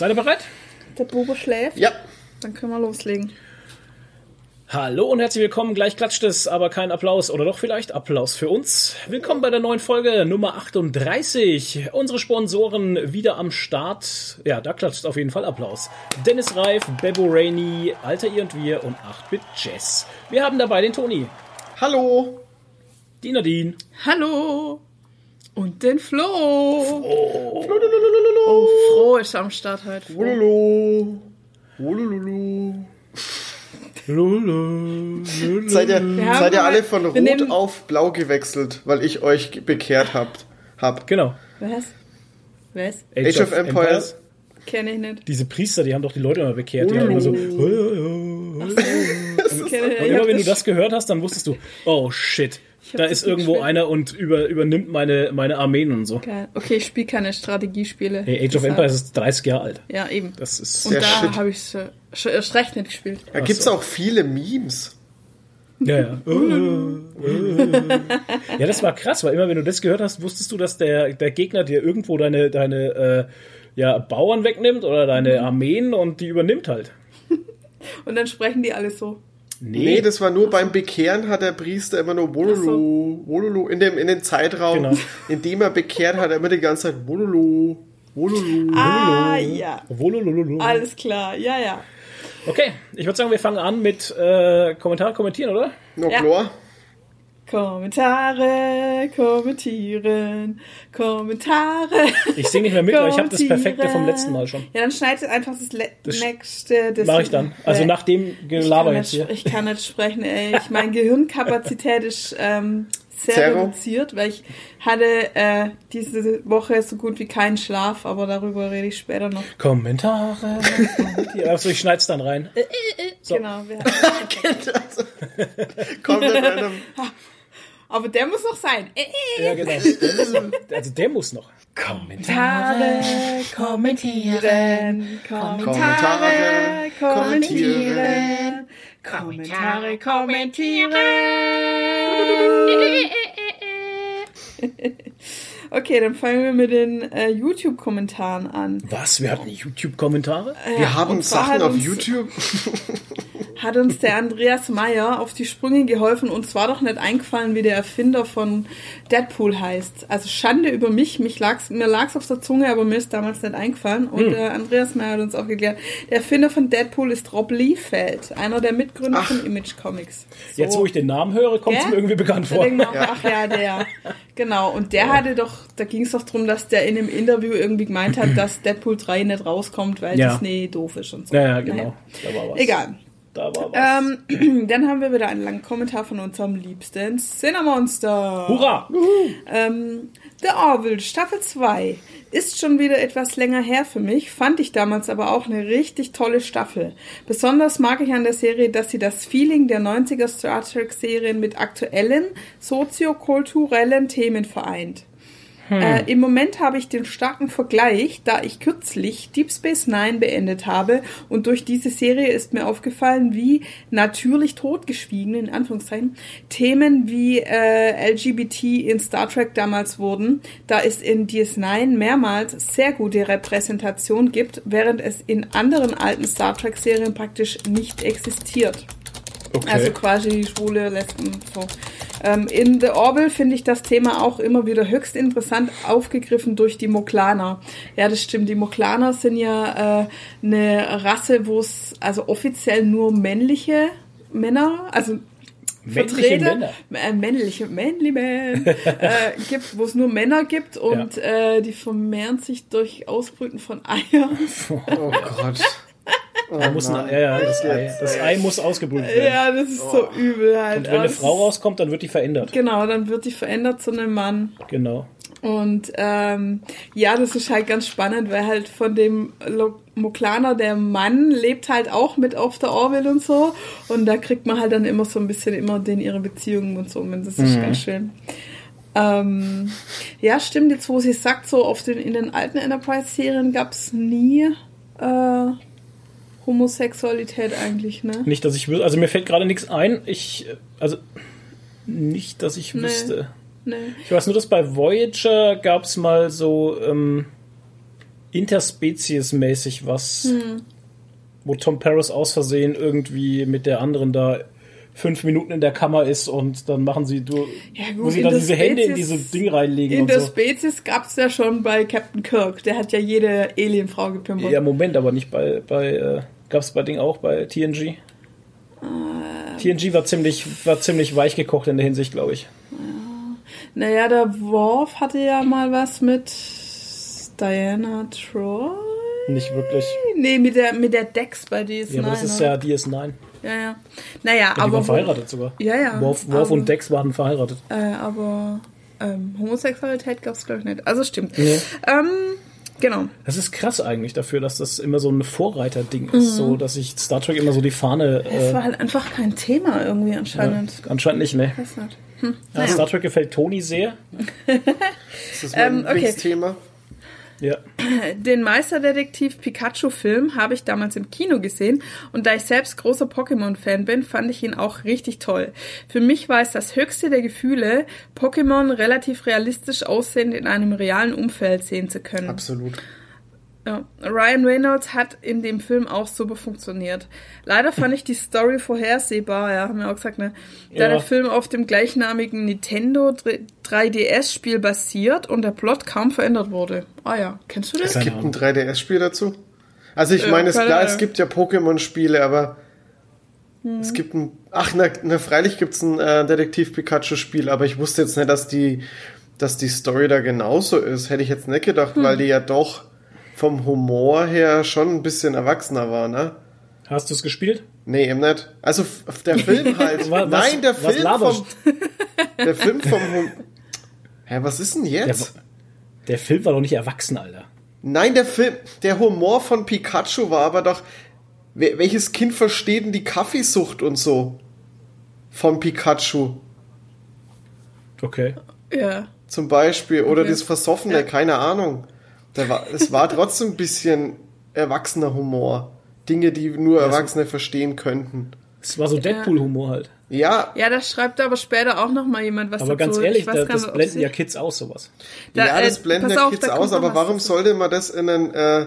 Seid ihr bereit? Der Bobo schläft? Ja. Dann können wir loslegen. Hallo und herzlich willkommen. Gleich klatscht es, aber kein Applaus oder doch vielleicht Applaus für uns. Willkommen bei der neuen Folge Nummer 38. Unsere Sponsoren wieder am Start. Ja, da klatscht auf jeden Fall Applaus. Dennis Reif, Bebo Rainey, Alter ihr und wir und 8-Bit Jess. Wir haben dabei den Toni, Hallo. die Nadine, Hallo! Und den Flo! Oh, Flo ist am Start heute. Flo. Wololo. Wololo. Lulu, Lulu. Seid ihr, seid ihr alle von Rot nehmen- auf Blau gewechselt, weil ich euch bekehrt habt, hab? Genau. Was? Was? Age of Empires. Kenne ich nicht. Diese Priester, die haben doch die Leute immer bekehrt. Die haben immer so. Und Kenne ich immer wenn du das gehört hast, dann wusstest du, oh shit, da ist irgendwo gespielt. einer und über, übernimmt meine, meine Armeen und so. Geil. Okay, ich spiele keine Strategiespiele. Hey, Age of Empires ist 30 Jahre alt. Ja, eben. Das ist. Und da habe ich schon schon erst recht nicht gespielt. Da gibt's so. auch viele Memes. Ja, ja. ja, das war krass, weil immer wenn du das gehört hast, wusstest du, dass der, der Gegner dir irgendwo deine, deine äh, ja, Bauern wegnimmt oder deine Armeen und die übernimmt halt. Und dann sprechen die alle so. Nee, das war nur beim Bekehren hat der Priester immer nur Wololo, Wololo, in dem, in dem Zeitraum, Genau. in dem er bekehrt hat, er immer die ganze Zeit Wololo, Wololo. Ah, ja. Wololololo. Alles klar. Ja, ja. Okay, ich würde sagen, wir fangen an mit äh, Kommentar kommentieren, oder? No Ja. klar. Kommentare, kommentieren, Kommentare. Ich singe nicht mehr mit, weil ich habe das Perfekte vom letzten Mal schon. Ja, dann schneid einfach das, Le Das nächste. Das Mache ich dann. Also Äh, nach dem Gelaber jetzt hier. ich kann nicht sprechen, ey. Ich, meine Gehirnkapazität ist ähm, sehr Zero. reduziert, weil ich hatte äh, diese Woche so gut wie keinen Schlaf, aber darüber rede ich später noch. Kommentare. Achso, ich schneid's dann rein. So. Genau. Wir, Komplett random. Aber der muss noch sein. Äh, äh. Ja, genau. Also der muss noch. Kommentare. kommentieren, Kommentare, kommentieren, Kommentare, kommentieren. Okay, dann fangen wir mit den äh, YouTube-Kommentaren an. Was? Wir hatten YouTube-Kommentare? Wir haben und zwar Sachen auf uns- YouTube. Hat uns der Andreas Meyer auf die Sprünge geholfen. Uns war doch nicht eingefallen, wie der Erfinder von Deadpool heißt. Also Schande über mich. mich lag's, mir lag's auf der Zunge, aber mir ist damals nicht eingefallen. Und Hm. der Andreas Meyer hat uns aufgeklärt. Der Erfinder von Deadpool ist Rob Liefeld, einer der Mitgründer Ach. von Image Comics. Jetzt, wo ich den Namen höre, kommt es mir irgendwie bekannt vor. auch, ach ja, der. Genau. Und der hatte doch, da ging es doch drum, dass der in einem Interview irgendwie gemeint hat, dass Deadpool 3 nicht rauskommt, weil Ja. Disney doof ist und so. Ja, ja, genau. Naja. Da war was. Egal. Da war was. Ähm, dann haben wir wieder einen langen Kommentar von unserem liebsten Cinemonster. Hurra! Ähm, The Orville Staffel 2 ist schon wieder etwas länger her für mich, fand ich damals aber auch eine richtig tolle Staffel. Besonders mag ich an der Serie, dass sie das Feeling der 90er Star Trek Serien mit aktuellen soziokulturellen Themen vereint. Äh, Im Moment habe ich den starken Vergleich, da ich kürzlich Deep Space Nine beendet habe und durch diese Serie ist mir aufgefallen, wie natürlich totgeschwiegen, in Anführungszeichen, Themen wie äh, LGBT in Star Trek damals wurden, da es in DS9 mehrmals sehr gute Repräsentation gibt, während es in anderen alten Star Trek Serien praktisch nicht existiert. Okay. Also quasi schwule Lesben. So. Ähm, in The Orville finde ich das Thema auch immer wieder höchst interessant aufgegriffen durch die Moklaner. Ja, das stimmt. Die Moklaner sind ja äh, eine Rasse, wo es also offiziell nur männliche Männer, also Männliche Vertreter. Äh, männliche, manly man, äh, gibt, wo es nur Männer gibt und äh, die vermehren sich durch Ausbrüten von Eiern. Oh Gott. Oh Da muss ein, ja, ja, das Ei, das Ei muss ausgebrüht werden. Ja, das ist so übel halt. Und wenn eine Frau rauskommt, dann wird die verändert. Genau, dann wird die verändert zu einem Mann. Genau. Und ähm, ja, das ist halt ganz spannend, weil halt von dem Moklaner, der Mann, lebt halt auch mit auf der Orville und so. Und da kriegt man halt dann immer so ein bisschen immer den ihre Beziehungen und so. Und das ist ganz schön. Ähm, ja, stimmt, jetzt wo sie sagt, so auf den, in den alten Enterprise-Serien gab es nie äh, Homosexualität eigentlich, ne? Nicht, dass ich wüsste, also mir fällt gerade nichts ein. Ich, also nicht, dass ich wüsste. Nee. Ich weiß nur, dass bei Voyager gab es mal so, ähm, Interspezies-mäßig was, wo Tom Paris aus Versehen irgendwie mit der anderen da fünf Minuten in der Kammer ist und dann machen sie, du, Ja, wo gut, sie dann diese Hände in diese Ding reinlegen In und der so. Spezies gab's ja schon bei Captain Kirk. Der hat ja jede Alienfrau gepimpert. Ja, Moment, aber nicht bei, bei äh, gab es bei Ding auch bei TNG? Äh. TNG war ziemlich, war ziemlich weich gekocht in der Hinsicht, glaube ich. Naja, der Worf hatte ja mal was mit Diana Troy. Nicht wirklich. Nee, mit der, mit der Dex bei DS9. Ja, aber das ist oder? ja DS9. Ja, ja. Naja, Die aber. waren verheiratet sogar. Ja, ja. Worf, Worf aber, und Dex waren verheiratet. Äh, aber ähm, Homosexualität gab's glaube ich, nicht. Also stimmt. Nee. Ähm, genau. Das ist krass eigentlich dafür, dass das immer so ein Vorreiterding ist, so dass sich Star Trek immer so die Fahne. Es Äh, war halt einfach kein Thema irgendwie anscheinend. anscheinend nicht, ne? Weiß nicht. Ja, Star Trek gefällt Toni sehr. Das ist mein Ähm, okay. Lieblingsthema. Ja. Den Meisterdetektiv Pikachu-Film habe ich damals im Kino gesehen und da ich selbst großer Pokémon-Fan bin, fand ich ihn auch richtig toll. Für mich war es das höchste der Gefühle, Pokémon relativ realistisch aussehend in einem realen Umfeld sehen zu können. Absolut. Ja. Ryan Reynolds hat in dem Film auch super funktioniert. Leider fand ich die Story vorhersehbar, ja, haben wir auch gesagt, ne? Da Ja. der Film auf dem gleichnamigen Nintendo 3DS-Spiel basiert und der Plot kaum verändert wurde. Ah ja, kennst du das? Es gibt ein Ahnung. 3DS-Spiel dazu. Also ich Ja, meine, es, klar, es gibt ja Pokémon-Spiele, aber Hm. es gibt ein. Ach, na, na freilich gibt es ein äh, Detektiv Pikachu-Spiel, aber ich wusste jetzt nicht, dass die, dass die Story da genauso ist. Hätte ich jetzt nicht gedacht, Hm. weil die ja doch vom Humor her schon ein bisschen erwachsener war, ne? Hast du es gespielt? Nee, eben nicht. Also der Film halt. Was- Nein, der was Film vom. Der Film vom. Hum Hä, was ist denn Der, jetzt? der Film war doch nicht erwachsen, Alter. Nein, der Film, der Humor von Pikachu war aber doch, welches Kind versteht denn die Kaffeesucht und so? Von Pikachu Okay. Ja. zum Beispiel oder Okay. das Versoffene, Ja. keine Ahnung. Da war, es war trotzdem ein bisschen erwachsener Humor. Dinge, die nur Erwachsene verstehen könnten. Es war so Deadpool-Humor halt. Ja, Ja, da schreibt aber später auch noch mal jemand was Aber dazu. ganz ehrlich, da, das nicht, blenden ja Kids aus, sowas. Da, ja, das äh, blenden ja auf, Kids aus, aber warum dazu. sollte man das in ein, äh,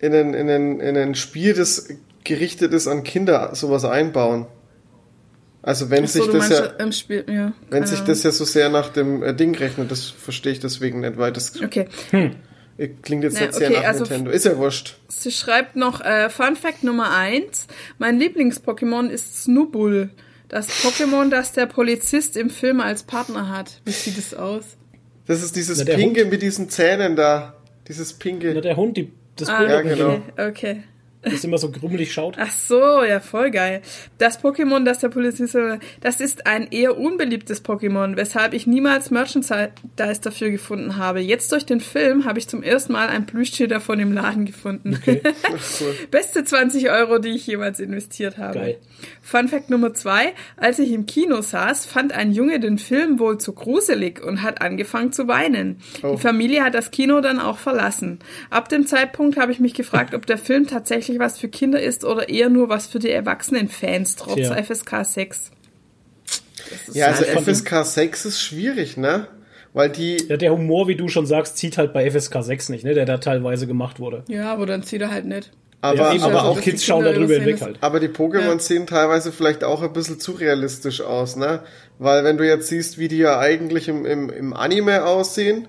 in ein, in ein, in ein Spiel, das gerichtet ist an Kinder, sowas einbauen? Also wenn so, sich das ja, im Spiel, ja. wenn sich das ja so sehr nach dem äh, Ding rechnet, das verstehe ich deswegen nicht, weil das Okay. äh, klingt jetzt Na, nicht sehr okay, nach also- Nintendo. Ist ja wurscht. Sie schreibt noch, äh, Fun Fact Nummer eins: Mein Lieblings-Pokémon ist Snubbull. Das Pokémon, das der Polizist im Film als Partner hat. Wie sieht es aus? Das ist dieses Na, der Pinke Hund. mit diesen Zähnen da. Dieses Na, Pinke. der Hund, die, das Ah, Bild, Ja, genau. okay, okay. Das immer so grummelig schaut. Ach so, ja, voll geil. Das Pokémon, das der Polizist, das ist ein eher unbeliebtes Pokémon, weshalb ich niemals Merchandise dafür gefunden habe. Jetzt durch den Film habe ich zum ersten Mal ein Plüschtier davon im Laden gefunden. Okay. Cool. Beste 20 Euro, die ich jemals investiert habe. Geil. Fun Fact Nummer zwei. Als ich im Kino saß, fand ein Junge den Film wohl zu gruselig und hat angefangen zu weinen. Oh. Die Familie hat das Kino dann auch verlassen. Ab dem Zeitpunkt habe ich mich gefragt, ob der Film tatsächlich was für Kinder ist oder eher nur was für die erwachsenen Fans, trotz Tja. FSK 6. Das ist Ja, also FSK 6 ist schwierig, ne? Weil die, Ja, der Humor, wie du schon sagst, zieht halt bei FSK 6 nicht, ne, der da teilweise gemacht wurde. ja, aber dann zieht er halt nicht. aber, ja, eben, aber aber auch Kids die schauen darüber hinweg halt. Aber die Pokémon Ja. sehen teilweise vielleicht auch ein bisschen zu realistisch aus, ne? Weil wenn du jetzt siehst, wie die ja eigentlich im, im, im Anime aussehen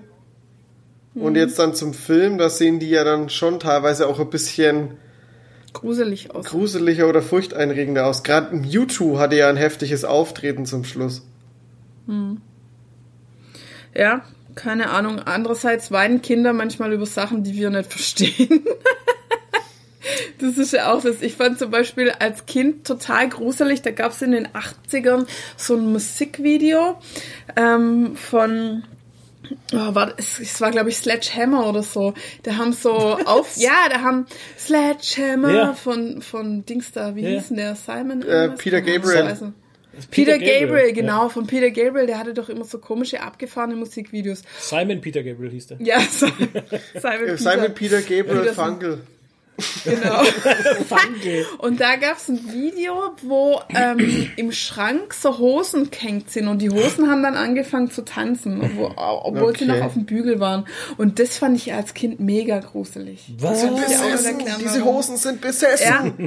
und Mhm. jetzt dann zum Film, da sehen die ja dann schon teilweise auch ein bisschen Gruselig aus. gruseliger oder furchteinregender aus. Gerade Mewtwo hatte ja ein heftiges Auftreten zum Schluss. Ja, keine Ahnung. Andererseits weinen Kinder manchmal über Sachen, die wir nicht verstehen. Das ist ja auch das. Ich fand zum Beispiel als Kind total gruselig. Da gab es in den 80ern so ein Musikvideo ähm, von. Oh, war, es, es war, glaube ich, Sledgehammer oder so. Da haben so auf. ja, da haben Sledgehammer Ja. von, von Dings da. Wie Ja. hieß denn der? Simon? Äh? Peter. Gabriel. Also, Peter, Gabriel, genau, von Peter Gabriel, der hatte doch immer so komische, abgefahrene Musikvideos. Simon Peter Gabriel hieß der. Ja, Simon, Simon, Äh, Simon Peter Gabriel. Funkel. Genau. Und da gab's ein Video, wo ähm, im Schrank so Hosen gehängt sind und die Hosen haben dann angefangen zu tanzen, obwohl, obwohl sie Okay. noch auf dem Bügel waren. Und das fand ich als Kind mega gruselig. Was? Auch besessen. Diese. Hosen sind besessen.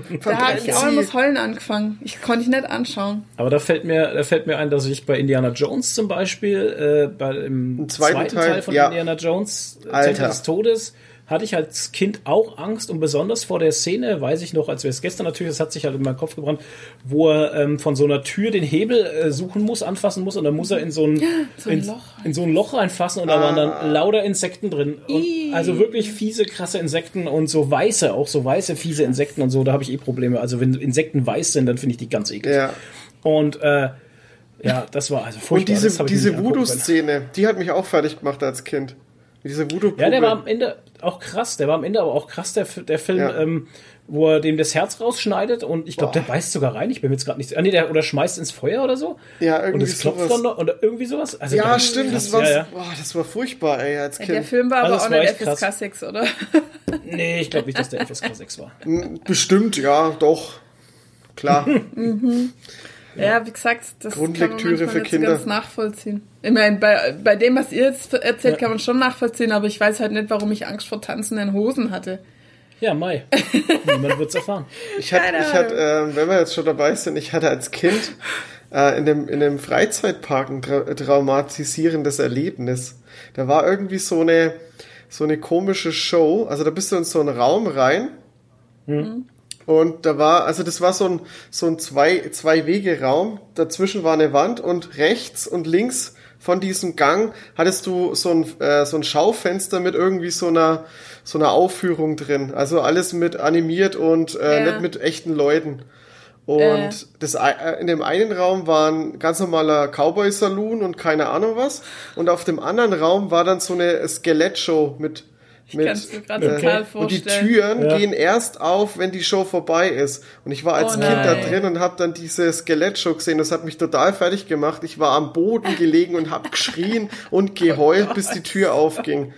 Ja, da habe ich auch sie. immer das Heulen angefangen. Ich konnte ich nicht anschauen. Aber da fällt mir, da fällt mir ein, dass ich bei Indiana Jones zum Beispiel, äh, bei im Im zweiten zweiten, Teil, Teil, von ja. Indiana Jones, äh, Alter. Tempel des Todes, hatte ich als Kind auch Angst und besonders vor der Szene, weiß ich noch, als wäre es gestern natürlich, das hat sich halt in meinen Kopf gebrannt, wo er ähm, von so einer Tür den Hebel äh, suchen muss, anfassen muss und dann muss er in so ein, So ein in, Loch. in so ein Loch reinfassen und da waren dann lauter Insekten drin. Und also wirklich fiese, krasse Insekten und so weiße, auch so weiße, fiese Insekten und so, da habe ich eh Probleme. Also wenn Insekten weiß sind, dann finde ich die ganz eklig. Ja. Und äh, ja, das war also furchtbar. Und diese, diese. Voodoo-Szene, die hat mich auch fertig gemacht als Kind. Diese voodoo Ja, der war am Ende auch krass. Der war am Ende aber auch krass, der, der Film, Ja. ähm, wo er dem das Herz rausschneidet und ich glaube, der beißt sogar rein. Ich bin mir jetzt gerade nicht. Ah, nee, der oder schmeißt ins Feuer oder so. Ja, Und irgendwie es klopft sowas. dann noch oder irgendwie sowas. Also Ja, stimmt, krass. das war, Ja, ja. Boah, das war furchtbar, ey, als Der Kind. Film war Also aber auch nicht krass. FSK 6, oder? Nee, ich glaube nicht, dass der FSK 6 war. Bestimmt, ja, doch. Klar. Ja, wie gesagt, das Grundlektüre kann man für nicht Kinder. ganz nachvollziehen. Ich meine, bei, bei dem, was ihr jetzt erzählt, kann man schon nachvollziehen, aber ich weiß halt nicht, warum ich Angst vor tanzenden Hosen hatte. Ja, Mai. Niemand wird's erfahren. Ich hatte, ich hatte ähm, wenn wir jetzt schon dabei sind, ich hatte als Kind äh, in, dem, in dem Freizeitpark ein tra traumatisierendes Erlebnis. Da war irgendwie so eine, so eine komische Show. Also da bist du in so einen Raum rein. Und da war, also das war so ein, so ein zwei, zwei Wege Raum. Dazwischen war eine Wand und rechts und links von diesem Gang hattest du so ein, äh, so ein Schaufenster mit irgendwie so einer, so einer Aufführung drin. Also alles mit animiert und äh, Ja. nicht mit echten Leuten. Und Äh. das, äh, in dem einen Raum war ein ganz normaler Cowboy-Saloon und keine Ahnung was. Und auf dem anderen Raum war dann so eine Skelettshow mit, mit kann's mir grad total und die vorstellen. Türen Ja. gehen erst auf, wenn die Show vorbei ist. Und ich war als Oh Kind da drin und habe dann diese Skelettshow gesehen. Das hat mich total fertig gemacht. Ich war am Boden gelegen und habe geschrien und geheult, bis die Tür aufging.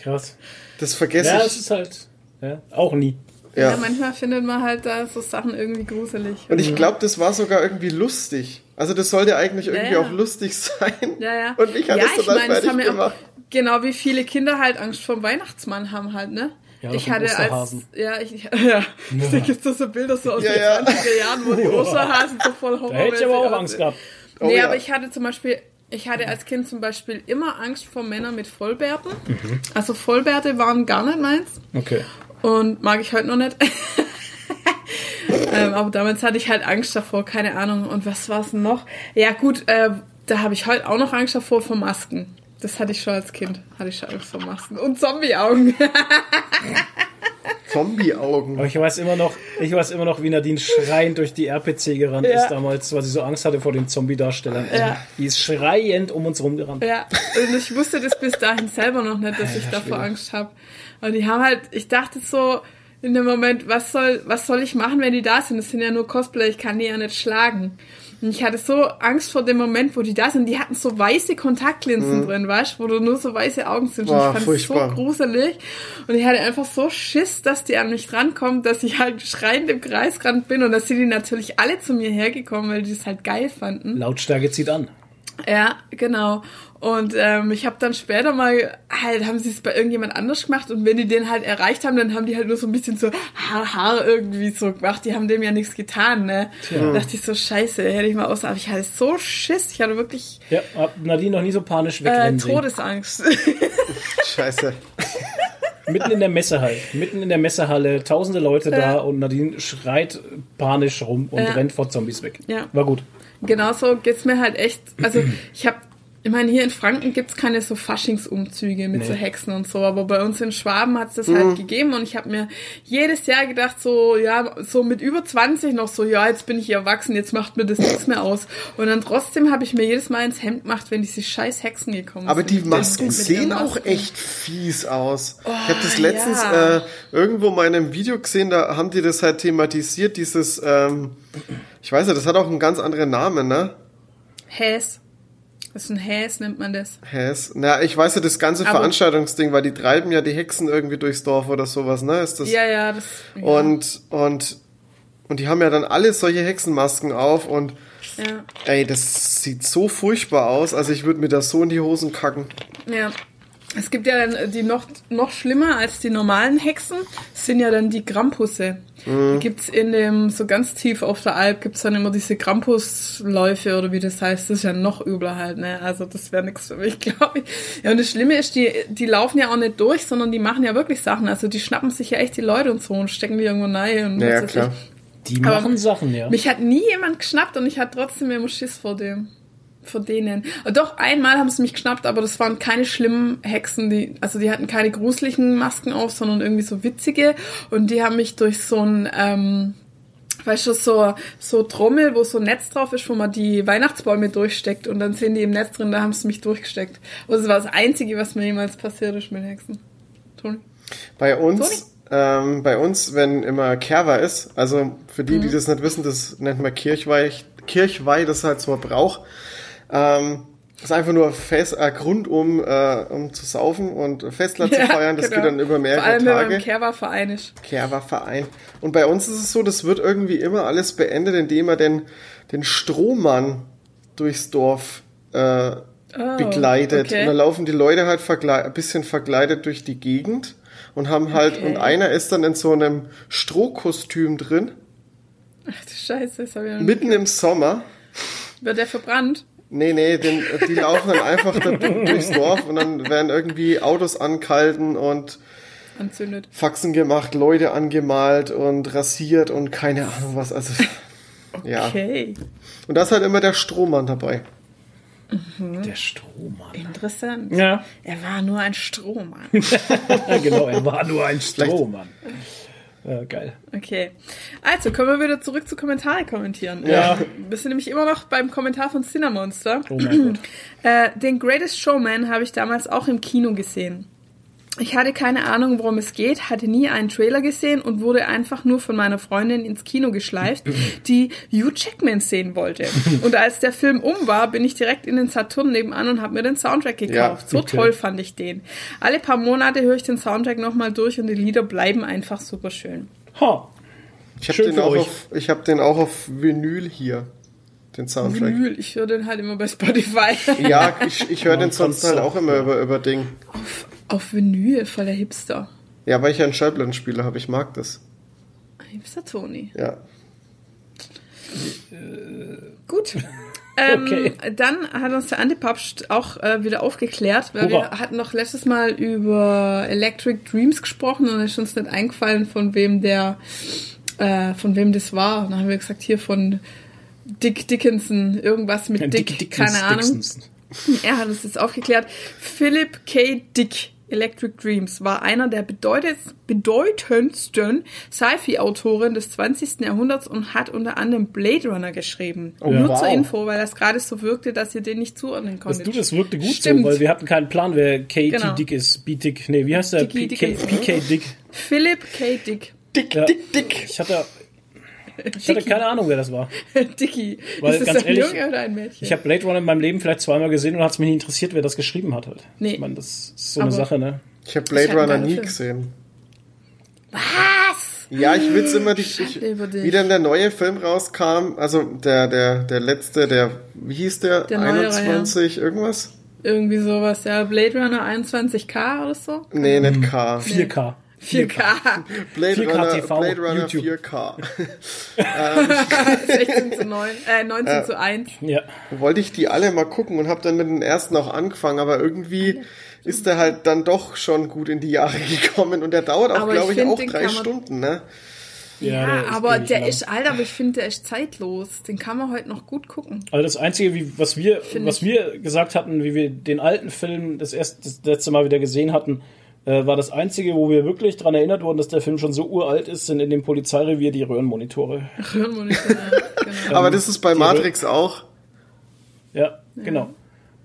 Krass. Das vergesse Ja, ich. es ist halt ja, auch nie. Ja. Ja. manchmal findet man halt da so Sachen irgendwie gruselig. Und ich glaube, das war sogar irgendwie lustig. Also das sollte eigentlich irgendwie ja. auch lustig sein. Ja, ja. Und mich hat ja, das ich total meine, das fertig haben ja auch, gemacht. Genau wie viele Kinder halt Angst vor dem Weihnachtsmann haben halt, ne? Ja, ich hatte als, ja, ich, ja, da gibt's doch so Bilder so aus Ja, den ja. 20er Jahren, wo die Osterhasen so voll Horror Da hätte ich aber auch Angst gehabt. Oh nee, ja. aber ich hatte zum Beispiel, ich hatte als Kind zum Beispiel immer Angst vor Männern mit Vollbärten. Mhm. Also Vollbärte waren gar nicht meins Okay. und mag ich heute noch nicht. ähm, aber damals hatte ich halt Angst davor, keine Ahnung. Und was war's denn noch? Ja gut, äh, da habe ich heute auch noch Angst davor vor Masken. Das hatte ich schon als Kind. Hatte ich schon Angst vor Masken. Und Zombie-Augen. Zombie-Augen. Aber ich weiß immer noch, ich weiß immer noch, wie Nadine schreiend durch die RPC gerannt Ja. ist damals, weil sie so Angst hatte vor den Zombie-Darstellern. Ja. Die ist schreiend um uns rumgerannt. Ja, und ich wusste das bis dahin selber noch nicht, dass ich davor Angst habe. Und die haben halt, ich dachte so in dem Moment, was soll, was soll ich machen, wenn die da sind? Das sind ja nur Cosplay, ich kann die ja nicht schlagen. Und ich hatte so Angst vor dem Moment, wo die da sind. Die hatten so weiße Kontaktlinsen drin, weißt du, wo du nur so weiße Augen sind. Und Boah, ich fand es so gruselig. Und ich hatte einfach so Schiss, dass die an mich rankommen, dass ich halt schreiend im Kreis gerannt bin. Und da sind die natürlich alle zu mir hergekommen, weil die das halt geil fanden. Lautstärke zieht an. Ja, genau. Und ähm, ich habe dann später mal, halt, haben sie es bei irgendjemand anders gemacht und wenn die den halt erreicht haben, dann haben die halt nur so ein bisschen so Haar, Haar irgendwie so gemacht. Die haben dem ja nichts getan, ne? Da dachte ich so, scheiße, hätte ich mal aus. Aber ich hatte so Schiss, ich hatte wirklich Ja, hab Nadine noch nie so panisch äh, wegrennen sehen. Todesangst. Scheiße. Mitten in der Messehalle. Mitten in der Messehalle, tausende Leute da Ja. und Nadine schreit panisch rum und Ja. rennt vor Zombies weg. Ja. War gut. Genauso geht's mir halt echt. Also ich habe, ich meine, hier in Franken gibt's keine so Faschingsumzüge mit Nee. so Hexen und so, aber bei uns in Schwaben hat's das halt gegeben und ich habe mir jedes Jahr gedacht, so, ja, so mit über 20 noch so, ja, jetzt bin ich erwachsen, jetzt macht mir das nichts mehr aus. Und dann trotzdem habe ich mir jedes Mal ins Hemd gemacht, wenn diese scheiß Hexen gekommen Aber sind. die Mit Masken sehen ihren auch Masken. echt fies aus. ich habe das Oh, letztens ja. äh, irgendwo mal in einem Video gesehen, da haben die das halt thematisiert, dieses, ähm, ich weiß ja, das hat auch einen ganz anderen Namen, ne? Häs. Das ist ein Häs, nennt man das. Häs. Na, ich weiß ja, das ganze Aber- Veranstaltungsding, weil die treiben ja die Hexen irgendwie durchs Dorf oder sowas, ne? Ist das? Ja, ja, das. Ja. Und, und, und die haben ja dann alle solche Hexenmasken auf und ja. ey, das sieht so furchtbar aus. Also ich würde mir das so in die Hosen kacken. Ja. Es gibt ja dann die noch, noch schlimmer als die normalen Hexen, sind ja dann die Krampusse. Die gibt's in dem, so ganz tief auf der Alp, gibt's dann immer diese Krampusläufe oder wie das heißt. Das ist ja noch übler halt, ne? Also das wäre nichts für mich, glaube ich. Ja, und das Schlimme ist, die, die laufen ja auch nicht durch, sondern die machen ja wirklich Sachen. Also die schnappen sich ja echt die Leute und so und stecken die irgendwo rein und Ja, klar. Die Aber machen Sachen, ja. ich. Mich hat nie jemand geschnappt und ich hatte trotzdem immer Schiss vor dem. Vor denen. Doch, einmal haben sie mich geschnappt, aber das waren keine schlimmen Hexen, die, also die hatten keine gruseligen Masken auf, sondern irgendwie so witzige. Und die haben mich durch so ein, ähm, weißt du, so, so Trommel, wo so ein Netz drauf ist, wo man die Weihnachtsbäume durchsteckt und dann sind die im Netz drin, da haben sie mich durchgesteckt. Und das war das Einzige, was mir jemals passiert ist mit Hexen. Toni? Bei uns, ähm, bei uns, wenn immer Kerwa ist, also für die, die das nicht wissen, das nennt man Kirchweih, Kirchweih, das ist halt so ein Brauch. Ähm, das ist einfach nur Fest, äh, Grund, um, äh, um zu saufen und Festler zu feiern. Das genau. geht dann über mehrere Vor allem, Tage. im Kerwa-Verein ist. Kerwa-Verein. Und bei uns ist es so, das wird irgendwie immer alles beendet, indem er den, den Strohmann durchs Dorf äh, begleitet. Oh, okay. Und dann laufen die Leute halt ein bisschen verkleidet durch die Gegend und haben halt, Okay. und einer ist dann in so einem Strohkostüm drin, Ach du Scheiße, das hab ich noch mitten im Sommer. Wird der verbrannt? Nee, nee, den, die laufen dann einfach da durchs Dorf und dann werden irgendwie Autos angehalten und Anzündet. Faxen gemacht, Leute angemalt und rasiert und keine Ahnung was. Also, ja. Okay. Und da ist halt immer der Strohmann dabei. Der Strohmann. Interessant. Ja, Er war nur ein Strohmann. ja, genau, er war nur ein Strohmann. Ja, geil. Okay. Also, kommen wir wieder zurück zu Kommentare kommentieren. Ja. Äh, Wir sind nämlich immer noch beim Kommentar von Cinemonster. Oh mein Gott. Äh, den Greatest Showman habe ich damals auch im Kino gesehen. Ich hatte keine Ahnung, worum es geht, hatte nie einen Trailer gesehen und wurde einfach nur von meiner Freundin ins Kino geschleift, die Hugh Jackman sehen wollte. Und als der Film um war, bin ich direkt in den Saturn nebenan und habe mir den Soundtrack gekauft. Ja, so toll fand ich den. Alle paar Monate höre ich den Soundtrack nochmal durch und die Lieder bleiben einfach super schön. Ha. Ich habe Schön den, für auch euch. auf- ich hab den auch auf Vinyl hier, den Soundtrack. Vinyl, ich höre den halt immer bei Spotify. Ja, ich, ich höre den sonst halt auch, immer über, über Ding. Auf Vinyl, voller Hipster. Ja, weil ich ja einen Schallplattenspieler habe, ich mag das. Hipster Tony. Ja. Gut. Ähm, Okay. Dann hat uns der Antipapst auch äh, wieder aufgeklärt, weil Hurra. wir hatten noch letztes Mal über Electric Dreams gesprochen und es ist uns nicht eingefallen, von wem der, äh, von wem das war. Und dann haben wir gesagt, hier von Dick Dickinson, irgendwas mit Dick, Dick- Dickens- keine Ahnung. Dixons. Er hat uns jetzt aufgeklärt. Philip K. Dick, Electric Dreams, war einer der bedeutendsten Sci-Fi-Autoren des 20. Jahrhunderts und hat unter anderem Blade Runner geschrieben. Oh, Nur wow. zur Info, weil das gerade so wirkte, dass ihr den nicht zuordnen Das, konntet. du, das wirkte gut Stimmt. so, weil wir hatten keinen Plan, wer Katie Genau. Dick ist. B-Dick. Nee, wie heißt der? Dickinson. PK Dick. Philip K. Dick. Dick, Ja. dick, dick. Ich hatte, ich hatte keine Ahnung, wer das war. Dicky. Weil, ist das ganz ein ehrlich, Junge oder ein Mädchen? Ich habe Blade Runner in meinem Leben vielleicht zweimal gesehen und hat es mich nicht interessiert, wer das geschrieben hat halt. Nee. Ich meine, das ist so eine Aber- Sache, ne? Ich habe Blade Ich Runner nie Film. gesehen. Was? Ja, ich will's immer, die, ich, wie dann der neue Film rauskam, also der, der, der letzte, der, wie hieß der? Der neuere, 21, irgendwas? Irgendwie sowas, ja. Blade Runner 21k oder so? Nee, nicht K. 4K. 4K. Blade 4K Runner, TV, Blade Runner YouTube. 4K. 16 zu 9, äh, 19 zu 1. Ja. Wollte ich die alle mal gucken und habe dann mit den ersten auch angefangen, aber irgendwie ist der halt dann doch schon gut in die Jahre gekommen und der dauert auch, glaube ich auch drei Stunden, ne? Ja, der ist aber der lang. ist, Alter, aber ich finde, der ist zeitlos. Den kann man heute noch gut gucken. Also das Einzige, wie, was wir, Find was wir gesagt hatten, wie wir den alten Film das, erste, das letzte Mal wieder gesehen hatten, äh, war das Einzige, wo wir wirklich dran erinnert wurden, dass der Film schon so uralt ist, sind in dem Polizeirevier die Röhrenmonitore. Röhrenmonitor, ja, genau. Aber das ist bei die Matrix auch. Ja, genau.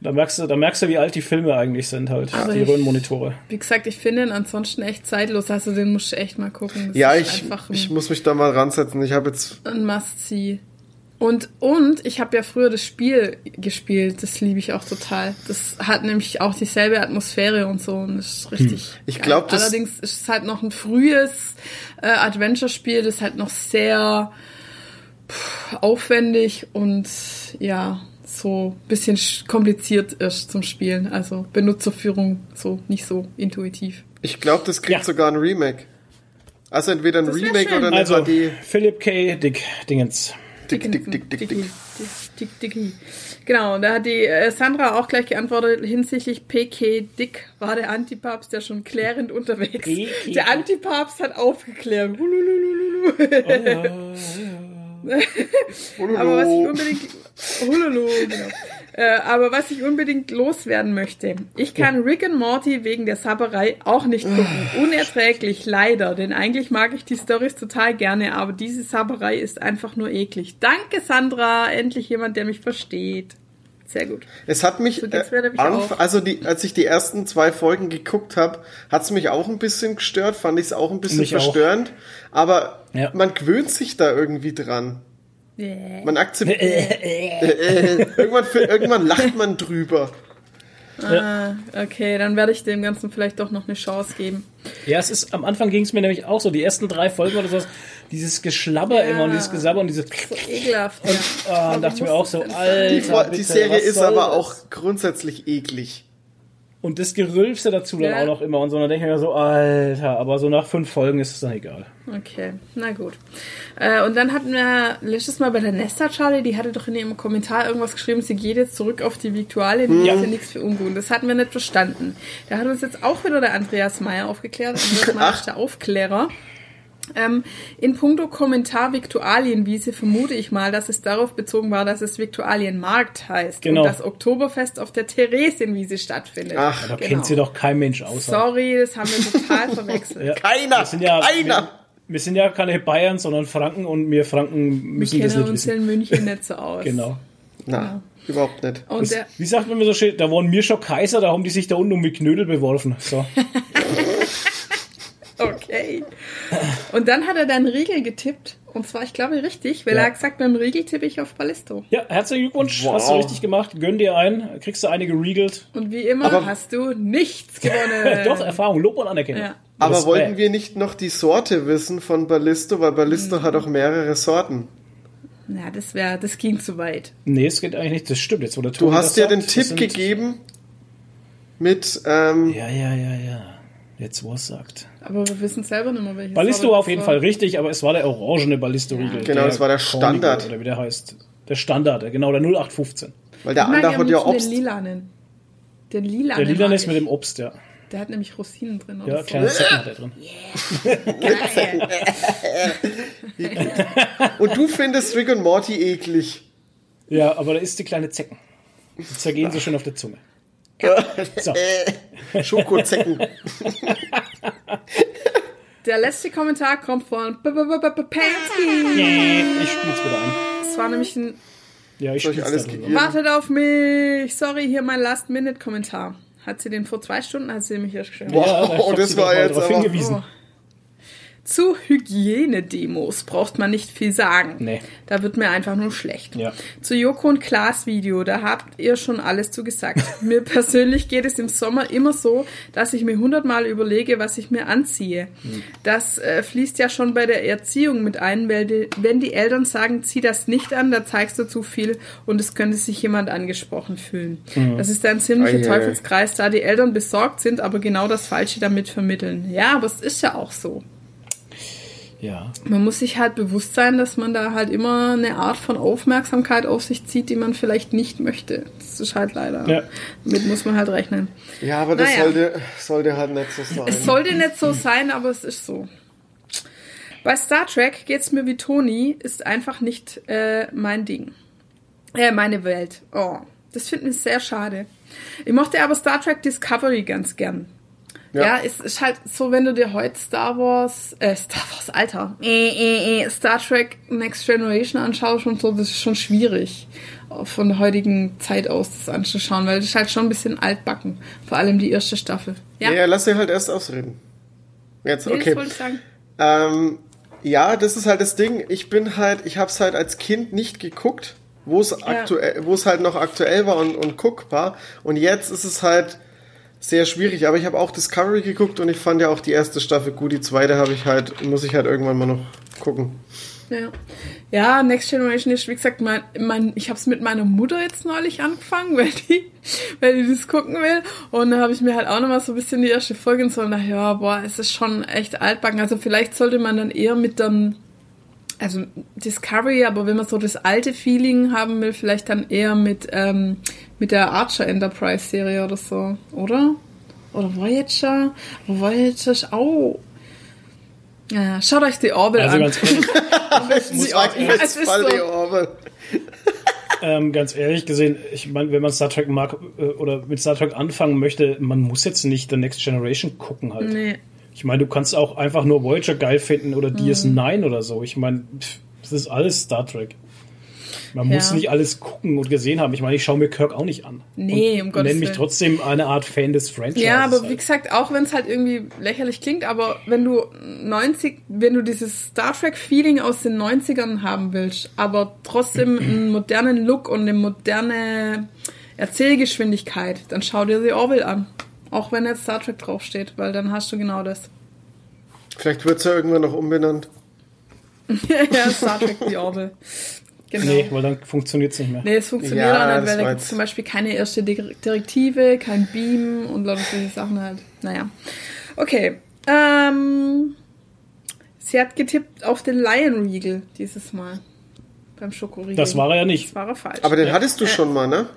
Da merkst du, da merkst du, wie alt die Filme eigentlich sind halt, Aber die ich- Röhrenmonitore. Wie gesagt, ich finde ihn ansonsten echt zeitlos. Also den musst du echt mal gucken. Das Ja, ich, ich muss mich da mal ransetzen. Ich habe jetzt, ein Must-See. Und, und ich habe ja früher das Spiel gespielt, das liebe ich auch total. Das hat nämlich auch dieselbe Atmosphäre und so und das ist richtig. Hm. Ich geil. glaub, das- Allerdings ist es halt noch ein frühes äh, Adventure-Spiel, das halt noch sehr pff, aufwendig und ja, so ein bisschen sch- kompliziert ist zum Spielen. Also Benutzerführung so nicht so intuitiv. Ich glaube, das kriegt Ja. sogar ein Remake. Also entweder ein Remake schön. oder eine Also, HD. Philip K. Dick Dingens. Dick, dick, dick, dick, dick. Dick, dick, dick. Genau, und da hat die äh, Sandra auch gleich geantwortet, hinsichtlich PK Dick war der Antipapst ja schon klärend unterwegs. Der Antipapst hat aufgeklärt. Hululululu. Aber was ich unbedingt. Hululu, genau. Äh, aber was ich unbedingt loswerden möchte. Ich kann Rick and Morty wegen der Sabberei auch nicht gucken. Unerträglich, leider. Denn eigentlich mag ich die Storys total gerne, aber diese Sabberei ist einfach nur eklig. Danke, Sandra. Endlich jemand, der mich versteht. Sehr gut. Es hat mich, So geht's äh, auch. also die, als ich die ersten zwei Folgen geguckt habe, hat es mich auch ein bisschen gestört, fand ich es auch ein bisschen Mich auch. verstörend. Aber Ja. man gewöhnt sich da irgendwie dran. Man akzeptiert. irgendwann, irgendwann lacht man drüber. Ah, okay, dann werde ich dem Ganzen vielleicht doch noch eine Chance geben. Ja, es ist, am Anfang ging es mir nämlich auch so, die ersten drei Folgen oder so, dieses Geschlabber Ja. immer und dieses Gesabber und dieses, So ekelhaft. ja. ah, Warum und dachte ich mir auch so? Alter, Die, Vor- die bitte, Serie was ist soll aber das? auch grundsätzlich eklig. Und das Gerülpse dazu dann Ja. auch noch immer und so, und dann denke ich mir so, Alter, aber so nach fünf Folgen ist es dann egal. Okay, na gut. Äh, und dann hatten wir letztes Mal bei der Nesta Charlie, die hatte doch in ihrem Kommentar irgendwas geschrieben, sie geht jetzt zurück auf die Viktualien, ja. ist ja nichts für ungut. Das hatten wir nicht verstanden. Da hat uns jetzt auch wieder der Andreas Meyer aufgeklärt. Andreas Meyer ist der Aufklärer. Ähm, in puncto Kommentar Viktualienwiese vermute ich mal, dass es darauf bezogen war, dass es Viktualienmarkt heißt Genau. und das Oktoberfest auf der Theresienwiese stattfindet. Ach, Da Genau. kennt sie doch kein Mensch außer. Sorry, das haben wir total verwechselt. Ja. Keiner! Wir sind ja, keiner! Wir, wir sind ja keine Bayern, sondern Franken und wir Franken Wir müssen das kennen nicht uns wissen. in München nicht so aus. Genau. Na, überhaupt nicht. Und Das, der, wie sagt man mir so schön, da waren wir schon Kaiser, da haben die sich da unten um die Knödel beworfen. So. Okay. Und dann hat er dann Riegel getippt. Und zwar, ich glaube, richtig, weil Ja. er hat gesagt, beim Riegel tippe ich auf Ballisto. Ja, herzlichen Glückwunsch, Wow. hast du richtig gemacht. Gönn dir ein, kriegst du eine geregelt. Und wie immer Aber- hast du nichts gewonnen. Doch, Erfahrung, Lob und Anerkennung. Ja. Aber Respekt. wollten wir nicht noch die Sorte wissen von Ballisto? Weil Ballisto Mhm. hat auch mehrere Sorten. Na, das wäre, das ging zu weit. Nee, es geht eigentlich nicht, das stimmt jetzt, wo der Du hast sagt, den Tipp gegeben mit, ähm, Ja, ja, ja, ja. Jetzt, wo es sagt. Aber wir wissen selber nicht mehr, welches Ballisto Sorte auf jeden war. Fall richtig, aber es war der orangene Ballisto-Riegel. Genau, das war der Standard. Oder wie der heißt. Der Standard, genau, der 0815. weil der andere hat ja Obst. Den lilanen. Den lilanen. Der Lilan mag ist mit dem Obst, ja. Der hat nämlich Rosinen drin. Ja, Oder kleine so. Zecken hat er drin. Geil. Und du findest Rick und Morty eklig. Ja, aber da ist die kleine Zecken. Die zergehen so schön auf der Zunge. So, Schokozecken. Der letzte Kommentar kommt von Pansky. ich spiel's wieder ein. Das war nämlich ein Ja, ich spiel's alles? Wartet auf mich. Sorry, hier mein Last-Minute-Kommentar. Hat sie den vor zwei Stunden, hat sie mich erst geschrieben. Boah, Ja, da oh, das war jetzt aber- hingewiesen. Oh. Zu Hygienedemos braucht man nicht viel sagen. Nee. Da wird mir einfach nur schlecht. Ja. Zu Joko und Klaas Video, da habt ihr schon alles zu gesagt. mir persönlich geht es im Sommer immer so, dass ich mir hundertmal überlege, was ich mir anziehe. Hm. Das äh, fließt ja schon bei der Erziehung mit ein, weil die, wenn die Eltern sagen, zieh das nicht an, da zeigst du zu viel und es könnte sich jemand angesprochen fühlen. Hm. Das ist ein ziemlicher Ei, ei, ei. Teufelskreis, da die Eltern besorgt sind, aber genau das Falsche damit vermitteln. Ja, aber es ist ja auch so. Ja. Man muss sich halt bewusst sein, dass man da halt immer eine Art von Aufmerksamkeit auf sich zieht, die man vielleicht nicht möchte. Das ist halt leider. Ja. Damit muss man halt rechnen. Ja, aber das Naja. sollte, sollte halt nicht so sein. Es sollte nicht so sein, aber es ist so. Bei Star Trek geht's mir wie Toni, ist einfach nicht äh, mein Ding. Äh, meine Welt. Oh, das finde ich sehr schade. Ich mochte aber Star Trek Discovery ganz gern. Ja. Ja. es ist halt so, wenn du dir heute Star Wars, äh, Star Wars, Alter, äh, äh, äh, Star Trek Next Generation anschaust und so, das ist schon schwierig, von der heutigen Zeit aus das anzuschauen, weil das ist halt schon ein bisschen altbacken. Vor allem die erste Staffel. Ja, ja lass sie halt erst ausreden. Jetzt, Nee, okay. Ähm, Ja, das ist halt das Ding. Ich bin halt, ich habe es halt als Kind nicht geguckt, wo es aktuell, wo es halt noch aktuell war und, und guckbar. Und jetzt ist es halt sehr schwierig. Aber ich habe auch Discovery geguckt und ich fand ja auch die erste Staffel gut. Die zweite habe ich halt, muss ich halt irgendwann mal noch gucken. Ja. ja, Next Generation ist, wie gesagt, mein, mein, ich habe es mit meiner Mutter jetzt neulich angefangen, weil die, weil die das gucken will. Und dann habe ich mir halt auch nochmal so ein bisschen die erste Folge und so und dachte, ja, boah, es ist schon echt altbacken. Also vielleicht sollte man dann eher mit dem, also Discovery, aber wenn man so das alte Feeling haben will, vielleicht dann eher mit, ähm, mit der Archer Enterprise Serie oder so, oder? Oder Voyager? Voyager ist auch ja, schaut euch die Orville Also an. ganz ehrlich, Muss sagen, es ist voll so. die Orwell. ähm, ganz ehrlich gesehen, ich meine, wenn man Star Trek mag äh, oder mit Star Trek anfangen möchte, man muss jetzt nicht The Next Generation gucken halt. Nee. Ich meine, du kannst auch einfach nur Voyager geil finden oder Mhm. DS9 oder so. Ich meine, das ist alles Star Trek. Man Ja. muss nicht alles gucken und gesehen haben. Ich meine, ich schaue mir Kirk auch nicht an. Nee, und um Gottes nenne mich Willen. trotzdem eine Art Fan des Franchises. Ja, aber wie halt. gesagt, auch wenn es halt irgendwie lächerlich klingt, aber wenn du 90, wenn du dieses Star Trek Feeling aus den 90ern haben willst, aber trotzdem einen modernen Look und eine moderne Erzählgeschwindigkeit, dann schau dir The Orville an. Auch wenn jetzt Star Trek draufsteht, weil dann hast du genau das. Vielleicht wird's ja irgendwann noch umbenannt. ja, Star Trek The Orville. Genau. Nee, weil dann funktioniert es nicht mehr. Nee, es funktioniert Ja, auch nicht, weil da gibt es zum Beispiel keine erste Di- Direktive, kein Beam und lauter solche Sachen halt. Naja. Okay. Ähm, sie hat getippt auf den Lion Regal dieses Mal. Beim Schokoriegel. Das war er ja nicht. Das war er falsch. Aber den hattest du Äh. schon mal, ne?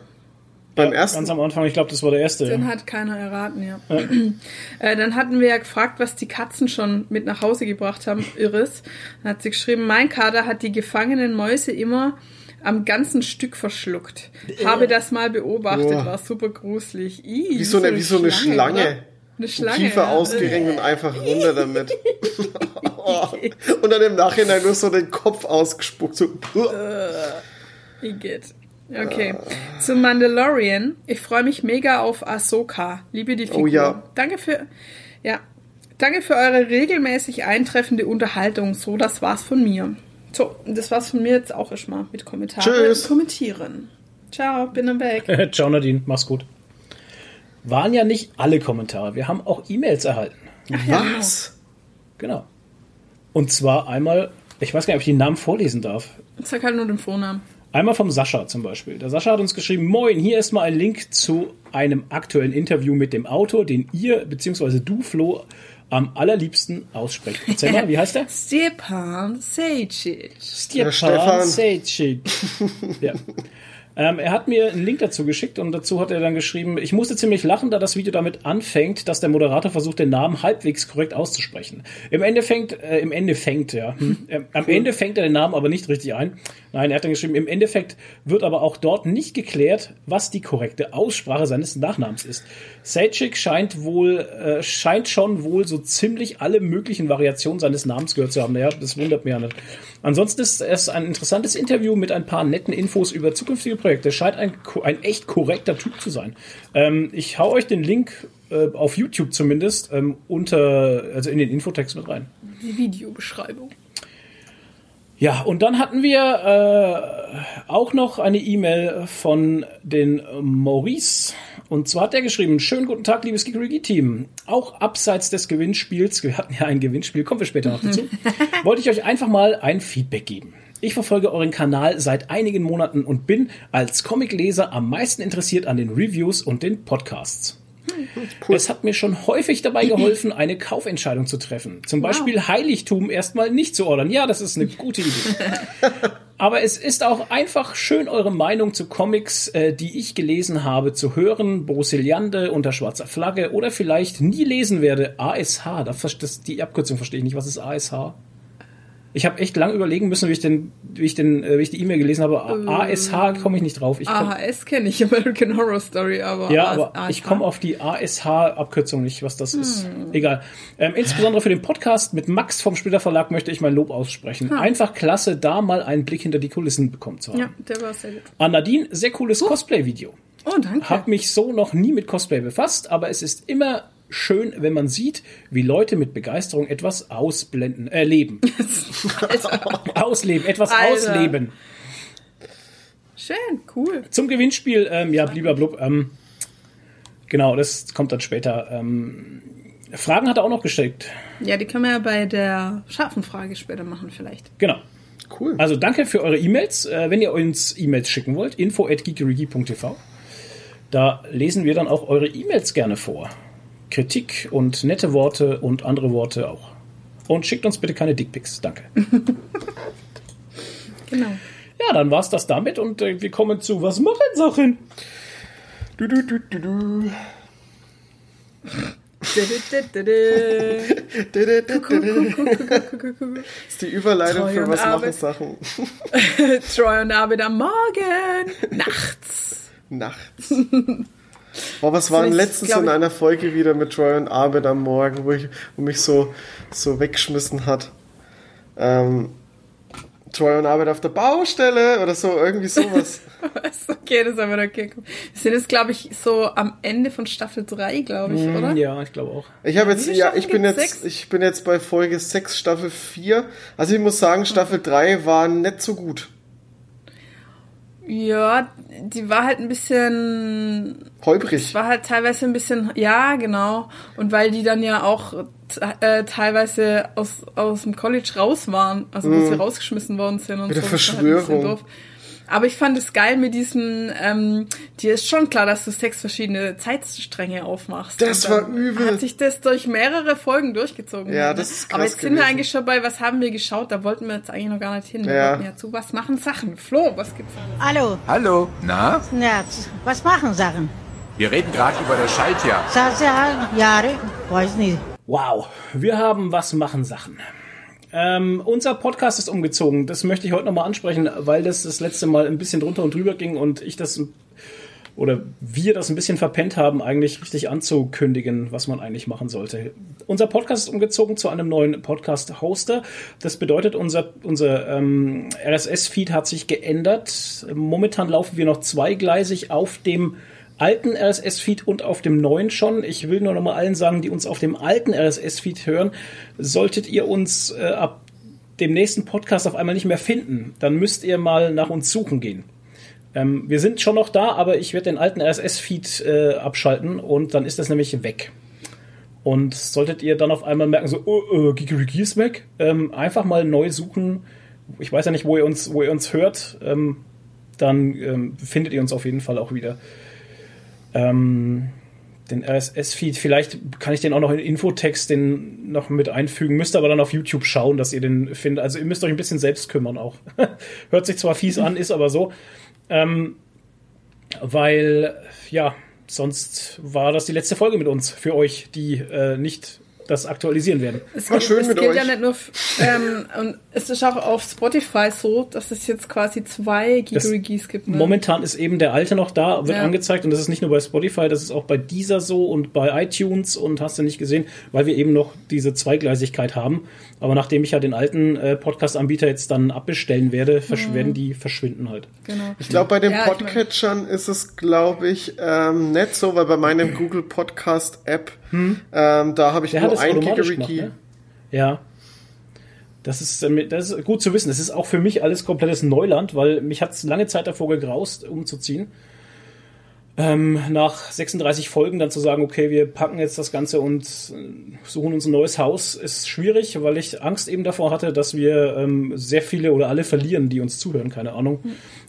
Beim Ja, ersten. Ganz am Anfang, ich glaube, das war der erste. Den Ja. hat keiner erraten, ja. äh, dann hatten wir ja gefragt, was die Katzen schon mit nach Hause gebracht haben. Iris. Dann hat sie geschrieben, mein Kater hat die gefangenen Mäuse immer am ganzen Stück verschluckt. Habe das mal beobachtet, Boah. war super gruselig. Ih, Wie so eine, wie so eine Schlange. oder? Eine Schlange. Kiefer ja. ausgerenkt und einfach runter damit. Oh. Und dann im Nachhinein nur so den Kopf ausgespuckt. So. Igitt. Okay. Zum Mandalorian. Ich freue mich mega auf Ahsoka. Liebe die Figur. Oh ja. Danke für, ja. Danke für eure regelmäßig eintreffende Unterhaltung. So, das war's von mir. So, das war's von mir jetzt auch erstmal mit Kommentaren. Tschüss. Kommentieren. Ciao, bin am Weg. Ciao Nadine, mach's gut. Waren ja nicht alle Kommentare. Wir haben auch E-Mails erhalten. Was? Genau. Und zwar einmal, ich weiß gar nicht, ob ich den Namen vorlesen darf. Sag halt nur den Vornamen. Einmal vom Sascha zum Beispiel. Der Sascha hat uns geschrieben, moin, hier ist mal ein Link zu einem aktuellen Interview mit dem Autor, den ihr, beziehungsweise du, Flo, am allerliebsten aussprecht. Erzähl mal, wie heißt der? Stepan Sejic. Stefan Stefan. Sejcik. ja. Ähm, er hat mir einen Link dazu geschickt und dazu hat er dann geschrieben, ich musste ziemlich lachen, da das Video damit anfängt, dass der Moderator versucht, den Namen halbwegs korrekt auszusprechen. Im Ende fängt, äh, im Ende fängt, ja. Hm. Ähm, am Ende fängt er den Namen aber nicht richtig ein. Nein, er hat dann geschrieben, im Endeffekt wird aber auch dort nicht geklärt, was die korrekte Aussprache seines Nachnamens ist. Sejcik scheint wohl, äh, scheint schon wohl so ziemlich alle möglichen Variationen seines Namens gehört zu haben. Ja, das wundert mich ja nicht. Ansonsten ist es ein interessantes Interview mit ein paar netten Infos über zukünftige Projekte. Scheint ein, ein echt korrekter Typ zu sein. Ähm, ich hau euch den Link äh, auf YouTube zumindest ähm, unter, also in den Infotext mit rein. Die Videobeschreibung. Ja, und dann hatten wir äh, auch noch eine E-Mail von den Maurice. Und zwar hat er geschrieben, schönen guten Tag, liebes Kikurigi-Team. Auch abseits des Gewinnspiels, wir hatten ja ein Gewinnspiel, kommen wir später noch dazu, wollte ich euch einfach mal ein Feedback geben. Ich verfolge euren Kanal seit einigen Monaten und bin als Comicleser am meisten interessiert an den Reviews und den Podcasts. Es hat mir schon häufig dabei geholfen, eine Kaufentscheidung zu treffen. Zum Beispiel Heiligtum erstmal nicht zu ordern. Ja, das ist eine gute Idee. Aber es ist auch einfach schön, eure Meinung zu Comics, äh, die ich gelesen habe, zu hören. Brosiliande unter schwarzer Flagge oder vielleicht nie lesen werde. ASH, das, das, die Abkürzung verstehe ich nicht. Was ist ASH? Ich habe echt lang überlegen müssen, wie ich, den, wie ich, den, äh, wie ich die E-Mail gelesen habe. A- ASH komme ich nicht drauf. Ich komm, AHS kenne ich, American Horror Story, aber. ja, aber ich komme auf die ASH-Abkürzung nicht, was das ist. Egal. Ähm, insbesondere für den Podcast mit Max vom Splitter Verlag möchte ich mein Lob aussprechen. Einfach klasse, da mal einen Blick hinter die Kulissen bekommen zu haben. Ja, der war sehr gut. An Nadine, sehr cooles Cosplay-Video. Oh, danke. Hab mich so noch nie mit Cosplay befasst, aber es ist immer schön, wenn man sieht, wie Leute mit Begeisterung etwas ausblenden, äh, leben. ausleben, etwas Alter. ausleben. Schön, cool. Zum Gewinnspiel, ähm, ja, lieber Blub, ähm, genau, das kommt dann später. Ähm, Fragen hat er auch noch gestellt. Ja, die können wir ja bei der scharfen Frage später machen, vielleicht. Genau. Cool. Also danke für eure E-Mails. Äh, wenn ihr uns E-Mails schicken wollt, info at. Da lesen wir dann auch eure E-Mails gerne vor. Kritik und nette Worte und andere Worte auch. Und schickt uns bitte keine Dickpics. Danke. Genau. Ja, dann war's das damit und äh, wir kommen zu Was machen Sachen? Du, du, du, du, du. Das ist die Überleitung Treu für was machen Arbeit. Sachen. Troy und David am Morgen. Nachts. Nachts. Boah, was war denn letztens in einer Folge wieder mit Troy und Arbeit am Morgen, wo, ich, wo mich so, so weggeschmissen hat? Ähm, Troy und Arbeit auf der Baustelle oder so, irgendwie sowas. Was? Okay, das haben wir okay. Wir sind jetzt, glaube ich, so am Ende von Staffel 3, glaube ich, oder? Ja, ich glaube auch. Ich habe jetzt, ja, ich bin jetzt, Sechs? ich bin jetzt bei Folge 6, Staffel 4. Also ich muss sagen, Staffel 3 war nicht so gut. Ja, die war halt ein bisschen Holprig. War halt teilweise ein bisschen, ja, genau. Und weil die dann ja auch äh, teilweise aus, aus dem College raus waren, also wo sie rausgeschmissen worden sind und Mhm. Mit der so. das war halt Aber ich fand es geil mit diesen, ähm, dir ist schon klar, dass du sechs verschiedene Zeitstränge aufmachst. Das war übel. Hat sich das durch mehrere Folgen durchgezogen. Ja, das ist krass Aber jetzt sind wir gewesen. eigentlich schon bei, was haben wir geschaut? Da wollten wir jetzt eigentlich noch gar nicht hin. Wir Ja. wollten ja zu was machen Sachen. Flo, was gibt's? Hallo, Hallo, na? ja, was machen Sachen? Wir reden gerade über das Schaltjahr. Sasa, Jahre, weiß nicht. Wow, wir haben Was machen Sachen. Ähm, unser Podcast ist umgezogen. Das möchte ich heute nochmal ansprechen, weil das das letzte Mal ein bisschen drunter und drüber ging und ich das oder wir das ein bisschen verpennt haben, eigentlich richtig anzukündigen, was man eigentlich machen sollte. Unser Podcast ist umgezogen zu einem neuen Podcast-Hoster. Das bedeutet, unser, unser ähm, RSS-Feed hat sich geändert. Momentan laufen wir noch zweigleisig auf dem alten RSS-Feed und auf dem neuen schon. Ich will nur noch mal allen sagen, die uns auf dem alten RSS-Feed hören, solltet ihr uns äh, ab dem nächsten Podcast auf einmal nicht mehr finden, dann müsst ihr mal nach uns suchen gehen. Ähm, wir sind schon noch da, aber ich werde den alten RSS-Feed äh, abschalten und dann ist das nämlich weg. Und solltet ihr dann auf einmal merken, so, oh, äh, Gigeriki ist weg, ähm, einfach mal neu suchen. Ich weiß ja nicht, wo ihr uns, wo ihr uns hört, ähm, dann ähm, findet ihr uns auf jeden Fall auch wieder. Ähm, den RSS-Feed, vielleicht kann ich den auch noch in Infotext den noch mit einfügen, müsst aber dann auf YouTube schauen, dass ihr den findet. Also ihr müsst euch ein bisschen selbst kümmern auch. Hört sich zwar fies an, ist aber so. Ähm, weil, ja, sonst war das die letzte Folge mit uns für euch, die äh, nicht das aktualisieren werden. Es War schön es mit gilt euch. ja nicht nur, ähm, und es ist auch auf Spotify so, dass es jetzt quasi zwei Gigerigis gibt. Ne? Momentan ist eben der alte noch da, wird Ja. angezeigt und das ist nicht nur bei Spotify, das ist auch bei dieser so und bei iTunes und hast du nicht gesehen, weil wir eben noch diese Zweigleisigkeit haben. Aber nachdem ich ja den alten äh, Podcast-Anbieter jetzt dann abbestellen werde, versch werden die verschwinden halt. Genau. Ich glaube, bei den Ja, ich mein- Podcatchern ist es, glaube ich, ähm, nicht so, weil bei meinem Google Podcast App, ähm, da habe ich Der nur ein Gigeriki. ne? Ja. Das ist, ähm, das ist gut zu wissen. Das ist auch für mich alles komplettes Neuland, weil mich hat es lange Zeit davor gegraust, umzuziehen. Ähm, nach 36 Folgen dann zu sagen, okay, wir packen jetzt das Ganze und äh, suchen uns ein neues Haus, ist schwierig, weil ich Angst eben davor hatte, dass wir ähm, sehr viele oder alle verlieren, die uns zuhören, keine Ahnung.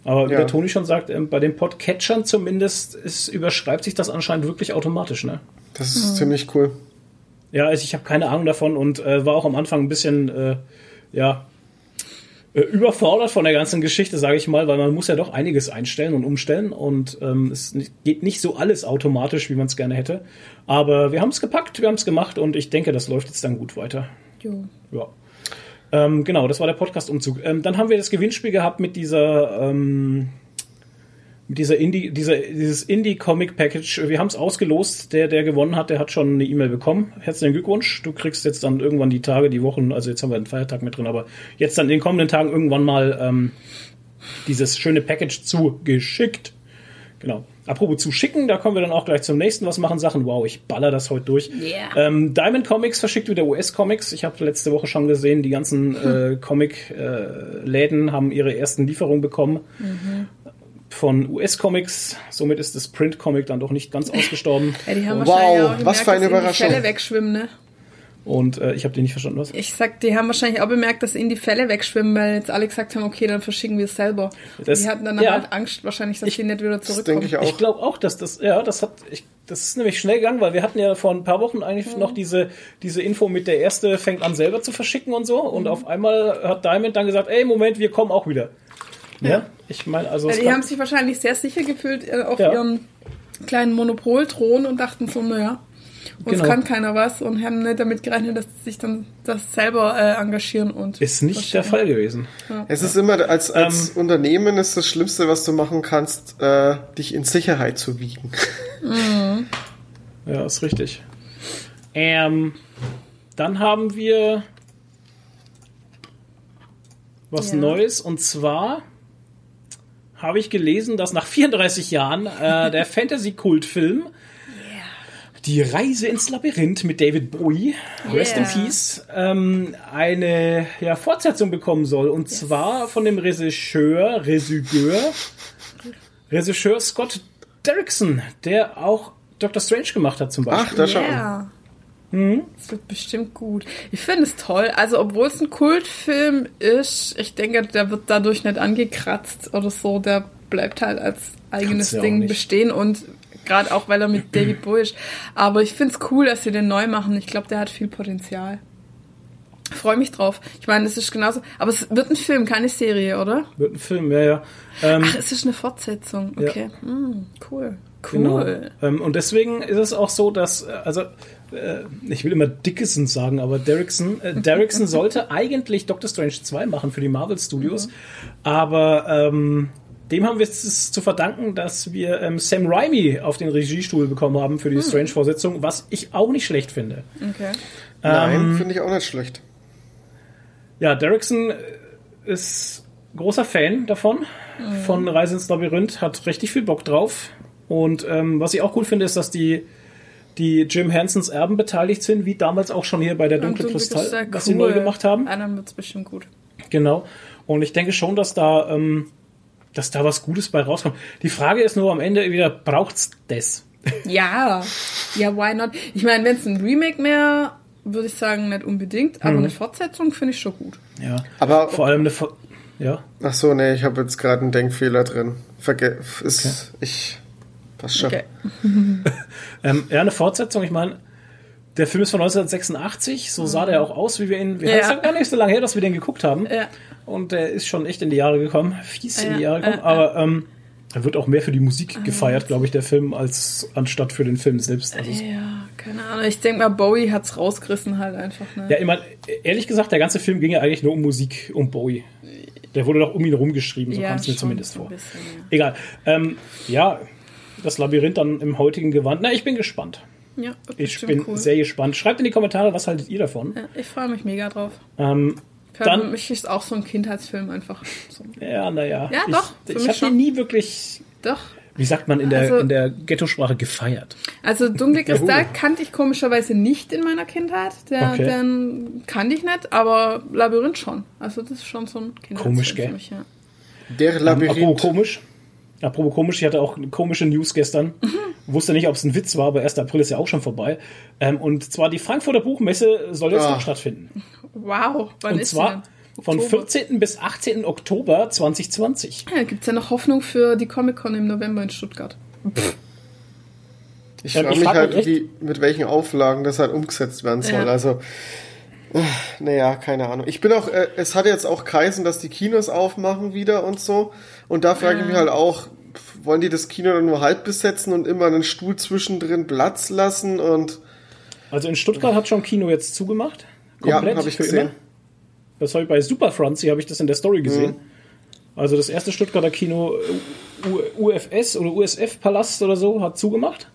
Aber wie Ja. der Toni schon sagt, ähm, bei den Podcatchern zumindest ist, überschreibt sich das anscheinend wirklich automatisch, ne? Das ist ziemlich cool. Ja, also ich habe keine Ahnung davon und äh, war auch am Anfang ein bisschen, äh, ja, überfordert von der ganzen Geschichte, sage ich mal, weil man muss ja doch einiges einstellen und umstellen und ähm, es geht nicht so alles automatisch, wie man es gerne hätte. Aber wir haben es gepackt, wir haben es gemacht und ich denke, das läuft jetzt dann gut weiter. Jo. Ja. Ähm, genau, das war der Podcast-Umzug. Ähm, dann haben wir das Gewinnspiel gehabt mit dieser, ähm, dieser Indie, dieser, dieses Indie-Comic-Package. Wir haben es ausgelost. Der, der gewonnen hat, der hat schon eine E-Mail bekommen. Herzlichen Glückwunsch. Du kriegst jetzt dann irgendwann die Tage, die Wochen, also jetzt haben wir einen Feiertag mit drin, aber jetzt dann in den kommenden Tagen irgendwann mal ähm, dieses schöne Package zugeschickt. Genau. Apropos zu schicken, da kommen wir dann auch gleich zum nächsten Was machen Sachen. Wow, ich baller das heute durch. Yeah. Ähm, Diamond Comics verschickt wieder US-Comics. Ich habe letzte Woche schon gesehen, die ganzen äh, Comic-Läden haben ihre ersten Lieferungen bekommen. Von US-Comics, somit ist das Print-Comic dann doch nicht ganz ausgestorben. Ja, die haben Wow, wahrscheinlich auch was gemerkt, für eine dass ihnen Überraschung. die Fälle wegschwimmen, ne? Und äh, ich habe den nicht verstanden, was? Ich sag, die haben wahrscheinlich auch bemerkt, dass ihnen die Fälle wegschwimmen, weil jetzt alle gesagt haben, okay, dann verschicken wir es selber. Das- die hatten dann ja. halt Angst wahrscheinlich, dass Ich- die nicht wieder Das zurückkommen. denke ich auch. Ich glaube auch, dass das, ja, das hat, ich, das ist nämlich schnell gegangen, weil wir hatten ja vor ein paar Wochen eigentlich noch diese, diese Info mit der erste fängt an selber zu verschicken und so. Und auf einmal hat Diamond dann gesagt, ey, Moment, wir kommen auch wieder. Ja, ich meine, also Ja, die haben sich wahrscheinlich sehr sicher gefühlt äh, auf Ja. ihren kleinen Monopolthron und dachten so, naja, uns Genau. kann keiner was und haben nicht damit gerechnet, dass sie sich dann das selber äh, engagieren und ist nicht der Fall gewesen. Es ist immer, als, als Ähm. Unternehmen ist das Schlimmste, was du machen kannst, äh, dich in Sicherheit zu wiegen. Ja, ist richtig. Ähm, dann haben wir was Ja. Neues und zwar habe ich gelesen, dass nach 34 Jahren äh, der Fantasy-Kultfilm Die Reise ins Labyrinth mit David Bowie, Rest in Yeah. Peace, ähm, eine ja, Fortsetzung bekommen soll. Und zwar von dem Regisseur, Regisseur, Regisseur Scott Derrickson, der auch Doctor Strange gemacht hat zum Beispiel. Ach, da schon. Ja. Mhm. Das wird bestimmt gut. Ich finde es toll. Also, obwohl es ein Kultfilm ist, ich denke, der wird dadurch nicht angekratzt oder so. Der bleibt halt als eigenes ja Ding bestehen und gerade auch, weil er mit David Bowie ist. Aber ich finde es cool, dass sie den neu machen. Ich glaube, der hat viel Potenzial. Freue mich drauf. Ich meine, es ist genauso. Aber es wird ein Film, keine Serie, oder? Wird ein Film, ja, ja. Ähm, Ach, es ist eine Fortsetzung. Ja. Okay. Hm, cool. Cool. Genau. Ähm, und deswegen ist es auch so, dass, äh, also, ich will immer Dickinson sagen, aber Derrickson, äh, Derrickson sollte eigentlich Doctor Strange 2 machen für die Marvel Studios, aber ähm, dem haben wir es zu verdanken, dass wir ähm, Sam Raimi auf den Regiestuhl bekommen haben für die Strange-Vorsitzung, was ich auch nicht schlecht finde. Okay. Nein, Ähm, finde ich auch nicht schlecht. Ja, Derrickson ist großer Fan davon, von Reise ins Labyrinth, hat richtig viel Bock drauf. Und ähm, was ich auch cool finde, ist, dass die, die Jim Hansons Erben beteiligt sind, wie damals auch schon hier bei der Dunkle Und du bist Kristall, sehr was sie neu gemacht haben. Ah, dann wird es bestimmt gut. Genau. Und ich denke schon, dass da, ähm, dass da was Gutes bei rauskommt. Die Frage ist nur am Ende wieder, braucht's das? Ja, ja, why not? Ich meine, wenn es ein Remake mehr, würde ich sagen, nicht unbedingt, aber eine Fortsetzung finde ich schon gut. Ja. Aber, Vor allem eine, Ver ja. ach so, nee, ich habe jetzt gerade einen Denkfehler drin. Verge ist, ich, passt schon. Okay. Ähm, ja, eine Fortsetzung, ich meine, der Film ist von 1986, so sah der auch aus, wie wir ihn, wir Ja. ja. ist ja gar nicht so lange her, dass wir den geguckt haben. Ja. Und der ist schon echt in die Jahre gekommen, fies in die Ja, Jahre gekommen, ja, aber ähm, er wird auch mehr für die Musik gefeiert, glaube ich, der Film, als anstatt für den Film selbst. Also, es- Ja, keine Ahnung. Ich denke mal, Bowie hat's rausgerissen halt einfach, ne? ja, ich meine, ehrlich gesagt, der ganze Film ging ja eigentlich nur um Musik, um Bowie. Der wurde doch um ihn rumgeschrieben, so Ja, kam es mir zumindest vor. bisschen, ja. Egal. Ähm, ja, das Labyrinth dann im heutigen Gewand. Na, ich bin gespannt. Ja, Ich bin cool. sehr gespannt. Schreibt in die Kommentare, was haltet ihr davon? ja, ich freue mich mega drauf. Ähm, Für Dann- mich ist auch so ein Kindheitsfilm einfach. So. ja, naja. Ja, doch, Ich, ich habe den nie wirklich, Doch. wie sagt man in der, Also- in der Ghetto-Sprache, gefeiert. Also Dunkle Kristall kannte ich komischerweise nicht in meiner Kindheit. Der, Okay. Den kannte ich nicht, aber Labyrinth schon. Also das ist schon so ein Kindheitsfilm Komisch, für gell? mich, ja. Der Apropos Labyrinth. komisch. Apropos komisch, ich hatte auch komische News gestern. Mhm. Wusste nicht, ob es ein Witz war, aber 1. April ist ja auch schon vorbei. Ähm, und zwar die Frankfurter Buchmesse soll jetzt Ah. noch stattfinden. Wow, wann Und ist zwar denn? von Oktober? 14. bis 18. Oktober 2020. Ja, gibt's ja noch Hoffnung für die Comic-Con im November in Stuttgart. Ich Ähm, frage ich mich frag halt, wie, mit welchen Auflagen das halt umgesetzt werden soll. Ja. Also, naja, keine Ahnung. Ich bin auch, äh, es hat jetzt auch geheißen, dass die Kinos aufmachen wieder und so. Und da frage ich mich halt auch, wollen die das Kino dann nur halb besetzen und immer einen Stuhl zwischendrin Platz lassen und Also in Stuttgart hat schon Kino jetzt zugemacht. ja, Komplett habe ich für gesehen. immer. Das habe ich bei Super Franzi, habe ich das in der Story gesehen. Mhm. Also das erste Stuttgarter Kino U UFS oder USF Palast oder so hat zugemacht.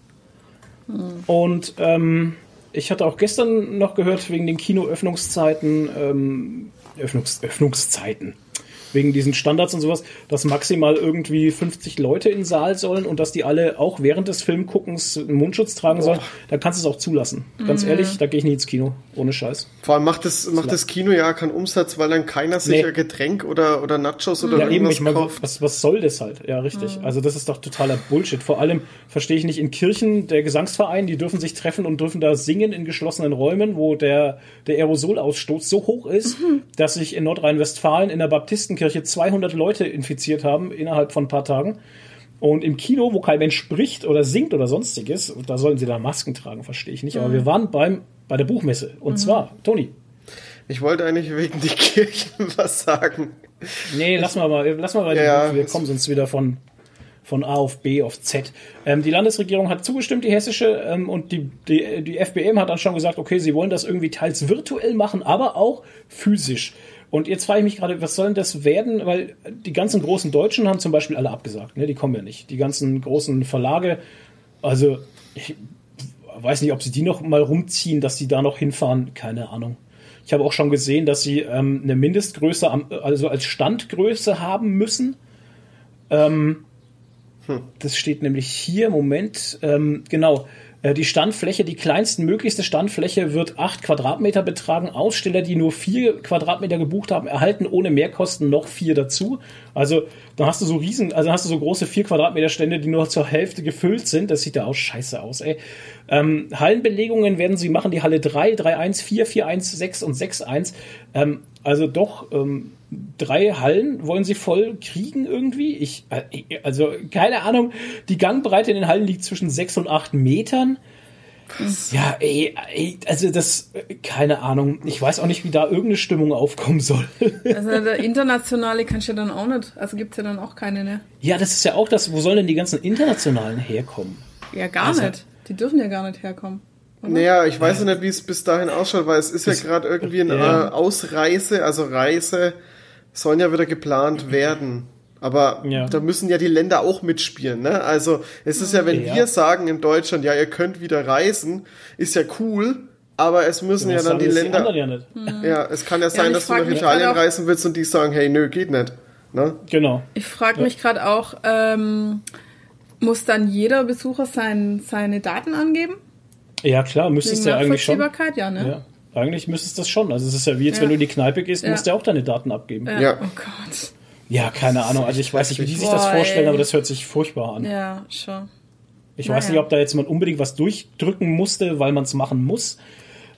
Mhm. Und ähm, ich hatte auch gestern noch gehört, wegen den Kinoöffnungszeiten, ähm, Öffnungs Öffnungszeiten, wegen diesen Standards und sowas, dass maximal irgendwie 50 Leute in den Saal sollen und dass die alle auch während des Filmguckens einen Mundschutz tragen sollen, dann kannst du es auch zulassen. Ganz ehrlich, da gehe ich nie ins Kino. Ohne Scheiß. Vor allem macht das, macht das Kino ja keinen Umsatz, weil dann keiner sich Nee. ein Getränk oder, oder Nachos oder Ja, eben, irgendwas ich meine, kauft. was, was soll das halt? Ja, richtig. Also das ist doch totaler Bullshit. Vor allem verstehe ich nicht in Kirchen, der Gesangsverein, die dürfen sich treffen und dürfen da singen in geschlossenen Räumen, wo der, der Aerosolausstoß so hoch ist, dass sich in Nordrhein-Westfalen in der Baptistenkirche 200 Leute infiziert haben innerhalb von ein paar Tagen. Und im Kino, wo kein Mensch spricht oder singt oder sonstiges, da sollen sie da Masken tragen, verstehe ich nicht. Aber wir waren beim, bei der Buchmesse. Und zwar, Toni, Ich wollte eigentlich wegen die Kirchen was sagen. Nee, lass mal mal, lass mal weiter. Ja, wir es- kommen sonst wieder von, von A auf B auf Z. Ähm, die Landesregierung hat zugestimmt, die hessische, ähm, und die, die, die FBM hat dann schon gesagt, okay, sie wollen das irgendwie teils virtuell machen, aber auch physisch. Und jetzt frage ich mich gerade, was soll denn das werden? Weil die ganzen großen Deutschen haben zum Beispiel alle abgesagt, ne? Die kommen ja nicht. Die ganzen großen Verlage, also ich weiß nicht, ob sie die noch mal rumziehen, dass sie da noch hinfahren, keine Ahnung. Ich habe auch schon gesehen, dass sie ähm, eine Mindestgröße, am, also als Standgröße haben müssen. Ähm, Das steht nämlich hier, Moment, ähm, genau. Äh, Die Standfläche, die kleinsten möglichste Standfläche wird 8 Quadratmeter betragen. Aussteller, die nur 4 Quadratmeter gebucht haben, erhalten ohne Mehrkosten noch 4 dazu. Also dann hast du so riesen, also hast du so große 4 Quadratmeter Stände, die nur zur Hälfte gefüllt sind. Das sieht ja auch scheiße aus, ey. Ähm, Hallenbelegungen werden sie machen, die Halle 3, 3.1, 4, 4.1, 6 und 6.1. Ähm, also doch ähm, drei Hallen wollen sie voll kriegen irgendwie. Ich, äh, also keine Ahnung, die Gangbreite in den Hallen liegt zwischen 6 und 8 Metern. Ja, ey, ey, also das, äh, keine Ahnung. Ich weiß auch nicht, wie da irgendeine Stimmung aufkommen soll. Also der internationale kannst du ja dann auch nicht. Also gibt's ja dann auch keine, ne? ja, das ist ja auch das, wo sollen denn die ganzen internationalen herkommen? Ja, gar Also- nicht. Die dürfen ja gar nicht herkommen. Naja, ich weiß ja nicht, wie es bis dahin ausschaut, weil es ist ja gerade irgendwie eine ja. äh, Ausreise, also Reise sollen ja wieder geplant werden. Aber Ja. da müssen ja die Länder auch mitspielen, ne? Also es ist ja, wenn Ja. wir sagen in Deutschland, ja, ihr könnt wieder reisen, ist ja cool, aber es müssen ja dann die das Länder. anderen ja nicht. Ja, es kann ja sein, dass du nach Italien auch- reisen willst und die sagen, hey, nö, geht nicht. Ne? Genau. Ich frage mich gerade auch, ähm, muss dann jeder Besucher sein, seine Daten angeben? Ja, klar, müsstest du ja eigentlich schon. Ja, ne? Eigentlich müsstest du das schon. Also es ist ja wie jetzt, Ja. wenn du in die Kneipe gehst, Ja. musst du ja auch deine Daten abgeben. Ja. Ja. Oh Gott. Ja, keine Ahnung. Also ich weiß nicht, wie die sich das vorstellen, aber das hört sich furchtbar an. Ja, schon. Ich weiß Naja. nicht, ob da jetzt man unbedingt was durchdrücken musste, weil man es machen muss.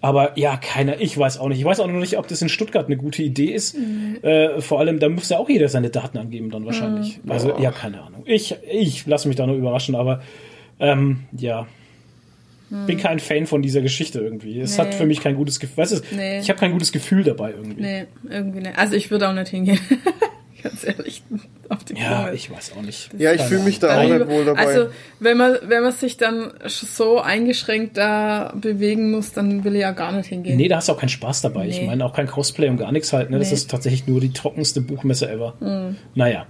Aber ja, keiner, ich weiß auch nicht. Ich weiß auch noch nicht, ob das in Stuttgart eine gute Idee ist. Äh, vor allem, da muss ja auch jeder seine Daten angeben dann wahrscheinlich. Also, ja, keine Ahnung. Ich, ich lasse mich da nur überraschen, aber ähm, ja. Bin kein Fan von dieser Geschichte irgendwie. Es hat Nee. für mich kein gutes Gefühl. Weißt du, Nee. ich habe kein gutes Gefühl dabei irgendwie. Nee, irgendwie nicht. Also ich würde auch nicht hingehen. Ganz ehrlich. Auf Ja, Probe. ich weiß auch nicht. Ja, ich fühle mich da auch nicht wohl dabei. Also, wenn man, wenn man sich dann so eingeschränkt da bewegen muss, dann will ich ja gar nicht hingehen. Nee, da hast du auch keinen Spaß dabei. Ich Nee. meine auch kein Cosplay und gar nichts halt. Ne? Das ist tatsächlich nur die trockenste Buchmesse ever. Naja.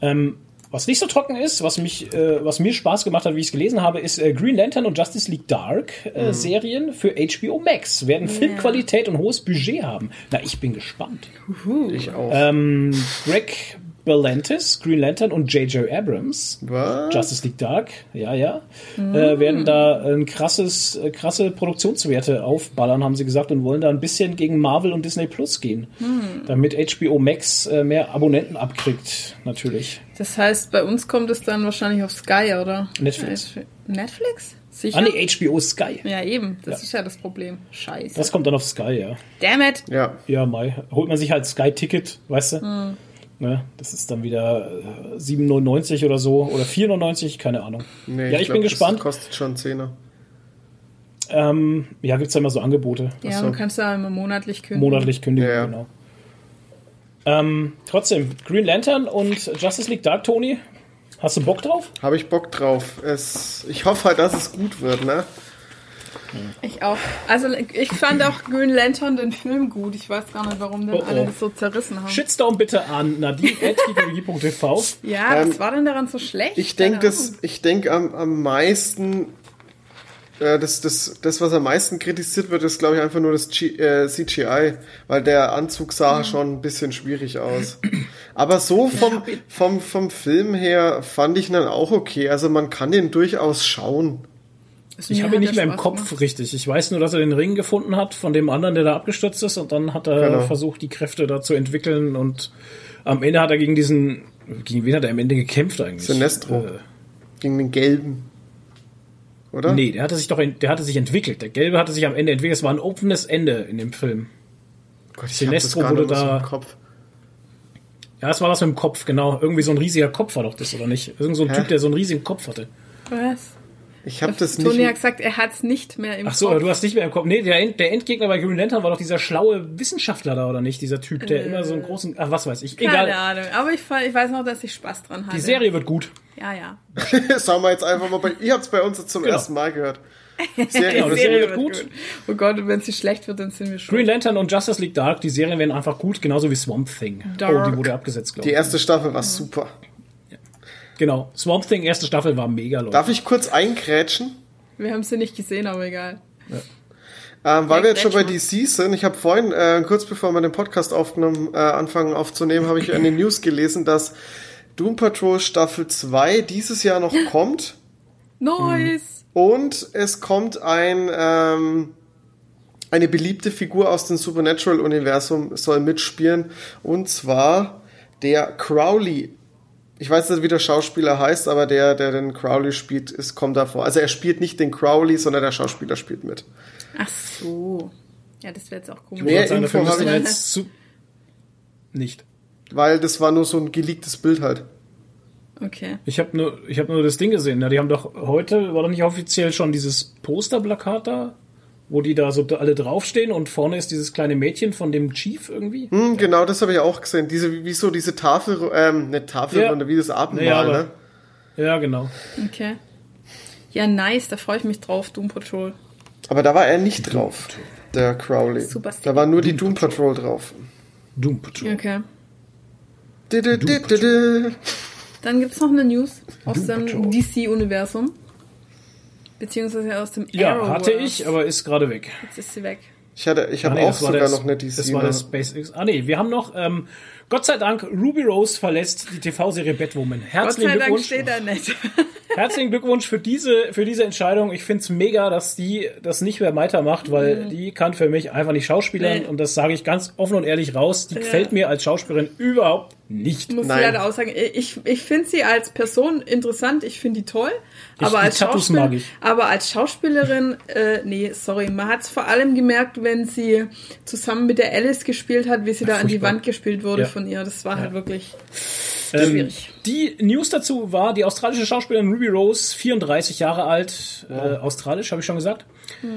Ähm, was nicht so trocken ist, was mich, äh, was mir Spaß gemacht hat, wie ich es gelesen habe, ist äh, Green Lantern und Justice League Dark äh, Serien für HBO Max werden Filmqualität und hohes Budget haben. Na, ich bin gespannt. ich auch. Ähm, Greg Berlantis, Green Lantern und J.J. Abrams Was? Justice League Dark, ja, ja, äh, werden da ein krasses, äh, krasse Produktionswerte aufballern, haben sie gesagt, und wollen da ein bisschen gegen Marvel und Disney Plus gehen, damit HBO Max äh, mehr Abonnenten abkriegt, natürlich. Das heißt, bei uns kommt es dann wahrscheinlich auf Sky, oder? Netflix. Netflix? Sicher? Ah, nee, HBO Sky. Ja, eben. Das Ja. ist ja das Problem. Scheiße. Das kommt dann auf Sky, ja. Damn it. Ja. Ja, Mai. Holt man sich halt Sky-Ticket, weißt du? Ne, das ist dann wieder äh, 7,99 oder so oder 4,99, keine Ahnung. Nee, ja, ich, glaub, bin das gespannt. kostet schon einen Zehner. Ähm, ja, gibt's da immer so Angebote. Ja, Ach so. du kannst ja immer monatlich kündigen. monatlich kündigen, Ja, ja. genau. Ähm, trotzdem, Green Lantern und Justice League Dark, Tony, hast du Bock drauf? Habe ich Bock drauf. Es, ich hoffe halt, dass es gut wird, ne? Ich auch. Also ich fand auch Green Lantern den Film gut. Ich weiß gar nicht, warum den Oh, oh. alle so zerrissen haben. Shitstorm bitte an nadine.tv. Ja, was Ähm, war denn daran so schlecht? Ich denke, das, denke am, am meisten, äh, das, das, das, was am meisten kritisiert wird, ist, glaube ich, einfach nur das G, äh, CGI, weil der Anzug sah schon ein bisschen schwierig aus. Aber so vom, vom, vom Film her fand ich ihn dann auch okay. Also man kann den durchaus schauen. Ich Mir habe ihn nicht mehr im Spaß Kopf gemacht. richtig. Ich weiß nur, dass er den Ring gefunden hat von dem anderen, der da abgestürzt ist und dann hat er Genau. versucht, die Kräfte da zu entwickeln und am Ende hat er gegen diesen, gegen wen hat er am Ende gekämpft eigentlich? Sinestro. Äh, Gegen den Gelben. Oder? nee, der hatte sich doch, der hatte sich entwickelt. Der Gelbe hatte sich am Ende entwickelt. Es war ein offenes Ende in dem Film. Gott, ich Sinestro hab das gar wurde nicht mehr so da- im Kopf. Ja, es war was mit dem Kopf, genau. Irgendwie so ein riesiger Kopf war doch das, oder nicht? Irgend so ein Hä? Typ, der so einen riesigen Kopf hatte. Was? Ich habe das Toni nicht. hat gesagt, er hat es nicht mehr im Ach so, Kopf. du hast nicht mehr im Kopf. Nee, der, End, der Endgegner bei Green Lantern war doch dieser schlaue Wissenschaftler da, oder nicht? Dieser Typ, der immer so einen großen, ach, was weiß ich. Keine Egal. Ahnung. Aber ich, ich weiß noch, dass ich Spaß dran hatte. Die Serie wird gut. Ja, ja. Sagen wir jetzt einfach mal bei. Ihr habt's bei uns jetzt zum Genau. ersten Mal gehört. Genau, Serie. die Serie wird gut. Oh Gott, und wenn sie schlecht wird, dann sind wir schon. Green Lantern und Justice League Dark, die Serien werden einfach gut, genauso wie Swamp Thing. Dark. Oh, die wurde abgesetzt, glaube Die ich. erste Staffel war super. Genau. Swamp Thing, erste Staffel war mega, Leute. Darf ich kurz einkrätschen? Wir haben sie nicht gesehen, aber egal. Ähm, weil Ja, wir jetzt schon bei DC sind, ich habe vorhin, äh, kurz bevor wir den Podcast aufgenommen, äh, anfangen aufzunehmen, habe ich in den News gelesen, dass Doom Patrol Staffel 2 dieses Jahr noch kommt. Nice! Und es kommt ein, ähm, eine beliebte Figur aus dem Supernatural-Universum soll mitspielen. Und zwar der Crowley. Ich weiß nicht, wie der Schauspieler heißt, aber der, der den Crowley spielt, ist, kommt da vor. Also er spielt nicht den Crowley, sondern der Schauspieler spielt mit. Ach so. Ja, das wäre jetzt auch komisch. Ich wollte Mehr sagen, Info habe ich- jetzt zu... Nicht. Weil das war nur so ein geleaktes Bild halt. Okay. Ich habe nur, ich habe nur das Ding gesehen. Ja, die haben doch heute war doch nicht offiziell schon dieses Posterplakat da, wo die da so alle draufstehen und vorne ist dieses kleine Mädchen von dem Chief irgendwie. Hm, genau, das habe ich auch gesehen. Diese, wie so diese Tafel, ähm, nicht Tafelrunde, Ja. wie das Abendmahl, aber- ne? Ja, genau. Okay. Ja, nice, da freue ich mich drauf, Doom Patrol. Aber da war er nicht drauf, der Crowley. Super da war nur die Doom Patrol drauf. Doom Patrol. Okay. Di- di. Dann gibt's noch eine News aus Doom dem Patrol. DC-Universum. Beziehungsweise aus dem Ja, Arrowverse. hatte ich, aber ist gerade weg. Jetzt ist sie weg. Ich hatte, ich Ah, habe nee, auch sogar das- noch eine DC. Das war das SpaceX. Ah nee, wir haben noch, ähm, Gott sei Dank, Ruby Rose verlässt die TV-Serie Batwoman. Gott Herzlichen sei Dank Glückwunsch. steht da nicht. Herzlichen Glückwunsch für diese, für diese Entscheidung. Ich find's mega, dass die das nicht mehr weitermacht, weil die kann für mich einfach nicht schauspielern Nee. und das sage ich ganz offen und ehrlich raus. Die gefällt mir als Schauspielerin überhaupt nicht. Muss ich Nein. leider auch sagen, ich, ich finde sie als Person interessant, ich finde die toll, aber die als, Schauspiel- ich. aber als Schauspielerin, äh, nee, sorry, man hat es vor allem gemerkt, wenn sie zusammen mit der Alice gespielt hat, wie sie da an die furchtbar. Wand gespielt wurde Ja. Von ihr. Das war halt wirklich Ähm, schwierig. die News dazu war, die australische Schauspielerin Ruby Rose, 34 Jahre alt, äh, australisch, habe ich schon gesagt,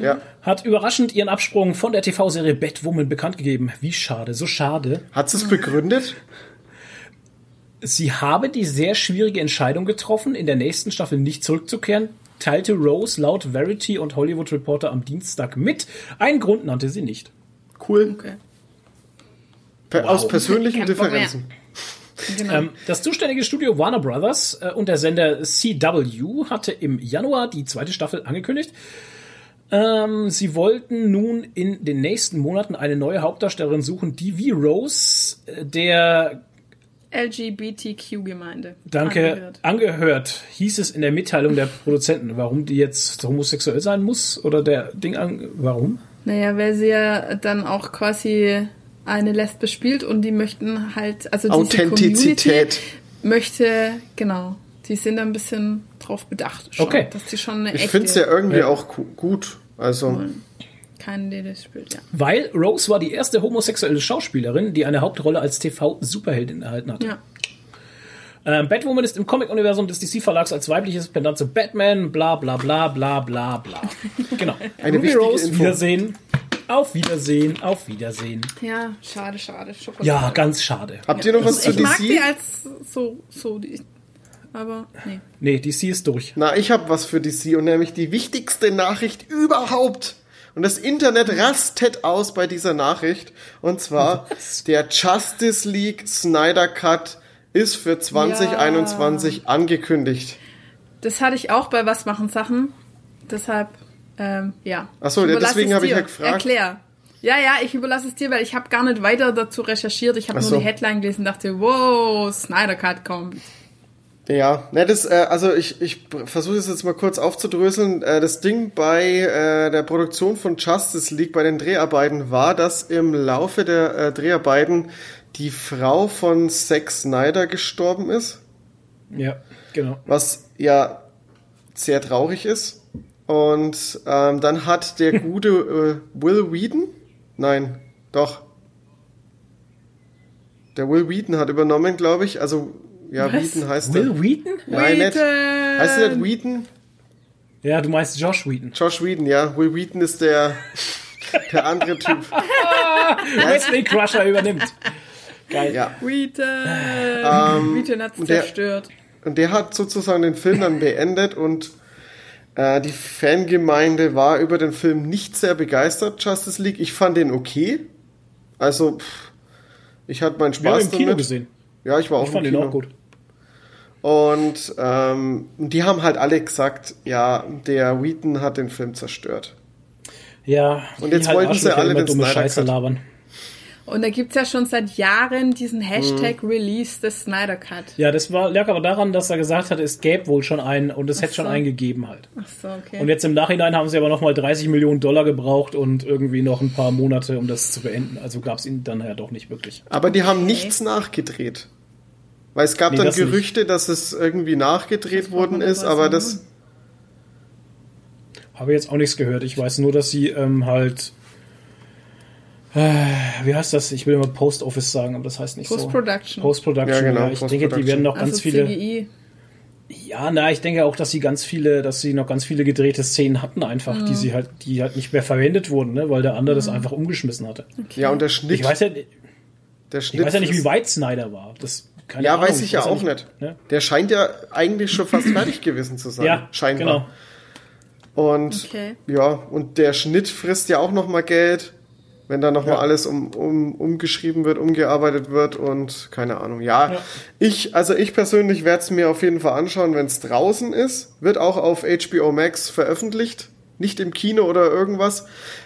Ja. hat überraschend ihren Absprung von der TV-Serie Batwoman bekannt gegeben. Wie schade, so schade. Hat sie es begründet? Sie habe die sehr schwierige Entscheidung getroffen, in der nächsten Staffel nicht zurückzukehren, teilte Rose laut Verity und Hollywood Reporter am Dienstag mit. Einen Grund nannte sie nicht. Cool. Okay. Per, Aus persönlichen. Differenzen. Genau. Ähm, das zuständige Studio Warner Brothers äh, und der Sender CW hatte im Januar die zweite Staffel angekündigt. Ähm, sie wollten nun in den nächsten Monaten eine neue Hauptdarstellerin suchen, die wie Rose äh, der LGBTQ-Gemeinde. Danke. angehört. Angehört. hieß es in der Mitteilung der Produzenten. Warum die jetzt homosexuell sein muss? Oder der Ding an. Warum? Naja, weil sie ja dann auch quasi eine Lesbe spielt und die möchten halt, also diese Authentizität. Community möchte, genau, die sind da ein bisschen drauf bedacht, schon, Okay. dass die schon eine Ich finde es ja irgendwie Ja. auch gu- gut. Also, keine, die das spielt, ja. Weil Rose war die erste homosexuelle Schauspielerin, die eine Hauptrolle als TV-Superheldin erhalten hat. Ja, Ähm, Batwoman ist im Comic-Universum des DC-Verlags als weibliches Pendant zu Batman, bla bla bla bla bla bla. Genau. Eine Ruby wichtige Rose, Info. Wiedersehen. Auf Wiedersehen, auf Wiedersehen. ja, schade, schade. Schokolade. Ja, ganz schade. habt ihr noch was zu Ich mag die DC? als so, so, die, aber nee. Nee, DC ist durch. Na, ich habe was für DC und nämlich die wichtigste Nachricht überhaupt. Und das Internet rastet aus bei dieser Nachricht. Und zwar der Justice League Snyder Cut ist für 2021 angekündigt. Das hatte ich auch bei Was machen Sachen, deshalb, ähm, ja. Ach so, Ich ja, deswegen es habe ich ja gefragt. Erklär. Ja, ja, ich überlasse es dir, weil ich habe gar nicht weiter dazu recherchiert. Ich habe Ach nur so. die Headline gelesen und dachte, wow, Snyder Cut kommt. Ja, ne, das, äh, also ich, ich versuche es jetzt mal kurz aufzudröseln. Äh, das Ding bei äh, der Produktion von Justice League bei den Dreharbeiten war, dass im Laufe der äh, Dreharbeiten die Frau von Zack Snyder gestorben ist, Ja, genau. was ja sehr traurig ist. Und ähm, dann hat der gute äh, Will Whedon, nein, doch, der Will Whedon hat übernommen, glaube ich. Also ja, Was? Whedon heißt er. Will Wheaton? Nein, nicht. Whedon! Heißt er nicht Whedon? Ja, du meinst Josh Wheaton. Josh Whedon, ja. Will Wheaton ist der, der andere Typ. Wesley Crusher übernimmt. Geil. Ja. Whedon! Whedon hat's und der- zerstört. Und der hat sozusagen den Film dann beendet und äh, die Fangemeinde war über den Film nicht sehr begeistert, Justice League. Ich fand den okay. Also, pff, ich hatte meinen Wir haben Spaß im Kino damit. gesehen. Ja, ich war auch Ich fand im ihn Kino. auch gut. Und ähm, die haben halt alle gesagt, ja, der Wheaton hat den Film zerstört. Ja, Und jetzt wollten sie alle den dumme Snyder Scheiße labern. Und da gibt's ja schon seit Jahren diesen Hashtag Mhm. Release des Snyder Cut. Ja, das war, lag aber daran, dass er gesagt hat, es gäbe wohl schon einen und es hätte schon so. einen gegeben halt. Ach so, okay. Und jetzt im Nachhinein haben sie aber nochmal 30 Millionen Dollar gebraucht und irgendwie noch ein paar Monate, um das zu beenden. Also gab es ihn dann ja doch nicht wirklich. Aber die haben nichts nachgedreht. Weil es gab Nee, dann das nicht. Gerüchte, dass es irgendwie nachgedreht worden ist, aber das. Habe jetzt auch nichts gehört. Ich weiß nur, dass sie ähm, halt. Äh, wie heißt das? Ich will immer Post Office sagen, aber das heißt nicht Post-Production. so. Post-Production. Ja, genau, Ich denke, die werden noch ganz also viele. CGI. Ja, na, ich denke auch, dass sie ganz viele, dass sie noch ganz viele gedrehte Szenen hatten einfach, Mhm. die sie halt, die halt nicht mehr verwendet wurden, ne, weil der andere das einfach umgeschmissen hatte. Ja, und der Schnitt. Ich weiß ja, der ich Schnitt weiß ja nicht, wie weit Snyder war. Das keine Ja, Ahnung, weiß ich ja auch nicht. ne? Der scheint ja eigentlich schon fast fertig gewesen zu sein. Ja, scheinbar. genau. Und Okay. ja, und der Schnitt frisst ja auch nochmal Geld, wenn da nochmal Ja. alles um, um, umgeschrieben wird, umgearbeitet wird und keine Ahnung. Ja, Ja. ich, also ich persönlich werde es mir auf jeden Fall anschauen, wenn es draußen ist. Wird auch auf HBO Max veröffentlicht. Nicht im Kino oder irgendwas.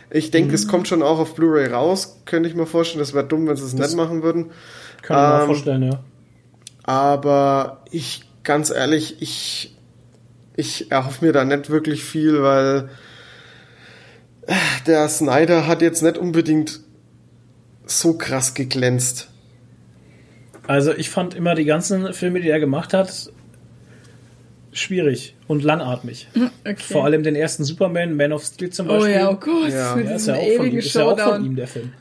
Ich denke, Mhm. es kommt schon auch auf Blu-ray raus. Könnte ich mir vorstellen, das wäre dumm, wenn sie es nicht machen würden. Kann ich mir Ähm, vorstellen, ja. Aber ich, ganz ehrlich, ich, ich erhoffe mir da nicht wirklich viel, weil der Snyder hat jetzt nicht unbedingt so krass geglänzt. Also ich fand immer die ganzen Filme, die er gemacht hat, schwierig und langatmig. Okay. Vor allem den ersten Superman, Man of Steel zum Oh Beispiel. ja, oh Gott, Ja. mit Ja, ist ja, auch von ihm, ist ja auch von ihm der Film.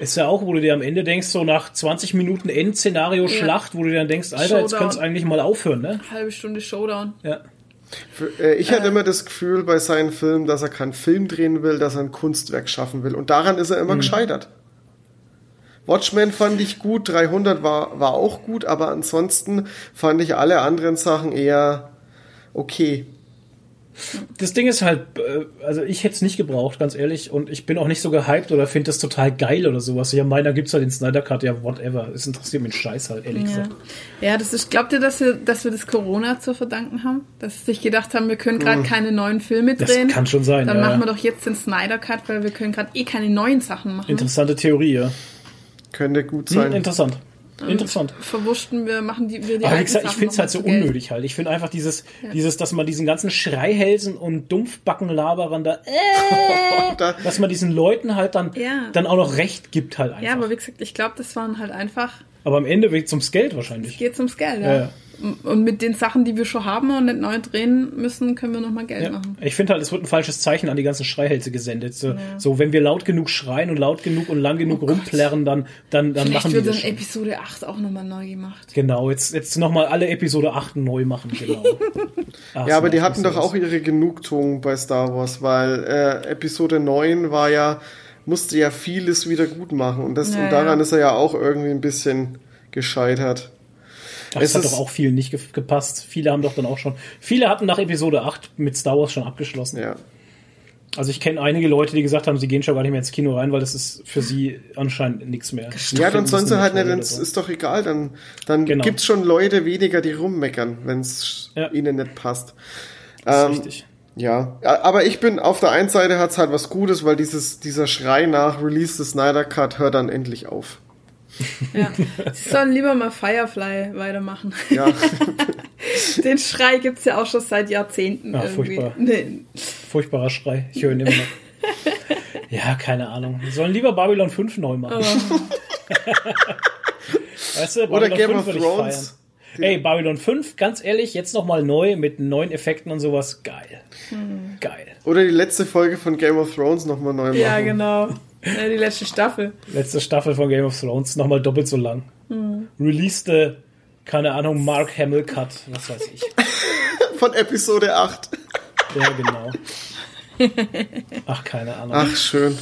Ist ja auch, wo du dir am Ende denkst, so nach 20 Minuten Endszenario Schlacht, wo du dir dann denkst, Alter, jetzt Showdown. könnte es eigentlich mal aufhören, ne? Halbe Stunde Showdown. Ja. Äh, ich hatte immer das Gefühl bei seinen Filmen, dass er keinen Film drehen will, dass er ein Kunstwerk schaffen will. Und daran ist er immer gescheitert. Watchmen fand ich gut, 300 war, war auch gut, aber ansonsten fand ich alle anderen Sachen eher okay. Das Ding ist halt, äh, also ich hätte es nicht gebraucht, ganz ehrlich, und ich bin auch nicht so gehypt oder finde das total geil oder sowas. Ja, meiner gibt's halt den Snyder Cut, ja, whatever. Es interessiert mich Scheiß halt, ehrlich Ja. gesagt. ja, das ist, glaubt ihr, dass wir, dass wir das Corona zu verdanken haben? Dass sie sich gedacht haben, wir können gerade keine neuen Filme Das drehen. kann schon sein, Dann ja, machen wir doch jetzt den Snyder Cut, weil wir können gerade eh keine neuen Sachen machen. Interessante Theorie, ja. Könnte gut Hm, sein. interessant. Interessant. Verwurschten wir, machen die, wir die Aber wie gesagt, ich finde es halt so Geld. unnötig halt. Ich finde einfach dieses, dieses, dass man diesen ganzen Schreihälsen und Dumpfbackenlaberern da, äh, Da- dass man diesen Leuten halt dann, Ja. dann auch noch Recht gibt halt einfach. Ja, aber wie gesagt, ich glaube, das waren halt einfach, aber am Ende wird zum Geld wahrscheinlich. geht's ums Geld, Ja, ja. Ja. Und mit den Sachen, die wir schon haben und nicht neu drehen müssen, können wir nochmal Geld Ja. machen. Ich finde halt, es wird ein falsches Zeichen an die ganzen Schreihälse gesendet. So, so, wenn wir laut genug schreien und laut genug und lang genug rumplärren, dann, dann, dann Vielleicht machen die wird das dann schon. Episode 8 auch nochmal neu gemacht. Genau, jetzt, jetzt nochmal alle Episode 8 neu machen, genau. Ach, Ja, aber die hatten doch auch ihre Genugtuung bei Star Wars, weil äh, Episode 9 war ja, musste ja vieles wieder gut machen und, das, Ja, und daran ja. ist er ja auch irgendwie ein bisschen gescheitert. Ach, es Das hat ist- doch auch vielen nicht ge gepasst. Viele haben doch dann auch schon. Viele hatten nach Episode 8 mit Star Wars schon abgeschlossen. Ja. Also ich kenne einige Leute, die gesagt haben, sie gehen schon gar nicht mehr ins Kino rein, weil das ist für sie anscheinend nichts mehr. Ja, dann sollen sie halt nicht, oder so. ist doch egal, dann, dann Genau. gibt's schon Leute weniger, die rummeckern, wenn's Ja. ihnen nicht passt. Das ist Ähm, richtig. Ja, Ja, aber ich bin auf der einen Seite hat's halt was Gutes, weil dieses, dieser Schrei nach Release des Snyder Cut hört dann endlich auf. Ja. Sie sollen lieber mal Firefly weitermachen. Ja, Den Schrei gibt's ja auch schon seit Jahrzehnten Ah, irgendwie. furchtbar. Nee. Furchtbarer Schrei. Ich höre ihn immer noch. Ja, keine Ahnung. Die sollen lieber Babylon 5 neu machen. weißt du, oder Babylon Game 5 of Thrones. Ey, Babylon 5, ganz ehrlich, jetzt nochmal neu mit neuen Effekten und sowas. Geil. Geil. Oder die letzte Folge von Game of Thrones nochmal neu machen. Ja, genau. Ja, die letzte Staffel. Letzte Staffel von Game of Thrones, nochmal doppelt so lang. Hm. Released, keine Ahnung, Mark Hamill Cut, was weiß ich. Von Episode 8. Ja, genau. Ach, keine Ahnung. Ach, schön.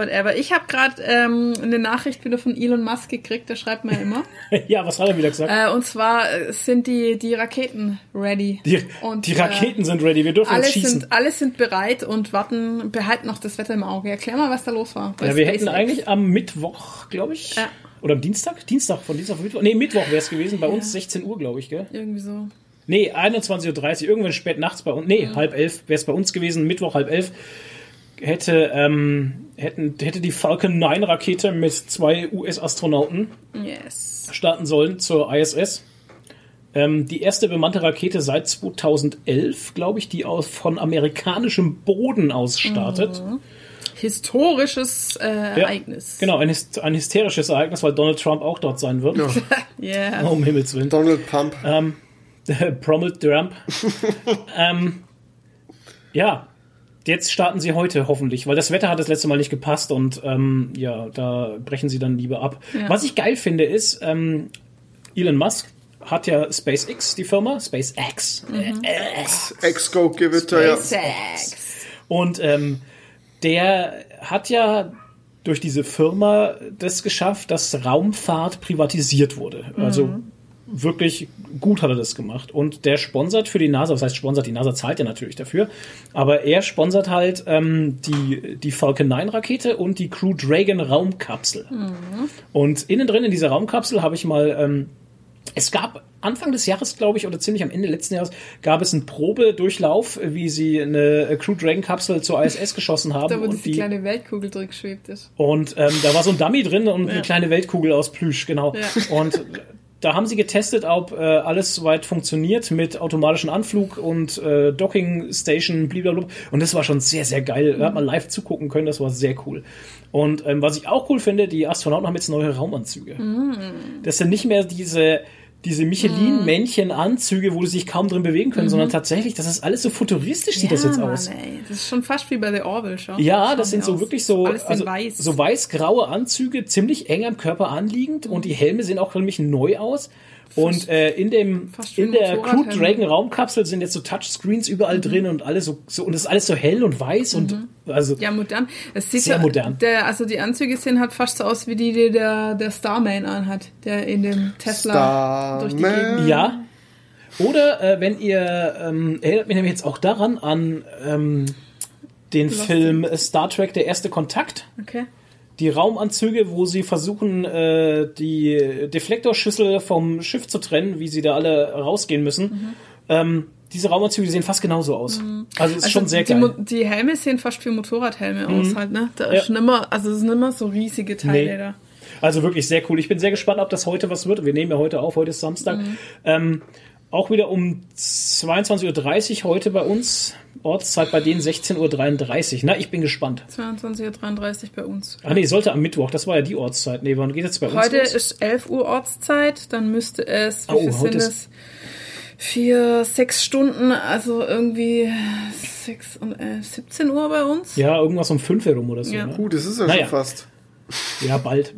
Whatever. Ich habe gerade ähm, eine Nachricht wieder von Elon Musk gekriegt, der schreibt mir immer. Ja, was hat er wieder gesagt? äh, und zwar äh, sind die, die Raketen ready. Die, und, die Raketen sind ready, wir dürfen Alle jetzt schießen. sind, alle sind bereit und warten, behalten noch das Wetter im Auge. Erklär mal, was da los war. Ja, wir hätten eigentlich am Mittwoch, glaube ich, Ja. oder am Dienstag? Dienstag, von Dienstag auf Mittwoch. Nee, Mittwoch wäre es gewesen, bei uns 16 Uhr, glaube ich, gell? Irgendwie so. Nee, 21.30 Uhr, irgendwann spät nachts bei uns. Nee, halb elf wäre es bei uns gewesen, Mittwoch halb elf. Hätte, ähm, hätten, hätte die Falcon 9 Rakete mit zwei US-Astronauten Yes. starten sollen zur ISS. Ähm, die erste bemannte Rakete seit 2011, glaube ich, die aus, von amerikanischem Boden aus startet. Historisches äh, Ereignis. Genau, ein, ein hysterisches Ereignis, weil Donald Trump auch dort sein wird. Yeah. Um Himmels Willen. Donald Pump. Prommelt Trump. ähm, ja, jetzt starten sie heute hoffentlich, weil das Wetter hat das letzte Mal nicht gepasst und ähm, ja, da brechen sie dann lieber ab. Ja. Was ich geil finde ist, ähm, Elon Musk hat ja SpaceX, die Firma, SpaceX. Ex-Go Gewitter, ja. Sex. Und ähm, der hat ja durch diese Firma das geschafft, dass Raumfahrt privatisiert wurde. Also wirklich gut hat er das gemacht. Und der sponsert für die NASA, was heißt sponsert, die NASA zahlt ja natürlich dafür, aber er sponsert halt ähm, die, die Falcon 9 Rakete und die Crew Dragon Raumkapsel. Und innen drin in dieser Raumkapsel habe ich mal ähm, es gab Anfang des Jahres, glaube ich, oder ziemlich am Ende letzten Jahres, gab es einen Probedurchlauf, wie sie eine Crew Dragon Kapsel zur ISS geschossen haben. Da, wo und die kleine Weltkugel drin geschwebt ist. und ähm, da war so ein Dummy drin und Ja. eine kleine Weltkugel aus Plüsch, genau. Ja. Und da haben sie getestet, ob äh, alles soweit funktioniert mit automatischem Anflug und äh, Docking Station, blablabla. Und das war schon sehr, sehr geil. Da hat man live zugucken können, das war sehr cool. Und ähm, was ich auch cool finde, die Astronauten haben jetzt neue Raumanzüge. Das sind nicht mehr diese diese Michelin-Männchen-Anzüge, wo sie sich kaum drin bewegen können, sondern tatsächlich, das ist alles so futuristisch, sieht das jetzt Mann, aus. Ey. Das ist schon fast wie bei The Orville schon. Ja, das sind so aus. wirklich so, also, weiß. so weiß-graue Anzüge, ziemlich eng am Körper anliegend und die Helme sehen auch ziemlich neu aus. Und äh, in dem in der Crew. Dragon Raumkapsel sind jetzt so Touchscreens überall Mhm. drin und alles so, so und es ist alles so hell und weiß und also Ja, modern. Es sieht Sehr so, modern. Der, also die Anzüge sehen halt fast so aus wie die, die der, der Starman anhat, der in dem Tesla durch die Starman. Gegend. ja. Oder äh, wenn ihr ähm, erinnert mich nämlich jetzt auch daran an ähm, den Lost Film Star Trek: Der erste Kontakt. Okay. Die Raumanzüge, wo sie versuchen, äh, die Deflektorschüssel vom Schiff zu trennen, wie sie da alle rausgehen müssen. Mhm. Ähm, diese Raumanzüge sehen fast genauso aus. Also ist schon sehr die, geil. Die Helme sehen fast wie Motorradhelme aus halt, ne? Da ist Ja. nimmer, also es sind immer so riesige Teile Nee. da. Also wirklich sehr cool. Ich bin sehr gespannt, ob das heute was wird. Wir nehmen ja heute auf, heute ist Samstag. Mhm. Ähm, auch wieder um 22.30 Uhr heute bei uns. Ortszeit bei denen 16.33 Uhr. Na, ich bin gespannt. 22.33 Uhr bei uns. Ah nee, sollte am Mittwoch. Das war ja die Ortszeit. Nee, wann geht jetzt bei uns Heute los? ist 11 Uhr Ortszeit, dann müsste es, wie Oh, sind ist- es? Vier, sechs Stunden, also irgendwie sechs und äh, 17 Uhr bei uns. Ja, irgendwas um 5 herum oder so. Ja. Ne? Gut, das ist ja Naja. schon fast. Ja, bald.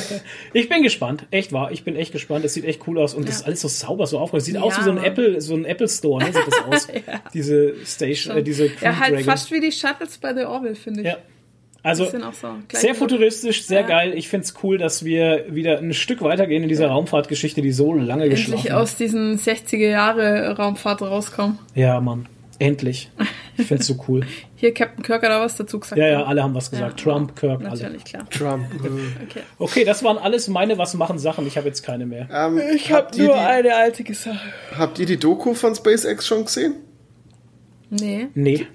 ich bin gespannt. Echt wahr. Ich bin echt gespannt. Es sieht echt cool aus und das ist alles so sauber, so aufgeräumt. Sieht aus Ja, wie so ein. Apple, so ein Apple Store, ne? Sieht das aus. Diese Station, äh, diese Crew Ja, halt Dragon. fast wie die Shuttles bei The Orville, finde ich. Ja. Also so. sehr futuristisch, sehr Ja. geil. Ich find's cool, dass wir wieder ein Stück weitergehen in dieser Raumfahrtgeschichte, die so lange geschlafen hat. aus diesen 60er Jahre Raumfahrt rauskommen. Ja, Mann. Endlich. Ich find's so cool. Hier, Captain Kirk hat auch was dazu gesagt. Ja, ja, alle haben was gesagt. Ja, Trump, Kirk, alle. Natürlich, klar. Trump. Okay. Okay, das waren alles meine Was machen Sachen. Ich habe jetzt keine mehr. Ähm, Ich habe nur die, eine alte Sache. habt ihr die Doku von SpaceX schon gesehen? Nee. Nee.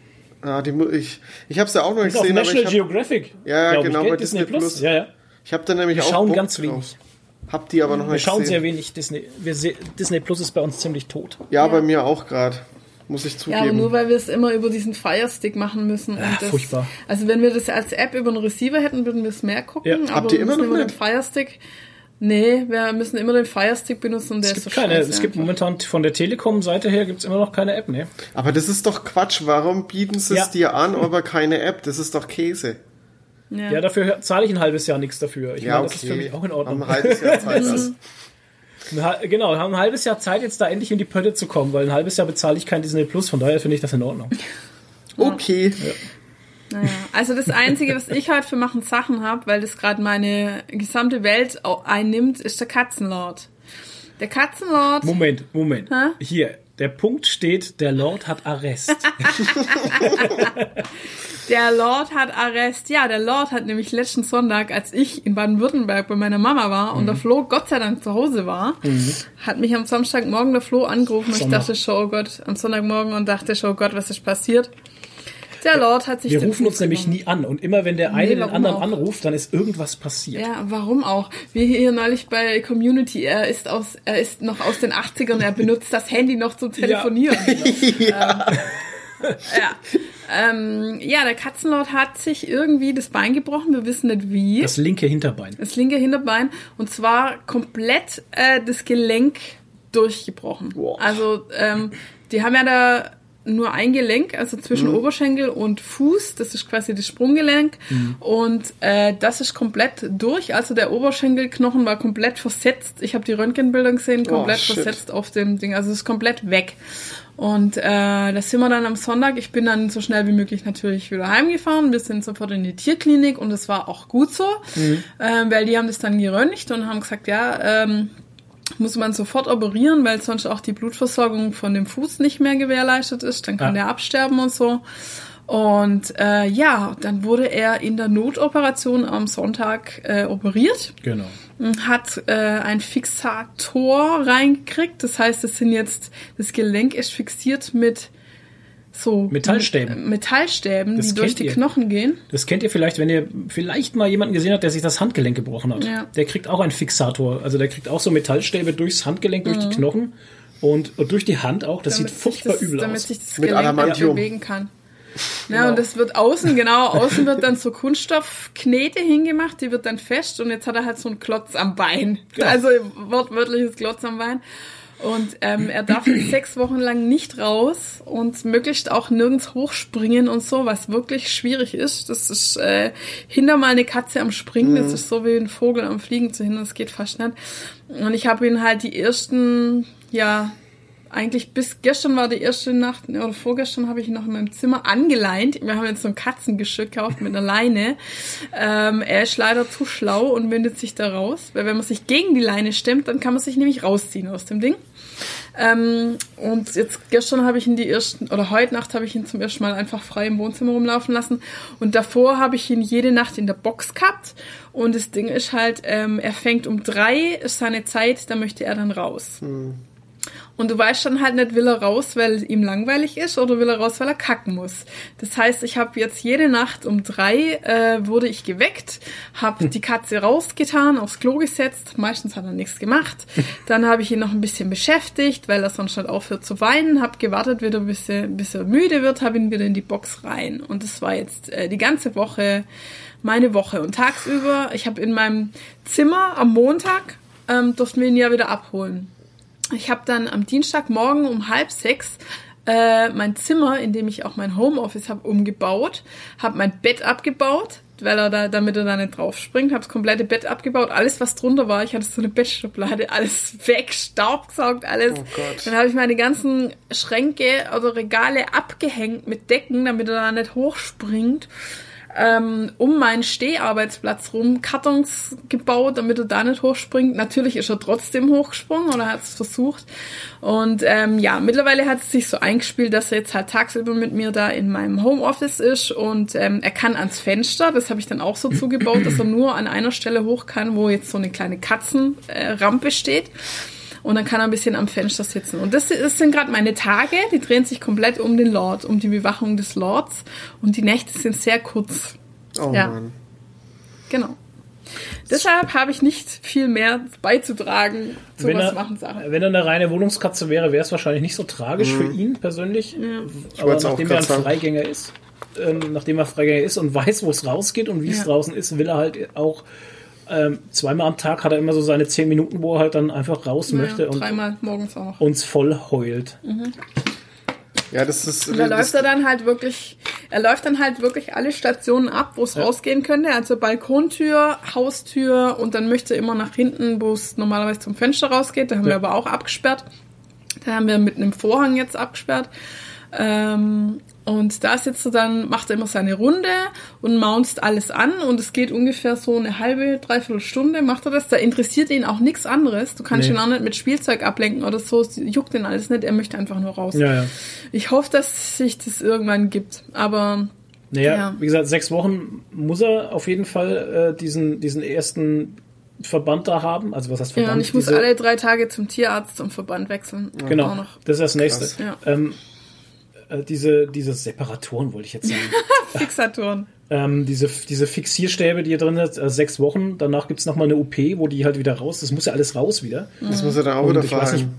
Ah, die, ich ich habe es ja auch noch nicht Ist auf gesehen, aber National ich habe Geographic. Ja, ich, genau, gell? bei Disney, Disney Plus. Plus. Ja, ja. ich habe da nämlich Wir auch schauen Bock ganz drauf. wenig. Hab die aber noch Wir nicht schauen gesehen. sehr wenig Disney. Wir se Disney Plus ist bei uns ziemlich tot. Ja, bei mir auch gerade. Muss ich Ja, zugeben. aber nur weil wir es immer über diesen Firestick machen müssen. Und Ah, das, furchtbar. Also wenn wir das als App über einen Receiver hätten, würden wir es mehr gucken. Ja. Aber Habt ihr immer noch über den? Firestick. Nee, wir müssen immer den Firestick benutzen und der Es ist gibt so keine, es gibt momentan von der Telekom-Seite her gibt's immer noch keine App, ne? aber das ist doch Quatsch. Warum bieten sie Ja. es dir an, aber keine App? Das ist doch Käse. Ja. Ja, dafür zahle ich ein halbes Jahr nichts dafür. Ich Ja, meine, okay. das ist für mich auch in Ordnung. ein halbes Jahr Zeit. Genau, wir haben ein halbes Jahr Zeit, jetzt da endlich in die Pötte zu kommen, weil ein halbes Jahr bezahle ich kein Disney Plus, von daher finde ich das in Ordnung. Okay. Naja, also das Einzige, was ich halt für machen Sachen habe, weil das gerade meine gesamte Welt einnimmt, ist der Katzenlord. Der Katzenlord, Moment, Moment. Hä? Hier, der Punkt steht, der Lord hat Arrest. der Lord hat Arrest. Ja, der Lord hat nämlich letzten Sonntag, als ich in Baden-Württemberg bei meiner Mama war und der Flo Gott sei Dank zu Hause war, hat mich am Samstagmorgen der Flo angerufen und ich dachte schon, oh Gott, am Sonntagmorgen und dachte schon, oh Gott, was ist passiert? Der Lord hat sich Wir den rufen uns nämlich nie an und immer wenn der eine den warum anderen auch? anruft, dann ist irgendwas passiert. Ja, warum auch? Wir hier neulich bei Community, er ist aus, er ist noch aus den 80ern, er benutzt das Handy noch zum Telefonieren. ja. Ähm, ja. Ähm, ja, der Katzenlord hat sich irgendwie das Bein gebrochen, wir wissen nicht wie. Das linke Hinterbein. Das linke Hinterbein und zwar komplett äh, das Gelenk durchgebrochen. Boah. Also ähm, die haben ja da nur ein Gelenk, also zwischen Mhm. Oberschenkel und Fuß, das ist quasi das Sprunggelenk Mhm. und äh, das ist komplett durch, also der Oberschenkelknochen war komplett versetzt. Ich habe die Röntgenbilder gesehen, komplett Oh, versetzt auf dem Ding, also es ist komplett weg. Und äh, da sind wir dann am Sonntag. Ich bin dann so schnell wie möglich natürlich wieder heimgefahren. Wir sind sofort in die Tierklinik und das war auch gut so, ähm, weil die haben das dann geröntgt und haben gesagt, ja, ähm, muss man sofort operieren, weil sonst auch die Blutversorgung von dem Fuß nicht mehr gewährleistet ist. Dann kann Ja. der absterben und so. Und äh, ja, dann wurde er in der Notoperation am Sonntag äh, operiert Genau. Hat äh, ein Fixator reingekriegt. Das heißt, es sind jetzt, das Gelenk ist fixiert mit so Metallstäben. Metallstäben, Das die durch die ihr. Knochen gehen. Das kennt ihr vielleicht, wenn ihr vielleicht mal jemanden gesehen habt, der sich das Handgelenk gebrochen hat. Ja. Der kriegt auch einen Fixator. Also der kriegt auch so Metallstäbe durchs Handgelenk, durch Mhm. die Knochen und, und durch die Hand auch. Das sieht sich furchtbar das, übel damit aus. sich das Mit Gelenk nicht Adamantium. bewegen kann. Ja, Genau. und das wird außen, genau, außen wird dann so Kunststoffknete hingemacht, die wird dann fest und jetzt hat er halt so einen Klotz am Bein. Genau. Also wortwörtliches Klotz am Bein. Und ähm, er darf jetzt sechs Wochen lang nicht raus und möglichst auch nirgends hochspringen und so, was wirklich schwierig ist. Das ist äh, hinter mal eine Katze am Springen, das ist so wie ein Vogel am Fliegen zu hindern, das geht fast nicht. Und ich habe ihn halt die ersten, ja, eigentlich bis gestern war die erste Nacht, oder vorgestern habe ich ihn noch in meinem Zimmer angeleint. Wir haben jetzt so ein Katzengeschirr gekauft mit einer Leine. Ähm, er ist leider zu schlau und windet sich da raus, weil wenn man sich gegen die Leine stemmt, dann kann man sich nämlich rausziehen aus dem Ding. Ähm, und jetzt gestern habe ich ihn die ersten, oder heute Nacht habe ich ihn zum ersten Mal einfach frei im Wohnzimmer rumlaufen lassen. Und davor habe ich ihn jede Nacht in der Box gehabt. Und das Ding ist halt, ähm, er fängt um drei, ist seine Zeit, da möchte er dann raus. Und du weißt dann halt nicht, will er raus, weil ihm langweilig ist oder will er raus, weil er kacken muss. Das heißt, ich habe jetzt jede Nacht um drei äh, wurde ich geweckt, habe die Katze rausgetan, aufs Klo gesetzt. Meistens hat er nichts gemacht. Dann habe ich ihn noch ein bisschen beschäftigt, weil er sonst nicht aufhört zu weinen. Habe gewartet, wieder bis er, bis er müde wird, habe ihn wieder in die Box rein. Und das war jetzt äh, die ganze Woche meine Woche. Und tagsüber, ich habe in meinem Zimmer am Montag ähm, durften wir ihn ja wieder abholen. Ich habe dann am Dienstagmorgen um halb sechs äh, mein Zimmer, in dem ich auch mein Homeoffice habe, umgebaut, habe mein Bett abgebaut, weil er da, damit er da nicht drauf springt, habe das komplette Bett abgebaut, alles was drunter war, ich hatte so eine Bettschublade, alles weg, Staubgesaugt, alles. Oh Gott. Dann habe ich meine ganzen Schränke oder Regale abgehängt mit Decken, damit er da nicht hochspringt ähm, um meinen Steharbeitsplatz rum Kartons gebaut, damit er da nicht hochspringt. Natürlich ist er trotzdem hochgesprungen oder hat es versucht. Und ähm, ja, mittlerweile hat es sich so eingespielt, dass er jetzt halt tagsüber mit mir da in meinem Homeoffice ist und ähm, er kann ans Fenster. Das habe ich dann auch so zugebaut, dass er nur an einer Stelle hoch kann, wo jetzt so eine kleine Katzenrampe steht. Und dann kann er ein bisschen am Fenster sitzen. Und das, das sind gerade meine Tage, die drehen sich komplett um den Lord, um die Bewachung des Lords. Und die Nächte sind sehr kurz. Oh Ja. Mann. Genau. Deshalb habe ich nicht viel mehr beizutragen zu wenn, was er, machen Sachen. wenn er eine reine Wohnungskatze wäre, wäre es wahrscheinlich nicht so tragisch für ihn persönlich. Aber wollt's auch nachdem er ein grad sagen. Freigänger ist, ähm, nachdem er Freigänger ist und weiß, wo es rausgeht und wie es Ja. draußen ist, will er halt auch ähm, zweimal am Tag hat er immer so seine zehn Minuten, wo er halt dann einfach raus möchte Ja, und dreimal morgens auch. uns voll heult. Ja, das ist. Und da läuft er dann halt wirklich, er läuft dann halt wirklich alle Stationen ab, wo es rausgehen könnte. Also Balkontür, Haustür und dann möchte er immer nach hinten, wo es normalerweise zum Fenster rausgeht. Da haben wir Ja. aber auch abgesperrt. Da haben wir mit einem Vorhang jetzt abgesperrt. Ähm, und da sitzt er dann, macht er immer seine Runde und mounzt alles an und es geht ungefähr so eine halbe, dreiviertel Stunde macht er das. Da interessiert ihn auch nichts anderes. Du kannst Nee. ihn auch nicht mit Spielzeug ablenken oder so. Es juckt ihn alles nicht. Er möchte einfach nur raus. Ja, ja. Ich hoffe, dass sich das irgendwann gibt. Aber Naja, Ja. wie gesagt, sechs Wochen muss er auf jeden Fall äh, diesen, diesen ersten Verband da haben. Also was heißt Verband? ja, und ich muss Diese- alle drei Tage zum Tierarzt zum Verband wechseln. Genau, das ist das nächste. Ja. Ähm, äh, diese, diese Separatoren wollte ich jetzt sagen. Fixatoren. ähm, diese, diese Fixierstäbe, die hier drin sind, äh, sechs Wochen. Danach gibt's noch nochmal eine OP, wo die halt wieder raus. Das muss ja alles raus wieder. das muss er dann auch Und wieder verheilen.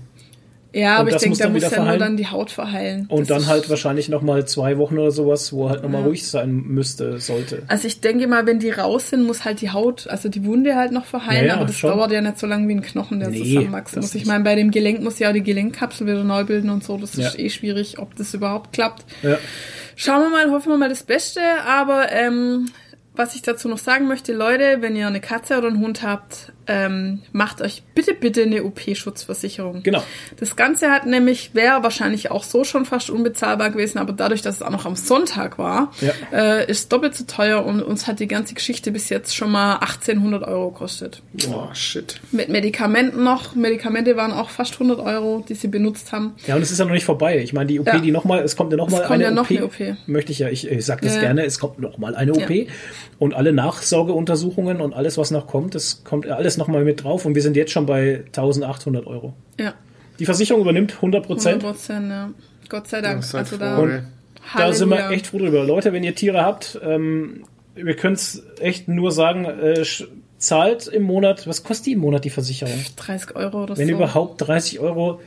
Ja, Und aber ich denke, da muss ja nur dann die Haut verheilen. Und Das dann halt wahrscheinlich nochmal zwei Wochen oder sowas, wo er halt nochmal ruhig sein müsste, sollte. Also ich denke mal, wenn die raus sind, muss halt die Haut, also die Wunde halt noch verheilen, Ja, ja, aber das schon. dauert ja nicht so lange wie ein Knochen, der Nee, zusammenwachsen muss. Ich meine, bei dem Gelenk muss ja auch die Gelenkkapsel wieder neu bilden und so. Das Ja. ist eh schwierig, ob das überhaupt klappt. Ja. Schauen wir mal, hoffen wir mal das Beste. Aber ähm, was ich dazu noch sagen möchte, Leute, wenn ihr eine Katze oder einen Hund habt, ähm, macht euch bitte, bitte eine OP-Schutzversicherung. Genau. Das Ganze hat nämlich, wäre wahrscheinlich auch so schon fast unbezahlbar gewesen, aber dadurch, dass es auch noch am Sonntag war, Ja. äh, ist doppelt so teuer und uns hat die ganze Geschichte bis jetzt schon mal 1800 Euro gekostet. Boah, shit. Mit Medikamenten noch. Medikamente waren auch fast 100 Euro, die sie benutzt haben. Ja, und es ist ja noch nicht vorbei. Ich meine, die OP, Ja. die nochmal, es kommt ja nochmal Es kommt eine ja noch OP. eine OP. Möchte ich ja, ich, ich sag das Ja, ja. gerne, es kommt nochmal eine OP. Ja. Und alle Nachsorgeuntersuchungen und alles, was noch kommt, das kommt alles nochmal mit drauf. Und wir sind jetzt schon bei 1800 Euro. Ja, Die Versicherung übernimmt 100 100 Prozent. Prozent, ja. Gott sei Dank. Ja, seid also froh, da. Da sind wir echt froh drüber. Leute, wenn ihr Tiere habt, ähm, wir können es echt nur sagen, äh, zahlt im Monat, was kostet die im Monat die Versicherung? 30 Euro oder Wenn so. überhaupt 30 Euro.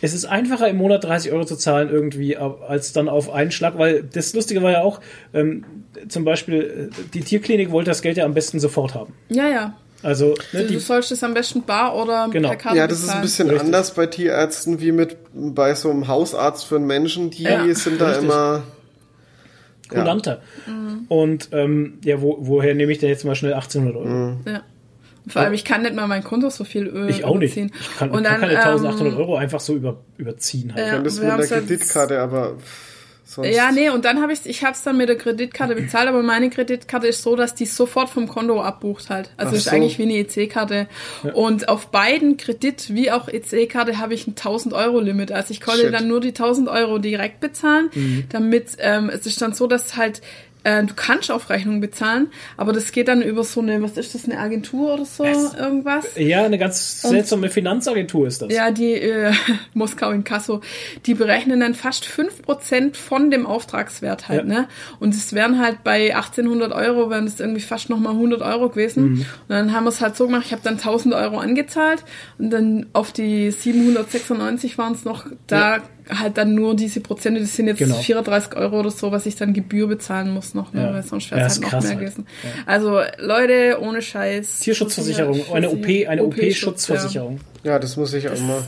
Es ist einfacher im Monat 30 Euro zu zahlen irgendwie, als dann auf einen Schlag, weil das Lustige war ja auch, ähm, zum Beispiel, äh, die Tierklinik wollte das Geld ja am besten sofort haben. Ja, ja. Also, ne, Du die, sollst es am besten bar oder Genau. per Karte Ja, das ist ein bezahlen. bisschen Richtig. anders bei Tierärzten wie mit bei so einem Hausarzt für einen Menschen. Die Ja, sind da richtig. immer. Ja. kulanter. Mhm. Und ähm, ja, wo, woher nehme ich denn jetzt mal schnell 1800 Euro? Ja. Und vor allem, ich kann nicht mal mein Konto so viel Öl Ich auch nicht. überziehen. Ich kann, Und ich kann dann, keine 1800 ähm, Euro einfach so über, überziehen. Halt. Ja. Könntest wir mit haben's der Kreditkarte, aber pff, sonst. Ja, nee, und dann habe ich ich hab's dann mit der Kreditkarte bezahlt, aber meine Kreditkarte ist so, dass die sofort vom Konto abbucht halt. Also Ach ist so. eigentlich wie eine EC-Karte. Und auf beiden Kredit wie auch EC-Karte habe ich ein 1000 Euro Limit. Also ich konnte Shit. dann nur die 1000 Euro direkt bezahlen, Mhm. damit ähm, es ist dann so, dass halt äh, du kannst auf Rechnung bezahlen, aber das geht dann über so eine, was ist das, eine Agentur oder so, Es- irgendwas? Ja, eine ganz seltsame Finanzagentur ist das. Ja, die äh, Moskau in Kasso, die berechnen dann fast 5% von dem Auftragswert halt, Ja. ne? Und es wären halt bei 1800 Euro, wären es irgendwie fast nochmal 100 Euro gewesen. Mhm. Und dann haben wir es halt so gemacht, ich habe dann 1000 Euro angezahlt und dann auf die 796 waren es noch, da halt dann nur diese Prozente, das sind jetzt Genau. 34 Euro oder so, was ich dann Gebühr bezahlen muss noch, ne? Ja. weil sonst Ja, wäre es ist halt noch krass mehr halt. gewesen. Also Leute, ohne Scheiß. Tierschutzversicherung, eine OP, eine OP-Schutzversicherung. Ja, das muss ich auch mal.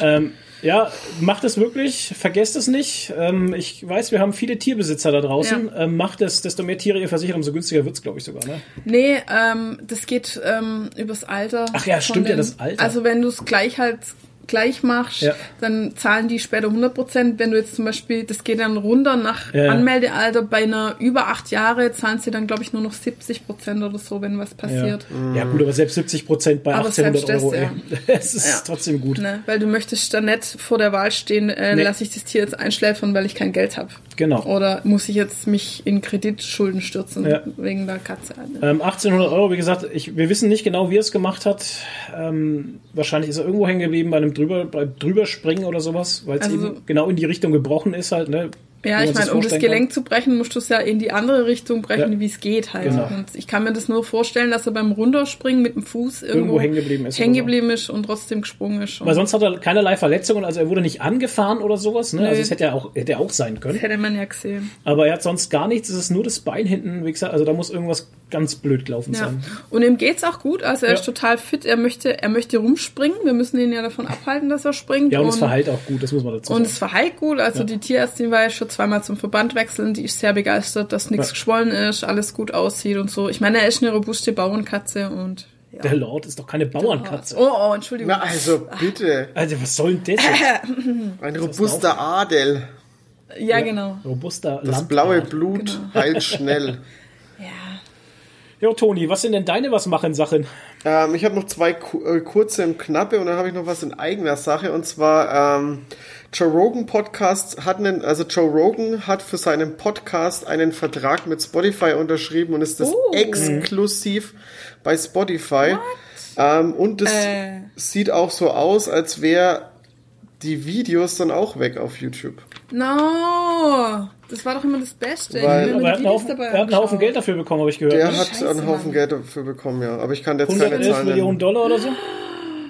Ähm, ja, macht es wirklich, vergesst es nicht. Ähm, ich weiß, wir haben viele Tierbesitzer da draußen. Ähm, macht es, desto mehr Tiere ihr versichert, umso günstiger wird's, glaube ich, sogar. Ne? Nee, ähm, das geht ähm, übers Alter. Ach ja, stimmt ja, das Alter. Also wenn du es gleich halt gleich machst, Ja. dann zahlen die später 100 Prozent. Wenn du jetzt zum Beispiel, das geht dann runter nach Ja, ja. Anmeldealter, bei einer über acht Jahre zahlen sie dann, glaube ich, nur noch 70 Prozent oder so, wenn was Ja. passiert. ja, gut, aber selbst 70 Prozent bei Aber 1800 selbst Euro, das. Es ist Ja. trotzdem gut. Ne? Weil du möchtest dann nicht vor der Wahl stehen, äh, Nee. lasse ich das Tier jetzt einschläfern, weil ich kein Geld habe. Genau. Oder muss ich jetzt mich in Kreditschulden stürzen Ja. wegen der Katze? Ähm, 1800 Euro, wie gesagt, ich, wir wissen nicht genau, wie er es gemacht hat. Ähm, wahrscheinlich ist er irgendwo hängen geblieben bei einem drüber, bei Drüberspringen oder sowas, weil es Also- eben genau in die Richtung gebrochen ist halt. Ne? Ja, ich meine, um das Gelenk zu brechen, musst du es ja in die andere Richtung brechen, Ja. wie es geht halt. Genau. Und ich kann mir das nur vorstellen, dass er beim Runterspringen mit dem Fuß irgendwo, Irgendwo hängen geblieben ist hängen geblieben ist und trotzdem gesprungen ist. Weil sonst hat er keinerlei Verletzungen, also er wurde nicht angefahren oder sowas. Ne? Nö. Also es hätte ja auch, hätte auch sein können. das hätte man ja gesehen. Aber er hat sonst gar nichts, es ist nur das Bein hinten, wie gesagt, also da muss irgendwas ganz blöd gelaufen Ja. sein. Und ihm geht's auch gut, also er Ja. ist total fit, er möchte, er möchte rumspringen. Wir müssen ihn ja davon abhalten, dass er springt. Ja, und es und, verheilt auch gut, das muss man dazu Und sagen. es verheilt gut, also die Tierärztin war ja schon zweimal zum Verband wechseln, die ist sehr begeistert, dass nichts Ja. geschwollen ist, alles gut aussieht und so. Ich meine, er ist eine robuste Bauernkatze und ja. Der Lord ist doch keine Bauernkatze. Oh, oh, Entschuldigung. Na, also bitte. Also was soll denn das jetzt? Ein robuster Adel. ja, genau. Robuster Das Landrat. blaue Blut Genau. heilt schnell. Jo, Toni, was sind denn deine was machen Sachen? Ähm, ich habe noch zwei ku äh, kurze im Knappe und dann habe ich noch was in eigener Sache und zwar ähm, Joe Rogan Podcast hat einen, also Joe Rogan hat für seinen Podcast einen Vertrag mit Spotify unterschrieben und ist das Oh. exklusiv bei Spotify. Ähm, und das Äh. sieht auch so aus, als wäre die Videos dann auch weg auf YouTube. No, das war doch immer das Beste. Weil- Ich Aber er hat, einen Haufen, dabei er hat einen Haufen. Geld dafür bekommen, habe ich gehört. Der hat Scheiße, einen Haufen Mann. Geld dafür bekommen, ja. Aber ich kann jetzt keine 111 Zahlen Millionen nennen. Dollar oder so?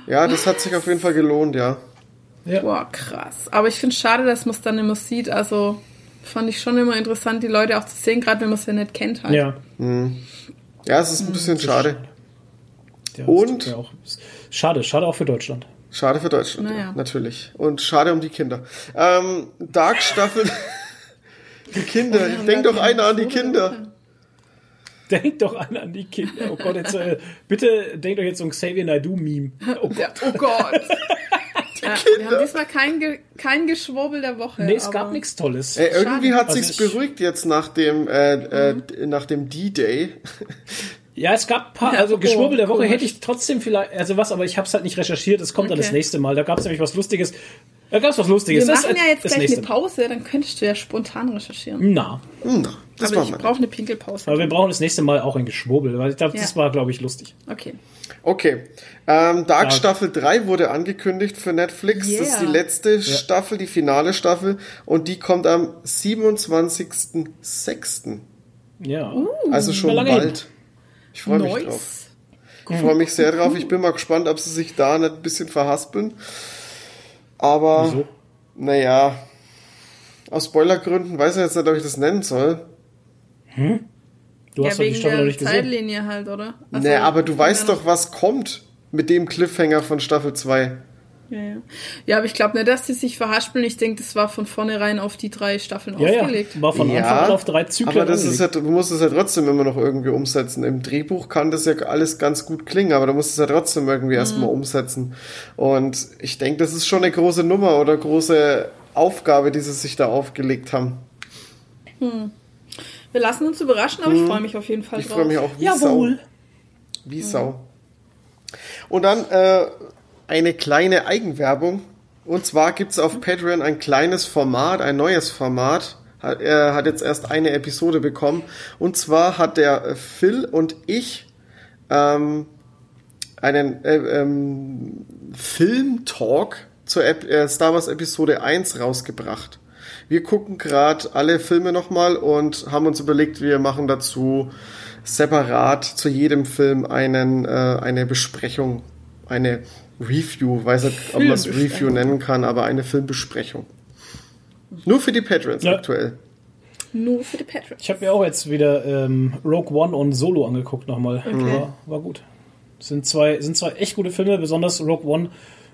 Ja, das hat sich auf jeden Fall gelohnt, ja. Ja. Boah, krass. Aber ich finde es schade, dass man es dann immer sieht. Also fand ich schon immer interessant, die Leute auch zu sehen, gerade wenn man es ja nicht kennt halt. Ja. Ja, es ist ein bisschen schade. Ja, Und? Auch, schade, schade auch für Deutschland. Schade für Deutschland, Naja. ja, natürlich. Und schade um die Kinder. Ähm, Dark Staffel. die Kinder, Ja, und denk doch einer an die Kinder. Denkt doch an, an die Kinder. Oh Gott, jetzt, äh, bitte denkt euch jetzt so ein Xavier Naidoo-Meme. Oh Ja, Gott. oh Gott. ja, wir haben diesmal kein, Ge kein Geschwurbel der Woche. Nee, es aber- gab nichts Tolles. Ey, irgendwie Schade. hat sich's Also beruhigt jetzt nach dem, äh, äh, nach dem D-Day. Ja, es gab ein paar, Ja, also oh, Geschwurbel der Woche komisch. hätte ich trotzdem vielleicht, also was, aber ich habe es halt nicht recherchiert, es kommt dann das Okay. nächste Mal. Da gab es nämlich was Lustiges. Da gab es was Lustiges. Wir Das machen ist ja jetzt das gleich nächste eine Pause, dann könntest du ja spontan recherchieren. Na, Hm, das aber ich brauche eine Pinkelpause. aber wir brauchen das nächste Mal auch ein Geschwurbel, weil ich glaube, das Ja. war, glaube ich, lustig. Okay. Okay. Ähm, Dark Ja. Staffel 3 wurde angekündigt für Netflix. Das ist die Yeah. letzte Staffel, die finale Staffel. Und die kommt am 27.06. Ja. Also schon lange bald. Ich freue mich drauf. Ich freue mich sehr drauf. Ich bin mal gespannt, ob sie sich da nicht ein bisschen verhaspeln. Aber, Wieso? naja, aus Spoilergründen weiß ich jetzt nicht, ob ich das nennen soll. Du Ja, hast doch die wegen Staffel noch der nicht gesehen. Zeitlinie halt, oder? Ach so, nee, aber du weißt doch, was kommt mit dem Cliffhanger von Staffel 2. Ja, ja. ja, aber ich glaube nicht, dass die sich verhaspeln. Ich denke, das war von vornherein auf die drei Staffeln Ja, ja, ausgelegt. war von Anfang an auf drei Zyklen aber das ist ja, du musst es ja trotzdem immer noch irgendwie umsetzen. Im Drehbuch kann das ja alles ganz gut klingen, aber du musst es ja trotzdem irgendwie Mhm. erstmal umsetzen. Und ich denke, das ist schon eine große Nummer oder große Aufgabe, die sie sich da aufgelegt haben. Wir lassen uns überraschen, aber ich freue mich auf jeden Fall Ich drauf. freue mich auch wie Jawohl. Sau. Wie Sau. Und dann äh, eine kleine Eigenwerbung. Und zwar gibt's auf Patreon ein kleines Format, ein neues Format. Er hat jetzt erst eine Episode bekommen. Und zwar hat der Phil und ich ähm, einen äh, ähm, Film-Talk zur Ep äh, Star Wars Episode 1 rausgebracht. Wir gucken gerade alle Filme nochmal und haben uns überlegt, wir machen dazu separat zu jedem Film einen, äh, eine Besprechung, eine Review, weiß nicht, ob man es. Review nennen kann, aber eine Filmbesprechung. Nur für die Patrons Ja. aktuell. Nur für die Patrons. Ich habe mir auch jetzt wieder ähm, Rogue One und Solo angeguckt nochmal. War, war gut. Sind zwei, sind zwei echt gute Filme, besonders Rogue One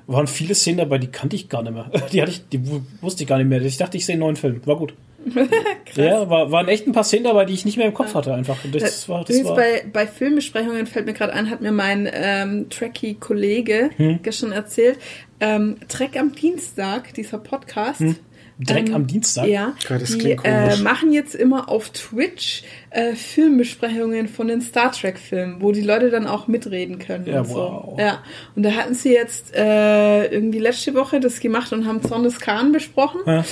waren viele Szenen dabei, die kannte ich gar nicht mehr. Die hatte ich, die wu- wusste ich gar nicht mehr. Ich dachte, ich sehe einen neuen Film. War gut. Ja, war, waren echt ein paar Szenen dabei, die ich nicht mehr im Kopf hatte einfach. Und das war, das war, bei, bei Filmbesprechungen fällt mir gerade ein, hat mir mein ähm, Trekkie-Kollege Hm? gestern erzählt, ähm, Trek am Dienstag, dieser Podcast. Dreck ähm, am Dienstag. Ja, das die klingt äh, komisch. machen jetzt immer auf Twitch äh, Filmbesprechungen von den Star Trek-Filmen, wo die Leute dann auch mitreden können. Ja, und so. wow. Ja, und da hatten sie jetzt äh, irgendwie letzte Woche das gemacht und haben Zornes Khan besprochen Ja.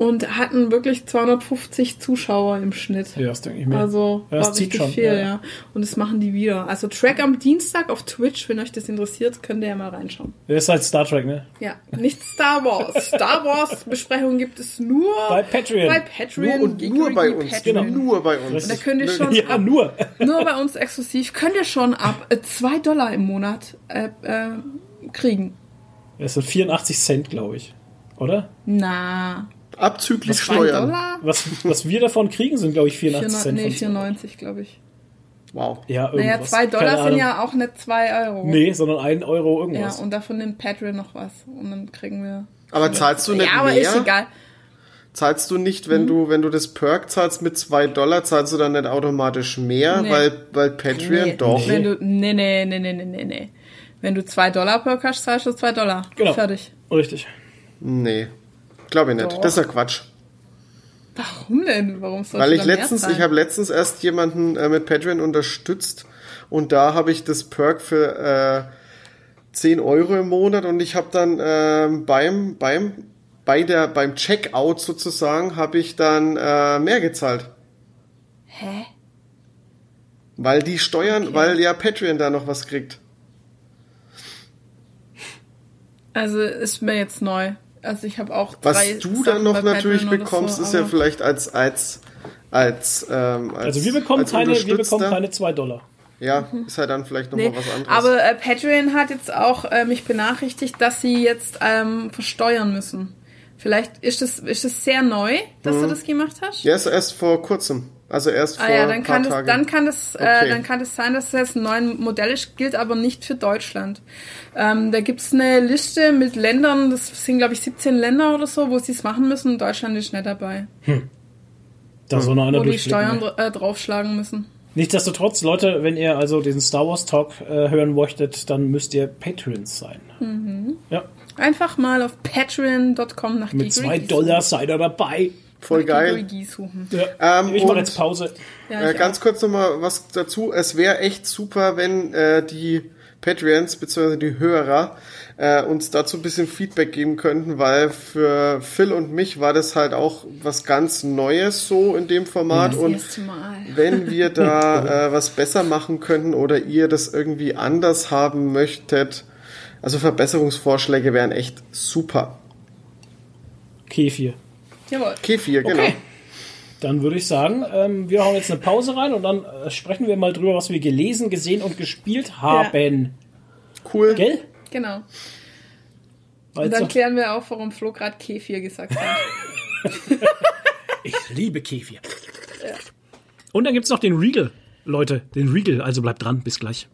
Und hatten wirklich 250 Zuschauer im Schnitt. Ja, das denke ich mir. Also Ja, das war zieht richtig schon, viel, ja. ja. Und das machen die wieder. Also Track am Dienstag auf Twitch, wenn euch das interessiert, könnt ihr ja mal reinschauen. Der ist halt Star Trek, ne? Ja, nicht Star Wars. Star Wars Besprechungen gibt es nur Bei Patreon. bei Nur Patreon. und nur bei uns. Patreon. Nur bei uns. Und da könnt ihr schon Ja, ab, nur. nur bei uns exklusiv, könnt ihr schon ab 2 Dollar im Monat äh, äh, kriegen. Das sind 84 Cent, glaube ich. Oder? Na, Abzüglich 2 Steuern. Was, was wir davon kriegen, sind, glaube ich, 84 4, Cent. nee, von zwei. 94, glaube ich. Wow. Ja, Naja, irgendwas. 2 Dollar sind ja auch nicht 2 Euro. Nee, sondern 1 Euro Ja, irgendwas. und davon nimmt Patreon noch was. Und dann kriegen wir. Aber zahlst du nicht ja, aber mehr? ist egal. Zahlst du nicht, wenn du, wenn du das Perk zahlst mit 2 Dollar, zahlst du dann nicht automatisch mehr, Nee. weil, weil Patreon Nee, doch. Wenn du, nee, nee, nee, nee, nee, nee, nee. Wenn du 2 Dollar per hast, zahlst du 2 Dollar. Genau. Fertig. Richtig. Nee. Glaube ich nicht. Doch. Das ist ja Quatsch. Warum denn? Warum sollst Weil ich letztens, ich habe letztens erst jemanden äh, mit Patreon unterstützt und da habe ich das Perk für äh, 10 Euro im Monat und ich habe dann ähm, beim, beim, bei der, beim Checkout sozusagen habe ich dann äh, mehr gezahlt. Hä? Weil die Steuern, weil ja Patreon da noch was kriegt. Also ist mir jetzt neu. Also ich habe auch Was drei du Sachen dann noch natürlich bekommst, so, ist ja vielleicht als, als, als, ähm, als Also wir bekommen als keine, wir bekommen keine 2 Dollar. Ja, ist halt dann vielleicht nochmal Nee, was anderes. aber äh, Patreon hat jetzt auch äh, mich benachrichtigt, dass sie jetzt ähm, versteuern müssen. Vielleicht ist das, ist sehr neu, dass Mhm. du das gemacht hast? ja, ist erst vor kurzem. Also erst vor Ah ja, ein dann paar kann, das, Tagen. dann, kann das, äh, Okay. dann kann das sein, dass es jetzt ein neues Modell ist, gilt aber nicht für Deutschland. Ähm, da gibt's eine Liste mit Ländern, das sind glaube ich 17 Länder oder so, wo sie es machen müssen. Deutschland ist nicht dabei, Da soll noch einer wo die. Steuern ne? äh, draufschlagen müssen. Nichtsdestotrotz, Leute, wenn ihr also diesen Star Wars Talk äh, hören möchtet, dann müsst ihr Patrons sein. Mhm. Ja, Einfach mal auf patreon.com nach mit 2 Gigorigi Dollar seid ihr dabei. Voll geil. Ja. Ähm, ich mache jetzt Pause. Ja, Äh, ganz auch. kurz nochmal was dazu. Es wäre echt super, wenn äh, die Patreons bzw. die Hörer äh, uns dazu ein bisschen Feedback geben könnten, weil für Phil und mich war das halt auch was ganz Neues so in dem Format Das und wenn wir da äh, was besser machen könnten oder ihr das irgendwie anders haben möchtet, also Verbesserungsvorschläge wären echt super. Kefir. Jawohl. Kefir, genau. Okay. Dann würde ich sagen, ähm, wir hauen jetzt eine Pause rein und dann äh, sprechen wir mal drüber, was wir gelesen, gesehen und gespielt haben. Cool. Gell? Genau. Weil Und dann so- klären wir auch, warum Flo gerade Kefir gesagt hat. ich liebe Kefir. Und dann gibt's noch den Regal. Leute, den Regal. Also bleibt dran. Bis gleich.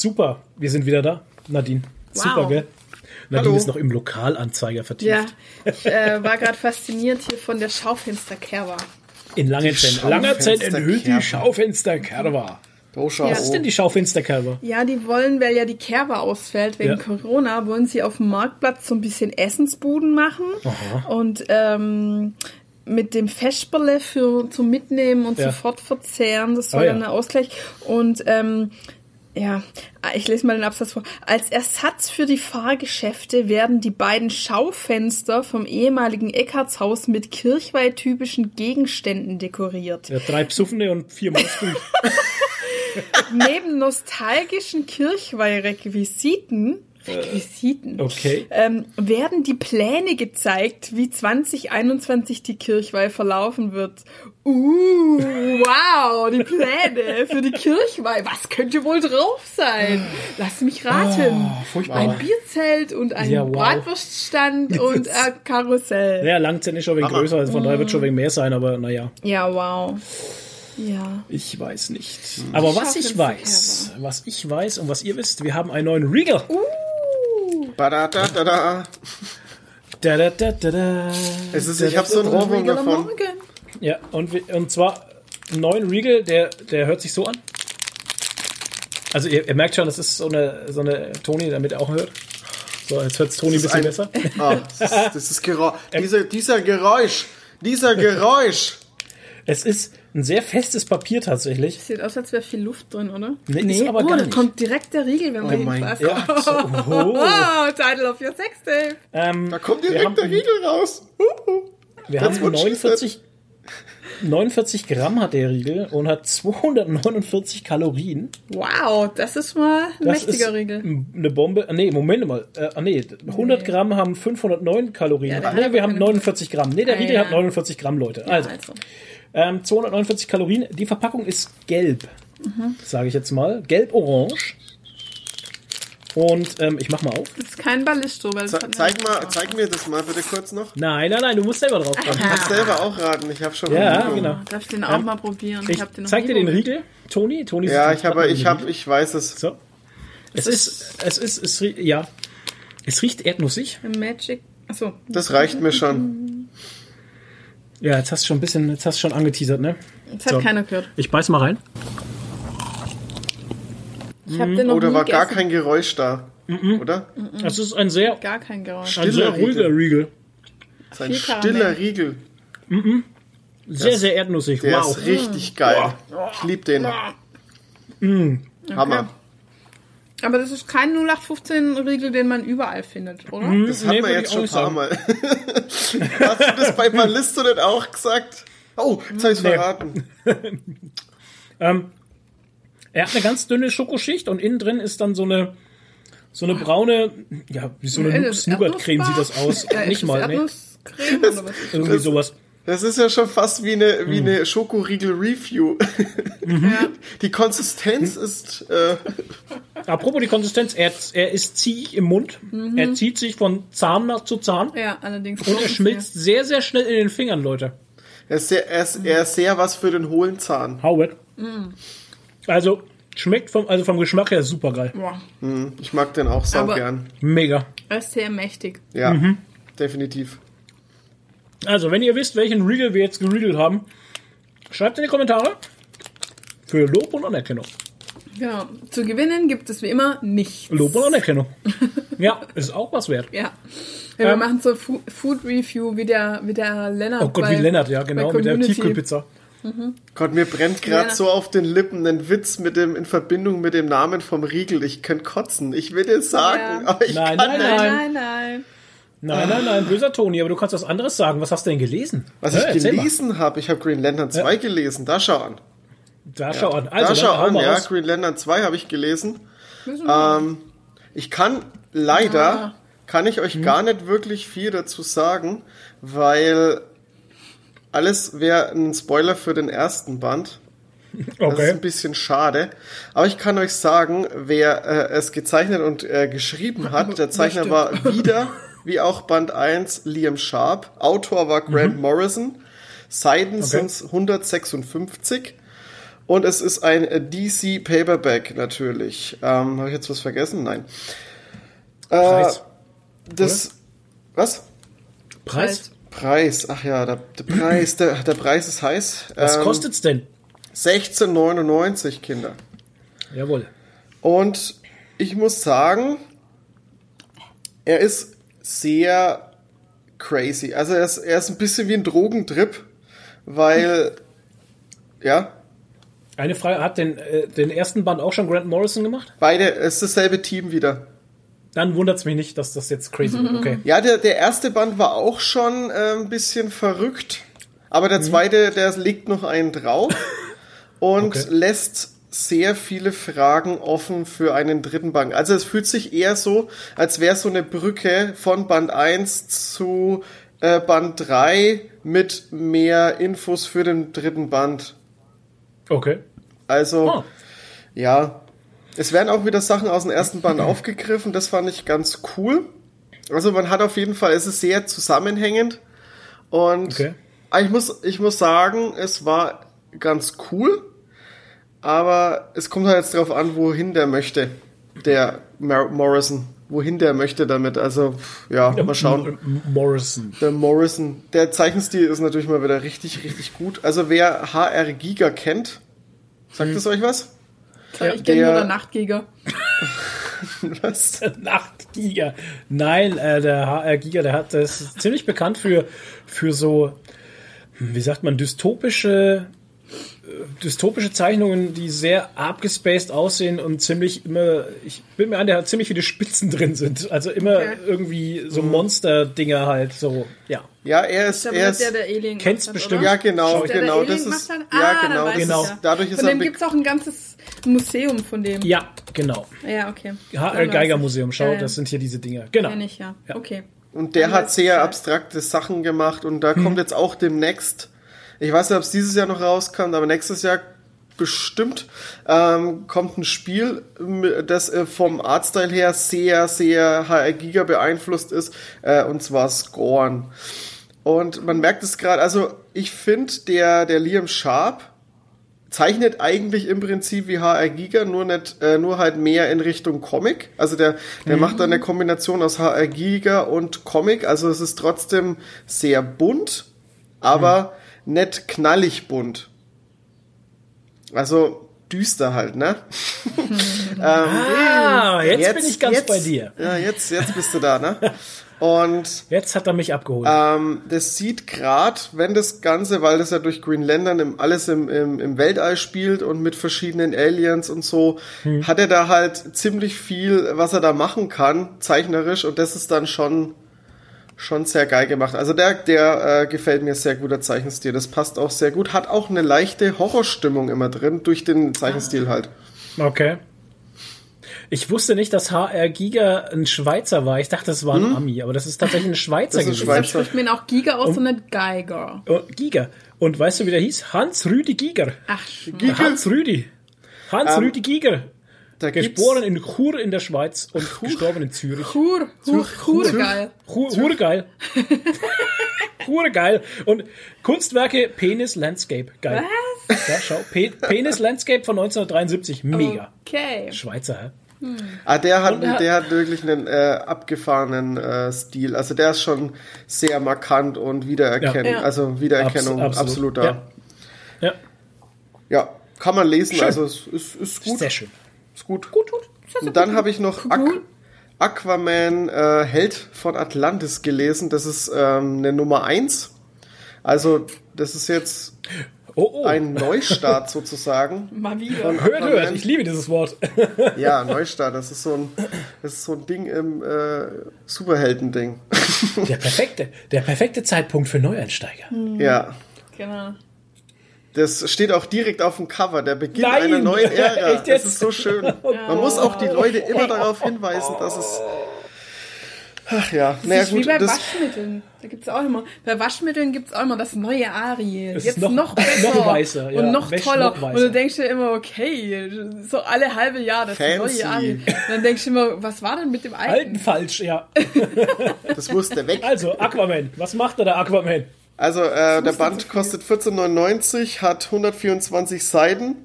Super, wir sind wieder da. Nadine. Wow. Super, gell? Nadine Hallo. ist noch im Lokalanzeiger vertieft. Ja, ich äh, war gerade fasziniert hier von der Schaufensterkerwa. In. Langer Zeit enthüllt die Schaufensterkerber. Schaufensterkerber. Oh, schau. Was ist denn die Schaufensterkerber? Ja, die wollen, weil ja die Kerwa ausfällt wegen Ja. Corona, wollen sie auf dem Marktplatz so ein bisschen Essensbuden machen und ähm, mit dem Feschberle für zum Mitnehmen und Ja. sofort verzehren. Das soll Ah, ja. dann ein Ausgleich. Und ähm, ja, ich lese mal den Absatz vor. Als Ersatz für die Fahrgeschäfte werden die beiden Schaufenster vom ehemaligen Eckhartshaus mit kirchweihtypischen Gegenständen dekoriert. Ja, drei Psuffene und vier Monster. Neben nostalgischen Kirchweihrequisiten Requisiten. Okay. Ähm, werden die Pläne gezeigt, wie 2021 die Kirchweih verlaufen wird. Uh, wow, die Pläne für die Kirchweih. Was könnte wohl drauf sein? Lass mich raten. Oh, furchtbar. ein Bierzelt und ein Ja, wow. Bratwurststand und ein Karussell. Ja, Langzeit ist schon ein wenig Aber- größer, also von daher wird schon ein wenig mehr sein, aber naja, Ja, wow. Ja. ich weiß nicht. Aber was ich weiß, was ich weiß und was ihr wisst, wir haben einen neuen Regal. Badadadada. Da, da, da, da, da. Es ist, ich habe so einen Ohrwurm davon. Morgen. Ja, und, wir- und zwar einen neuen Regal, der, der hört sich so an. Also ihr, ihr merkt schon, das ist so eine, so eine Toni, damit er auch hört. So, jetzt hört Toni ein bisschen ein- besser. Ah, das ist, das ist Geräusch. Dieser, dieser Geräusch. Dieser Geräusch. Es ist ein sehr festes Papier tatsächlich. Sieht aus, als wäre viel Luft drin, oder? Nee, ist aber oh, gar da nicht. kommt direkt der Riegel, wenn man Oh mein hinfasst. Ja, oh. Oh, Title of your Sextape. ähm, Da kommt direkt der Riegel raus. Wir That's haben what she 49, 49 Gramm hat der Riegel und hat 249 Kalorien. Wow, das ist mal ein Das mächtiger Riegel. eine Bombe. Ah, Nee, Moment mal. Äh, ah, nee, 100 Gramm haben 509 Kalorien. Ja, hat nee, wir haben keine- 49 Gramm. Nee, der Ah, Riegel ja. hat 49 Gramm, Leute. Also, Also. ähm, 249 Kalorien. Die Verpackung ist gelb, Mhm. sage ich jetzt mal. Gelb-orange. Und ähm, ich mach mal auf. Das ist kein Ballisto, weil Ze zeig, mal, zeig mir das mal bitte kurz noch. Nein, nein, nein, du musst selber drauf kommen. Kannst selber auch raten. Ich habe schon. Ja, genau. Darf ich den auch mal probieren? Ich hab den noch zeig dir den. Riegel, Toni. Toni Ja, ich habe, ich habe, Riegel. ich weiß es. So. Es ist, es ist, es riecht, ja. Es riecht erdnussig. Magic. Achso. Das reicht mir schon. Ja, jetzt hast du schon ein bisschen, jetzt hast du schon angeteasert, ne? Das hat So. keiner gehört. Ich beiß mal rein. Ich hab den noch Oder nie war gar gegessen. kein Geräusch da? Oder? Es ist ein sehr, Gar kein Geräusch. ein sehr Stiller ruhiger Riegel. Das ist ein Viel Karamell. stiller Riegel. Sehr, sehr erdnussig. Der wow. ist richtig geil. Ich lieb den. Hammer. Aber das ist kein 0815-Riegel, den man überall findet, oder? Das Nee, haben wir würd jetzt ich auch schon ein nicht paar Mal. Hast du das bei Ballisto nicht auch gesagt? Oh, jetzt habe ich Nee. verraten. Er hat eine ganz dünne Schokoschicht und innen drin ist dann so eine, so eine braune, ja, wie so eine Äh, das Nougat-Creme sieht das aus. Ist Nicht das mal, ne? Was? Irgendwie sowas. Das ist ja schon fast wie eine, Hm. wie eine Schokoriegel-Review. Ja. Die Konsistenz ist, äh, Apropos die Konsistenz, er, er ist ziehig im Mund. Er zieht sich von Zahn nach zu Zahn. ja, allerdings. Und er schmilzt sehr, sehr schnell in den Fingern, Leute. er, ist sehr, er, ist, er ist sehr was für den hohlen Zahn. Howard. Also, schmeckt vom, also vom Geschmack her super geil. Boah, Ich mag den auch sau Aber- gern. Mega. er ist sehr mächtig. Ja, Mhm. definitiv. Also, wenn ihr wisst, welchen Regal wir jetzt geregelt haben, schreibt in die Kommentare. Für Lob und Anerkennung. Genau. Zu gewinnen gibt es wie immer nichts. Lob und Anerkennung. ja, ist auch was wert. Ja. ja wir Ähm, machen so Food Review wie der, wie der Lennart. Oh Gott, bei- wie Lennart, ja, genau, mit der Community. Tiefkühlpizza. Gott, mir brennt gerade Ja. so auf den Lippen ein Witz mit dem, in Verbindung mit dem Namen vom Riegel. Ich könnte kotzen. Ich will es sagen, Ja. aber ich Nein, kann nein, nicht. nein. Nein, nein. Nein, nein, nein, böser Toni, aber du kannst was anderes sagen. Was hast du denn gelesen? Was Ja, ich gelesen habe, ich habe Green Lantern 2 gelesen. Da schau an. Da schau an. Also, da schau an, ja. raus. Green Lantern 2 habe ich gelesen. Ähm, ich kann leider, Ah. kann ich Hm. euch gar nicht wirklich viel dazu sagen, weil alles wäre ein Spoiler für den ersten Band. Das ist Okay. ein bisschen schade. Aber ich kann euch sagen, wer äh, es gezeichnet und äh, geschrieben hat, der Zeichner war wieder, wie auch Band 1, Liam Sharp. Autor war Grant Morrison. Seiten Mhm. Okay. sind 156. Und es ist ein äh, DC Paperback natürlich. Ähm, Habe ich jetzt was vergessen? Nein. Äh, Preis. das. Was? Preis? Preis. Ach ja, der, der Preis, der, der Preis ist heiß. Was Ähm, kostet's denn? 16,99 Kinder. Jawohl. Und ich muss sagen, er ist sehr crazy. Also er ist, er ist ein bisschen wie ein Drogentrip, weil, ja, Eine Frage, hat den, äh, den ersten Band auch schon Grant Morrison gemacht? beide, es ist dasselbe Team wieder. Dann wundert's mich nicht, dass das jetzt crazy wird. Okay. Ja, der, der erste Band war auch schon äh, ein bisschen verrückt, aber der zweite, der legt noch einen drauf und Okay. lässt sehr viele Fragen offen für einen dritten Band. Also es fühlt sich eher so, als wäre so eine Brücke von Band 1 zu äh, Band 3 mit mehr Infos für den dritten Band. Okay. Also, Oh. ja. Es werden auch wieder Sachen aus dem ersten Band aufgegriffen, das fand ich ganz cool. Also man hat auf jeden Fall, es ist sehr zusammenhängend und Okay. Ah, ich muss, ich muss sagen, es war ganz cool, aber es kommt halt jetzt drauf an, wohin der möchte, der Mar Morrison, wohin der möchte damit. Also, ja, mal schauen. Morrison. Der Morrison, der Zeichenstil ist natürlich mal wieder richtig, richtig gut. Also wer HR Giga kennt, sagt es euch was? Ich kenne nur der- der Nachtgiger. Was? Nachtgiga. Nein, äh, der HR Giga, der hat das ist ziemlich bekannt für, für so, hm, wie sagt man, dystopische, äh, dystopische Zeichnungen, die sehr abgespaced aussehen und ziemlich immer, ich bin mir an, der hat ziemlich viele Spitzen drin sind. Also immer Okay. irgendwie so Monster-Dinger halt, so, ja. Ja, er ist, Ist er nicht der, ist, der Alien hat, bestimmt. oder? ja genau, Der, der genau, Alien das gemacht ist, ja Ah, dann genau, das Genau. ist, dadurch ist Von dem gibt es auch ein ganzes Museum von dem. Ja, genau. Ja, okay. HR Geiger Museum, schau, Ja, ja. das sind hier diese Dinger. Genau. Kenn ich, ja. Okay. und der hat sehr abstrakte Sachen gemacht und da kommt jetzt auch demnächst, ich weiß nicht, ob es dieses Jahr noch rauskommt, aber nächstes Jahr bestimmt ähm, kommt ein Spiel, das äh, vom Artstyle her sehr, sehr HR Giga beeinflusst ist, äh, und zwar Scorn. Und man merkt es gerade, also ich finde, der, der Liam Sharp zeichnet eigentlich im Prinzip wie HR Giga, nur nicht, äh, nur halt mehr in Richtung Comic. Also der, der macht dann eine Kombination aus HR Giga und Comic. Also es ist trotzdem sehr bunt, aber nicht knallig bunt. Also düster halt, ne? Ah, jetzt, bin ich ganz jetzt, bei dir. Ja, jetzt, jetzt bist du da, ne? Und Jetzt hat er mich abgeholt. ähm, das sieht gerade, wenn das Ganze, weil das ja durch Green Lantern im, alles im, im, im Weltall spielt und mit verschiedenen Aliens und so, hat er da halt ziemlich viel, was er da machen kann, zeichnerisch, und das ist dann schon schon sehr geil gemacht. Also der, der äh, gefällt mir sehr gut, der Zeichenstil. Das passt auch sehr gut. Hat auch eine leichte Horrorstimmung immer drin, durch den Zeichenstil halt. Okay. Ich wusste nicht, dass HR Giga ein Schweizer war. Ich dachte, das war ein Ami, aber das ist tatsächlich ein Schweizer Das ist gewesen. Schweizer. Spricht man auch Giga aus und nicht Geiger. Oh, Giga. Und weißt du, wie der hieß? Hans-Rüdi Giger. Ach, Hans-Rüdi. Hans-Rüdi Giger. Da Geboren in Chur in der Schweiz und gestorben in Zürich. Chur, Chur, Chur, geil. Chur, geil. Hure geil. Und Kunstwerke Penis Landscape. Geil. Ja, schau. Pe Penis Landscape von 1973. Mega. Okay. Schweizer, hä? Ah, der hat, Und er- der hat wirklich einen äh, abgefahrenen äh, Stil. Also der ist schon sehr markant und wiedererkennen. Ja. Also Wiedererkennung Abs- absolut, da. Ja. Ja. ja. kann man lesen. Schön. Also es ist, ist gut. Sehr schön. Ist gut. Gut, gut. Und dann habe ich noch Aqu Aquaman äh, Held von Atlantis gelesen. Das ist ähm, eine Nummer 1. Also das ist jetzt Oh, oh. ein Neustart sozusagen. Mal wieder. Von hört, hört. Aquaman. Ich liebe dieses Wort. Ja, Neustart. Das ist so ein, das ist so ein Ding im äh, Superhelden-Ding. Der perfekte, der perfekte Zeitpunkt für Neueinsteiger. Ja. Genau. Das steht auch direkt auf dem Cover, der Beginn Nein! einer neuen Ära. Echt das ist so schön. Man muss auch die Leute immer darauf hinweisen, dass es. Ach ja, Das naja ist wie gut, bei das, Waschmitteln. Da gibt's auch immer. Bei Waschmitteln gibt's auch immer das neue Ariel. Es ist Jetzt noch- noch, besser. noch weißer, ja. Und noch Wäscht toller. noch und du denkst dir immer, okay, so alle halbe Jahr das Fancy. neue Ariel. Und dann denkst du immer, was war denn mit dem alten? Alten falsch, ja. das musste weg. Also, Aquaman. Was macht er da, Aquaman? Also, äh, der Band kostet 14,99, hat 124 Seiten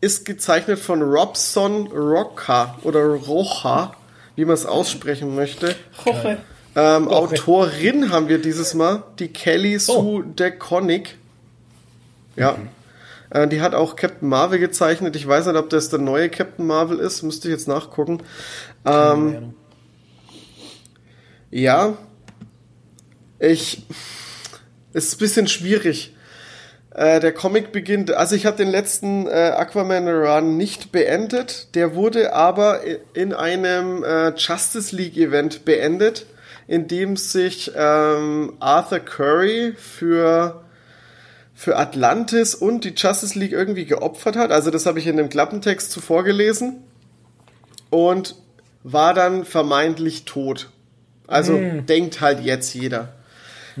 ist gezeichnet von Robson Roca oder Rocha, wie man es aussprechen möchte. Hoche. Ähm, Okay. Autorin haben wir dieses Mal, die Kelly Sue DeConnick. Ja. Äh, die hat auch Captain Marvel gezeichnet. Ich weiß nicht, ob das der neue Captain Marvel ist. Müsste ich jetzt nachgucken. Ähm, ja. Ich. Ist ein bisschen schwierig. Äh, der Comic beginnt. Also, ich habe den letzten äh, Aquaman Run nicht beendet. Der wurde aber in einem äh, Justice League Event beendet, in dem sich ähm, Arthur Curry für für Atlantis und die Justice League irgendwie geopfert hat. Also das habe ich in dem Klappentext zuvor gelesen und war dann vermeintlich tot. Also denkt halt jetzt jeder.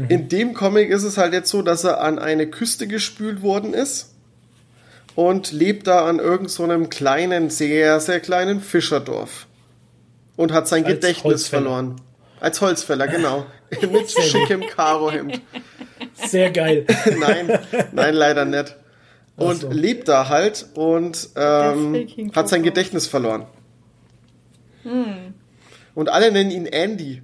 In dem Comic ist es halt jetzt so, dass er an eine Küste gespült worden ist und lebt da an irgend so einem kleinen, sehr, sehr kleinen Fischerdorf und hat sein Als Gedächtnis Holzfäller. verloren. Als Holzfäller, genau. Mit schickem Karohemd. Sehr geil. Nein, nein, leider nicht. Und so. lebt da halt und ähm, hat sein. Gedächtnis verloren. Und alle nennen ihn Andy,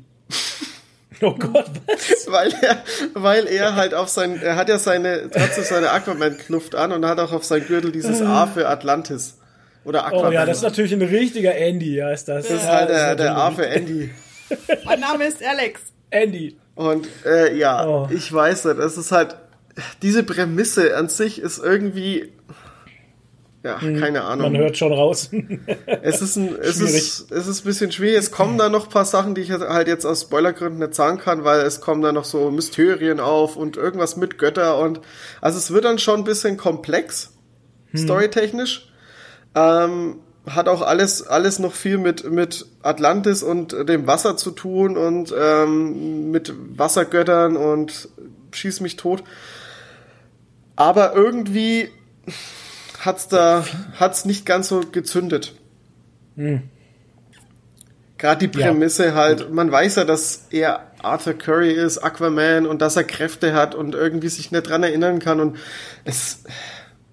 Oh Gott, was? weil er, weil er halt auf sein, er hat ja seine, trotzdem seine Aquaman-Kluft an und hat auch auf sein Gürtel dieses A für Atlantis. Oder Aquaman. Oh ja, das ist natürlich ein richtiger Andy, ja, ist das. Das ist halt der, der A für Andy. Mein Name ist Alex. Andy. Und äh, ja, Oh. ich weiß nicht, es ist halt, diese Prämisse an sich ist irgendwie, ja, keine Ahnung. Hm, Man hört schon raus. Es ist ein, es Schwierig. ist, es ist ein bisschen schwierig. Es kommen da noch ein paar Sachen, die ich halt jetzt aus Spoilergründen nicht sagen kann, weil es kommen da noch so Mysterien auf und irgendwas mit Götter und, also es wird dann schon ein bisschen komplex, storytechnisch. Ähm, hat auch alles, alles noch viel mit, mit Atlantis und dem Wasser zu tun und ähm, mit Wassergöttern und schieß mich tot. Aber irgendwie hat's da, hat's nicht ganz so gezündet. Gerade die Ja. Prämisse halt, man weiß ja, dass er Arthur Curry ist, Aquaman und dass er Kräfte hat und irgendwie sich nicht dran erinnern kann und es,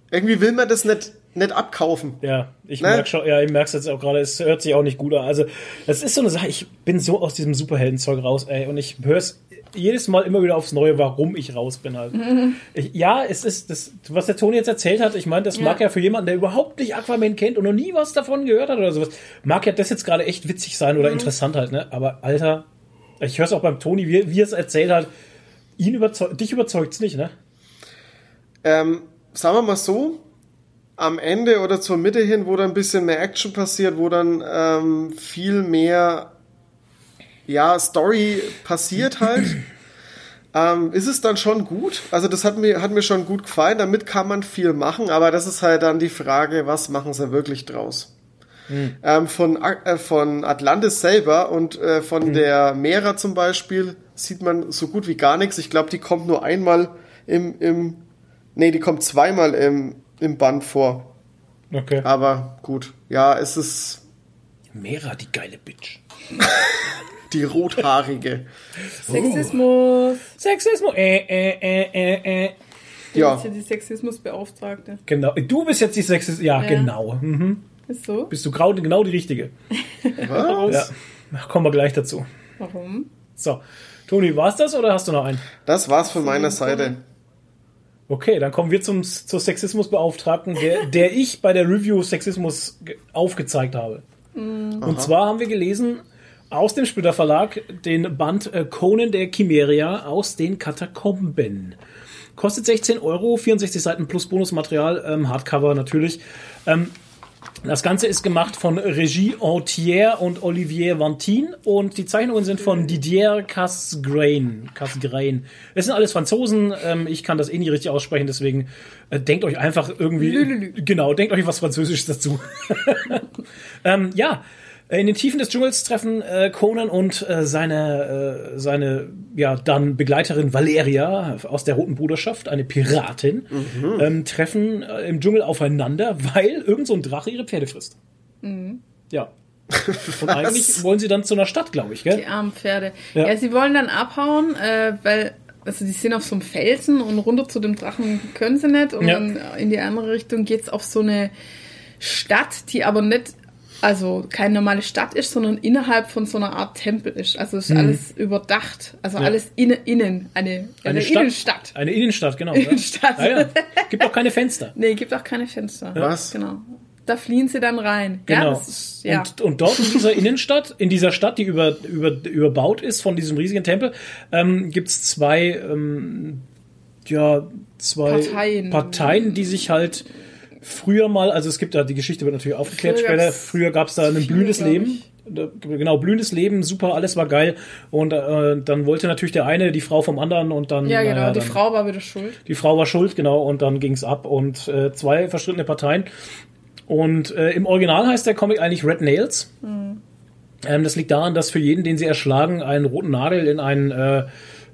irgendwie will man das nicht, nicht abkaufen. Ja, ich Ne? merke schon, ja, ich merke es jetzt auch gerade, es hört sich auch nicht gut an. Also, das ist so eine Sache, ich bin so aus diesem Superheldenzeug raus, ey, und ich höre es jedes Mal immer wieder aufs Neue, warum ich raus bin halt. Ich, ja, es ist das, was der Toni jetzt erzählt hat, ich meine, das Ja. mag ja für jemanden, der überhaupt nicht Aquaman kennt und noch nie was davon gehört hat oder sowas, mag ja das jetzt gerade echt witzig sein oder interessant halt, ne? Aber Alter, ich höre es auch beim Toni, wie, wie er es erzählt hat, ihn überzeugt, dich überzeugt's nicht, ne? Ähm, sagen wir mal so, am Ende oder zur Mitte hin, wo dann ein bisschen mehr Action passiert, wo dann ähm, viel mehr ja, Story passiert halt, ähm, ist es dann schon gut. Also das hat mir, hat mir schon gut gefallen, damit kann man viel machen, aber das ist halt dann die Frage, was machen sie wirklich draus? Ähm, von, äh, von Atlantis selber und äh, von der Mera zum Beispiel sieht man so gut wie gar nichts. Ich glaube, die kommt nur einmal im, im nee, die kommt zweimal im, im Band vor. Okay. Aber gut, ja, es ist Mera, die geile Bitch. die rothaarige. Sexismus. Sexismus, äh, äh, äh, äh, äh. Ja. Das ist ja die Sexismusbeauftragte. Genau. Du bist jetzt die Sexist. Ja, Ja. genau. Mhm. Ist so? Bist du grau, genau die richtige. Was? Ja. Ach, kommen wir gleich dazu. Warum? So. Toni, war's das oder hast du noch einen? Das war's von meiner Seite. Okay, dann kommen wir zum, zur Sexismusbeauftragten, der, der ich bei der Review Sexismus ge- aufgezeigt habe. Und zwar haben wir gelesen aus dem Splitter Verlag den Band äh, Conan der Chimeria aus den Katakomben. Kostet 16 Euro, 64 Seiten plus Bonusmaterial, ähm, Hardcover natürlich. Ähm, das Ganze ist gemacht von Regie Entier und Olivier Vantin und die Zeichnungen sind von Didier Casgrain. Casgrain. Es sind alles Franzosen. Ähm, ich kann das eh nicht richtig aussprechen, deswegen äh, denkt euch einfach irgendwie. Lülülü. Genau, denkt euch was Französisches dazu. ähm, ja. In den Tiefen des Dschungels treffen äh, Conan und äh, seine, äh, seine ja dann Begleiterin Valeria aus der Roten Bruderschaft, eine Piratin, ähm, treffen äh, im Dschungel aufeinander, weil irgend so ein Drache ihre Pferde frisst. Ja. Und eigentlich wollen sie dann zu einer Stadt, glaube ich, gell? Die armen Pferde. Ja. Ja, sie wollen dann abhauen, äh, weil, also die sind auf so einem Felsen und runter zu dem Drachen können sie nicht. Und Ja. dann in die andere Richtung geht's auf so eine Stadt, die aber nicht, also keine normale Stadt ist, sondern innerhalb von so einer Art Tempel ist. Also es ist alles überdacht. Also alles innen, innen, eine, eine, Stadt- Innenstadt. Eine Innenstadt, genau. Innenstadt. Ja. Ja, ja. Gibt auch keine Fenster. Nee, gibt auch keine Fenster. Was? Genau. Da fliehen sie dann rein. Ja, Genau. ist, ja. Und, und dort in dieser Innenstadt, in dieser Stadt, die über, über, überbaut ist von diesem riesigen Tempel, ähm, gibt's zwei, ähm, ja, zwei Parteien. Parteien, die sich halt früher mal, also es gibt da, die Geschichte wird natürlich aufgeklärt Früher später, früher gab's da ein blühendes Leben. Da- Genau, blühendes Leben, super, alles war geil. Und äh, dann wollte natürlich der eine die Frau vom anderen und dann. ja, genau. naja, die dann, Frau war wieder schuld. die Frau war schuld, genau, und dann ging's ab und äh, zwei verstrittene Parteien. Und äh, im Original heißt der Comic eigentlich Red Nails. Hm. Ähm, das liegt daran, dass für jeden, den sie erschlagen, einen roten Nagel in einen äh,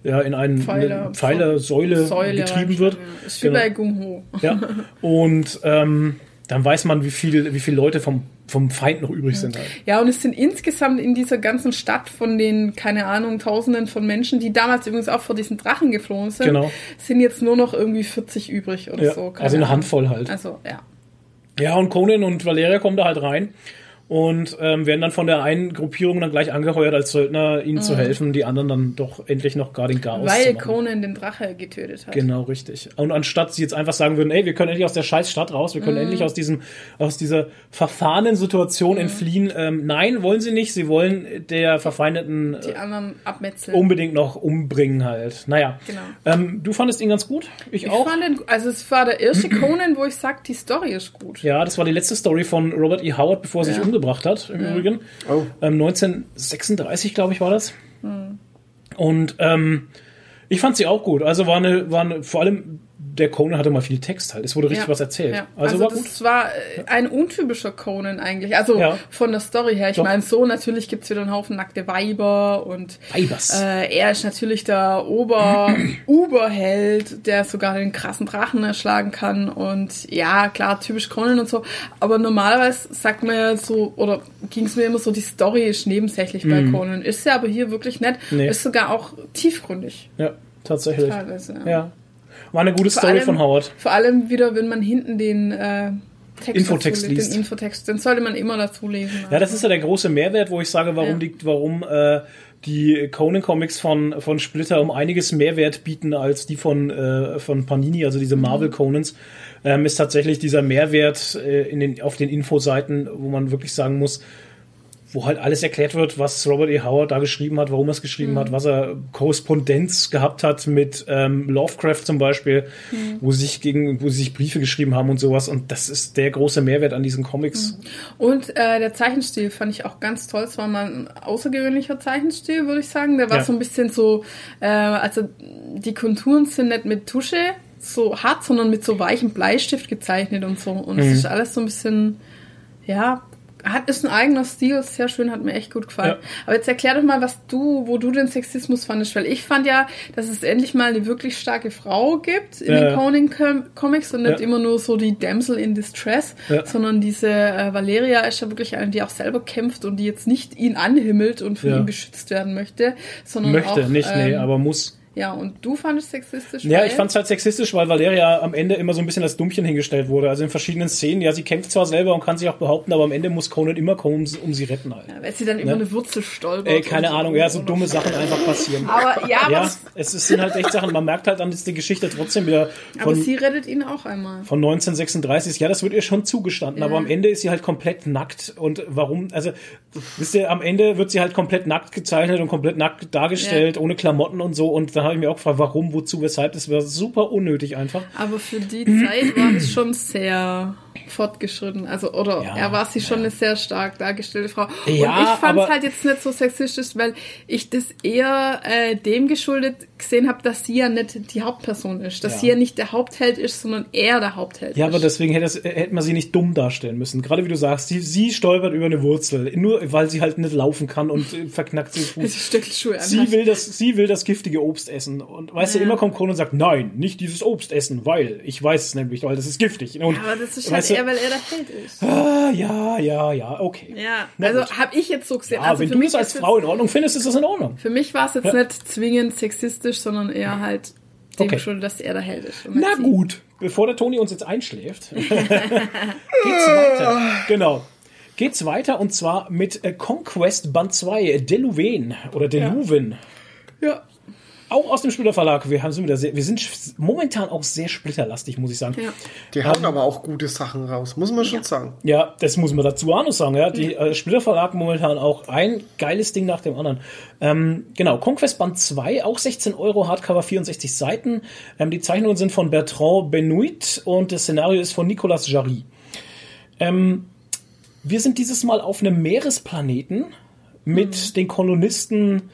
ja, in einen Pfeiler. eine Pfeiler, Säule, getrieben wird. Ja. Ist wie Genau. bei Gung Ho. Ja. Und ähm, dann weiß man, wie viel, wie viele Leute vom, vom Feind noch übrig sind. Halt. Ja, und es sind insgesamt in dieser ganzen Stadt von den, keine Ahnung, Tausenden von Menschen, die damals übrigens auch vor diesen Drachen geflohen sind, Genau. sind jetzt nur noch irgendwie 40 übrig oder Ja, so. also eine Ahnung. Handvoll halt. Also, ja. Ja, und Conan und Valeria kommen da halt rein und ähm, werden dann von der einen Gruppierung dann gleich angeheuert als Söldner, ihnen zu helfen, die anderen dann doch endlich noch gar den Chaos Mhm. Weil. Conan den Drache getötet hat. Genau, richtig. Und anstatt sie jetzt einfach sagen würden, ey, wir können endlich aus der scheiß Stadt raus, wir Mhm. können endlich aus diesem, aus dieser verfahrenen Situation entfliehen. Ähm, nein, wollen sie nicht. Sie wollen der verfeindeten Die äh, anderen abmetzeln. unbedingt noch umbringen halt. Naja. Genau. Ähm, du fandest ihn ganz gut? Ich, ich auch. fand den, also es war der erste Conan, wo ich sag, die Story ist gut. Ja, das war die letzte Story von Robert E. Howard, bevor er sich Ja. Umgebracht hat, im Übrigen. Oh. Ähm, 1936, glaube ich, war das. Hm. Und ähm, ich fand sie auch gut. Also war eine, war eine, vor allem der Conan hatte mal viel Text halt. Es wurde richtig Ja. was erzählt. Ja. Also, Also, war das gut. war äh, ein untypischer Conan eigentlich. Also Ja. von der Story her. Ich meine, so natürlich gibt's wieder einen Haufen nackte Weiber und Weibers. äh, er ist natürlich der Ober Uberheld, der sogar den krassen Drachen erschlagen kann. Und ja, klar, typisch Conan und so. Aber normalerweise sagt man ja so, oder ging's mir immer so, die Story ist nebensächlich bei Conan. Ist ja aber hier wirklich nett. Mhm. Nee. Ist sogar auch tiefgründig. Ja, tatsächlich. Teilweise, ja. Ja. War eine gute Vor Story allem- von Howard. Vor allem wieder, wenn man hinten den äh, Text Infotext dazu, liest. Den Infotext, den sollte man immer dazu lesen. Ja, das ist ja der große Mehrwert, wo ich sage, warum Ja. die, warum äh, die Conan Comics von von Splitter um einiges Mehrwert bieten als die von äh, von Panini, also diese Marvel Conans, ähm, ist tatsächlich dieser Mehrwert äh, in den auf den Infoseiten, wo man wirklich sagen muss, wo halt alles erklärt wird, was Robert E. Howard da geschrieben hat, warum er es geschrieben hat, was er Korrespondenz gehabt hat mit ähm, Lovecraft zum Beispiel, wo sie sich gegen, wo sie sich Briefe geschrieben haben und sowas. Und das ist der große Mehrwert an diesen Comics. Und äh, der Zeichenstil fand ich auch ganz toll. Es war mal ein außergewöhnlicher Zeichenstil, würde ich sagen. Der war Ja. so ein bisschen so, äh, also die Konturen sind nicht mit Tusche so hart, sondern mit so weichem Bleistift gezeichnet und so. Und Mhm. es ist alles so ein bisschen, ja, hat, ist ein eigener Stil, ist sehr schön, hat mir echt gut gefallen. Ja. Aber jetzt erklär doch mal, was du, wo du den Sexismus fandest, weil ich fand ja, dass es endlich mal eine wirklich starke Frau gibt in Ja, den Conan-Comics und nicht Ja. immer nur so die Damsel in Distress, sondern diese äh, Valeria ist ja wirklich eine, die auch selber kämpft und die jetzt nicht ihn anhimmelt und von ihm beschützt werden möchte, sondern Möchte, auch, nicht, nee, ähm, aber muss. Ja, und du fandest sexistisch? Ja, ich fand's halt sexistisch, weil Valeria am Ende immer so ein bisschen als Dummchen hingestellt wurde. Also in verschiedenen Szenen. Ja, sie kämpft zwar selber und kann sich auch behaupten, aber am Ende muss Conan immer kommen, um, sie- retten halt. Ja, weil sie dann über Ne? eine Wurzel stolpert. Ey, keine Ahnung, ja, so dumme Sachen einfach passieren. Aber ja, aber, Ja, es ist- sind halt echt Sachen. Man merkt halt dann, dass die Geschichte trotzdem wieder aber von, sie rettet ihn auch einmal. von 1936 ist. Ja, das wird ihr schon zugestanden, aber am Ende ist sie halt komplett nackt. Und warum? Also, wisst ihr, am Ende wird sie halt komplett nackt gezeichnet und komplett nackt dargestellt, ohne Klamotten und so. Und da habe ich mir auch gefragt, warum, wozu, weshalb. Das wäre super unnötig einfach. Aber für die Zeit war das schon sehr fortgeschritten. Also, oder Ja, er war sie schon eine sehr stark dargestellte Frau. Ja, und ich fand es halt jetzt nicht so sexistisch, weil ich das eher äh, dem geschuldet gesehen habe, dass sie ja nicht die Hauptperson ist. Dass Ja. sie ja nicht der Hauptheld ist, sondern er der Hauptheld Ja, ist. aber deswegen hätte, es, hätte man sie nicht dumm darstellen müssen. Gerade wie du sagst, sie, sie stolpert über eine Wurzel, nur weil sie halt nicht laufen kann und äh, verknackt sich Fuß. Stöckelschuhe Sie will das, sie will das giftige Obst essen. Und weißt du, Ja. immer kommt Conan und sagt, nein, nicht dieses Obst essen, weil ich weiß es nämlich, weil das ist giftig. Und, Aber das ist halt weißt du, eher, weil er der Held ist. ah, ja, ja, ja, okay. Ja, Na also habe ich jetzt so gesehen. Ja, also wenn du mich es als Frau in Ordnung findest, ist das in Ordnung. Für mich war es jetzt Ja. nicht zwingend sexistisch, sondern eher halt dem Okay. geschuldet, dass er der Held ist. Na sie. gut, bevor der Toni uns jetzt einschläft, geht's weiter. Genau. Geht's weiter und zwar mit äh, Conquest Band 2, Deluven oder Deluven. Ja. Auch aus dem Splitter Verlag. Wir, haben, sind wieder sehr, wir sind momentan auch sehr splitterlastig, muss ich sagen. Ja. Die hauen aber auch gute Sachen raus, muss man schon sagen. Ja, das muss man dazu auch noch sagen. Ja, die äh, Splitter Verlag momentan auch ein geiles Ding nach dem anderen. Ähm, genau, Conquest Band 2, auch 16 Euro, Hardcover 64 Seiten. Ähm, die Zeichnungen sind von Bertrand Benoit und das Szenario ist von Nicolas Jarry. Ähm, wir sind dieses Mal auf einem Meeresplaneten mit den Kolonisten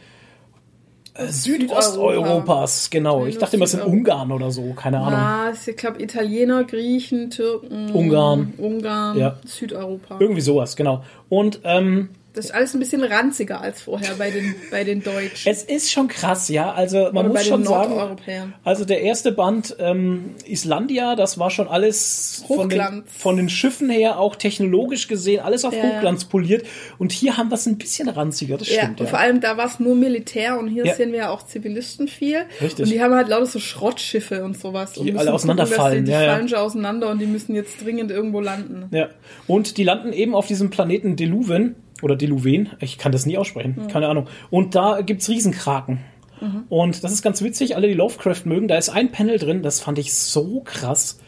äh, Südosteuropas. Genau, ich dachte immer, es sind Ungarn oder so, keine Ahnung. Ah, ist, ich glaube, Italiener, Griechen, Türken, Ungarn. Ungarn, Ja. Südeuropa. Irgendwie sowas, genau. Und ähm, Das ist alles ein bisschen ranziger als vorher bei den, bei den Deutschen. Es ist schon krass, ja. Also man Oder muss schon sagen, also der erste Band ähm, Islandia, das war schon alles von den, Hochglanz. von den Schiffen her auch technologisch gesehen alles auf Ja. Hochglanz poliert. Und hier haben wir es ein bisschen ranziger, das Ja, stimmt. und Ja, vor allem da war es nur Militär und hier Ja. sehen wir ja auch Zivilisten viel. Richtig. Und die haben halt lauter so Schrottschiffe und sowas. und Die alle auseinanderfallen, Gucken, die, fallen schon auseinander und die müssen jetzt dringend irgendwo landen. ja. Und die landen eben auf diesem Planeten Deluven oder Deluven, ich kann das nie aussprechen, keine Ahnung. Und da gibt's Riesenkraken. Mhm. Und das ist ganz witzig, alle die Lovecraft mögen, da ist ein Panel drin, das fand ich so krass.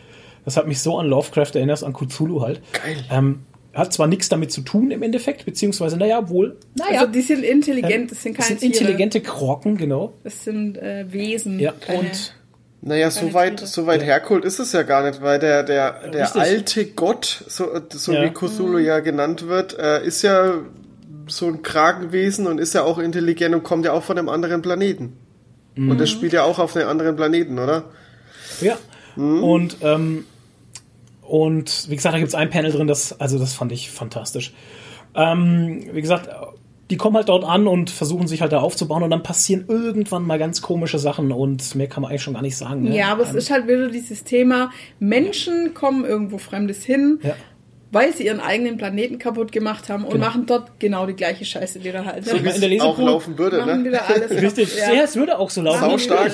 Das hat mich so an Lovecraft erinnert, an Cthulhu halt. Geil. Ähm, hat zwar nichts damit zu tun im Endeffekt, beziehungsweise, naja, wohl, naja, Also die sind intelligent, das sind das keine sind Tiere. intelligente Kroken, genau. Das sind äh, Wesen. Ja, und Naja, so weit, so weit hergeholt ist es ja gar nicht, weil der, der, der alte Gott, so, so Ja. wie Cthulhu ja genannt wird, äh, ist ja so ein Kragenwesen und ist ja auch intelligent und kommt ja auch von einem anderen Planeten. Und das spielt ja auch auf einem anderen Planeten, oder? Ja. Und, ähm, und wie gesagt, da gibt's ein Panel drin, das, also das fand ich fantastisch. Ähm, wie gesagt, die kommen halt dort an und versuchen sich halt da aufzubauen und dann passieren irgendwann mal ganz komische Sachen und mehr kann man eigentlich schon gar nicht sagen. Ne? Ja, aber es ist halt wieder dieses Thema, Menschen kommen irgendwo Fremdes hin, Ja. Weil sie ihren eigenen Planeten kaputt gemacht haben und Genau. machen dort genau die gleiche Scheiße wieder halt. So Ne? wie in der es auch Lesepro- laufen würde, ne? wieder alles Richtig, kaputt. ja. es würde auch so laufen. Sau stark.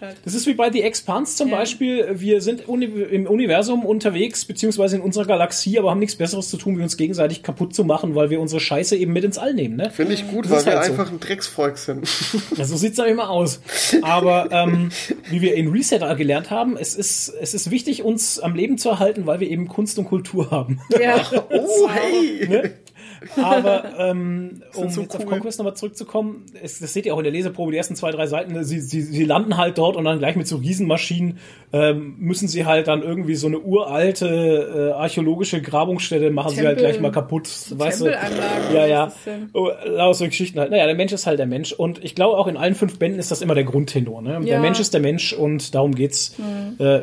halt. Das ist wie bei The Expanse zum Ja. Beispiel. Wir sind uni im Universum unterwegs, beziehungsweise in unserer Galaxie, aber haben nichts Besseres zu tun, wie uns gegenseitig kaputt zu machen, weil wir unsere Scheiße eben mit ins All nehmen. Ne? Finde ich gut, Das weil ist wir halt so. einfach ein Drecksvolk sind. Ja, so sieht's dann immer aus. Aber ähm, wie wir in Reset gelernt haben, es ist, es ist wichtig, uns am Leben zu erhalten, weil wir eben Kunst und Kultur haben. Ja. Oh, hey! ne? Aber ähm, um so jetzt auf cool. Conquest nochmal zurückzukommen, es, das seht ihr auch in der Leseprobe, die ersten zwei, drei Seiten, sie, sie, sie landen halt dort und dann gleich mit so Riesenmaschinen ähm, müssen sie halt dann irgendwie so eine uralte äh, archäologische Grabungsstätte machen sie halt Tempel- gleich mal kaputt. weißt du? Ja, ja. Oh, lauter so Geschichten halt. Naja, der Mensch ist halt der Mensch. Und ich glaube, auch in allen fünf Bänden ist das immer der Grundtenor. Ne? Der Ja. Mhm. Mensch ist der Mensch und darum geht's. Äh,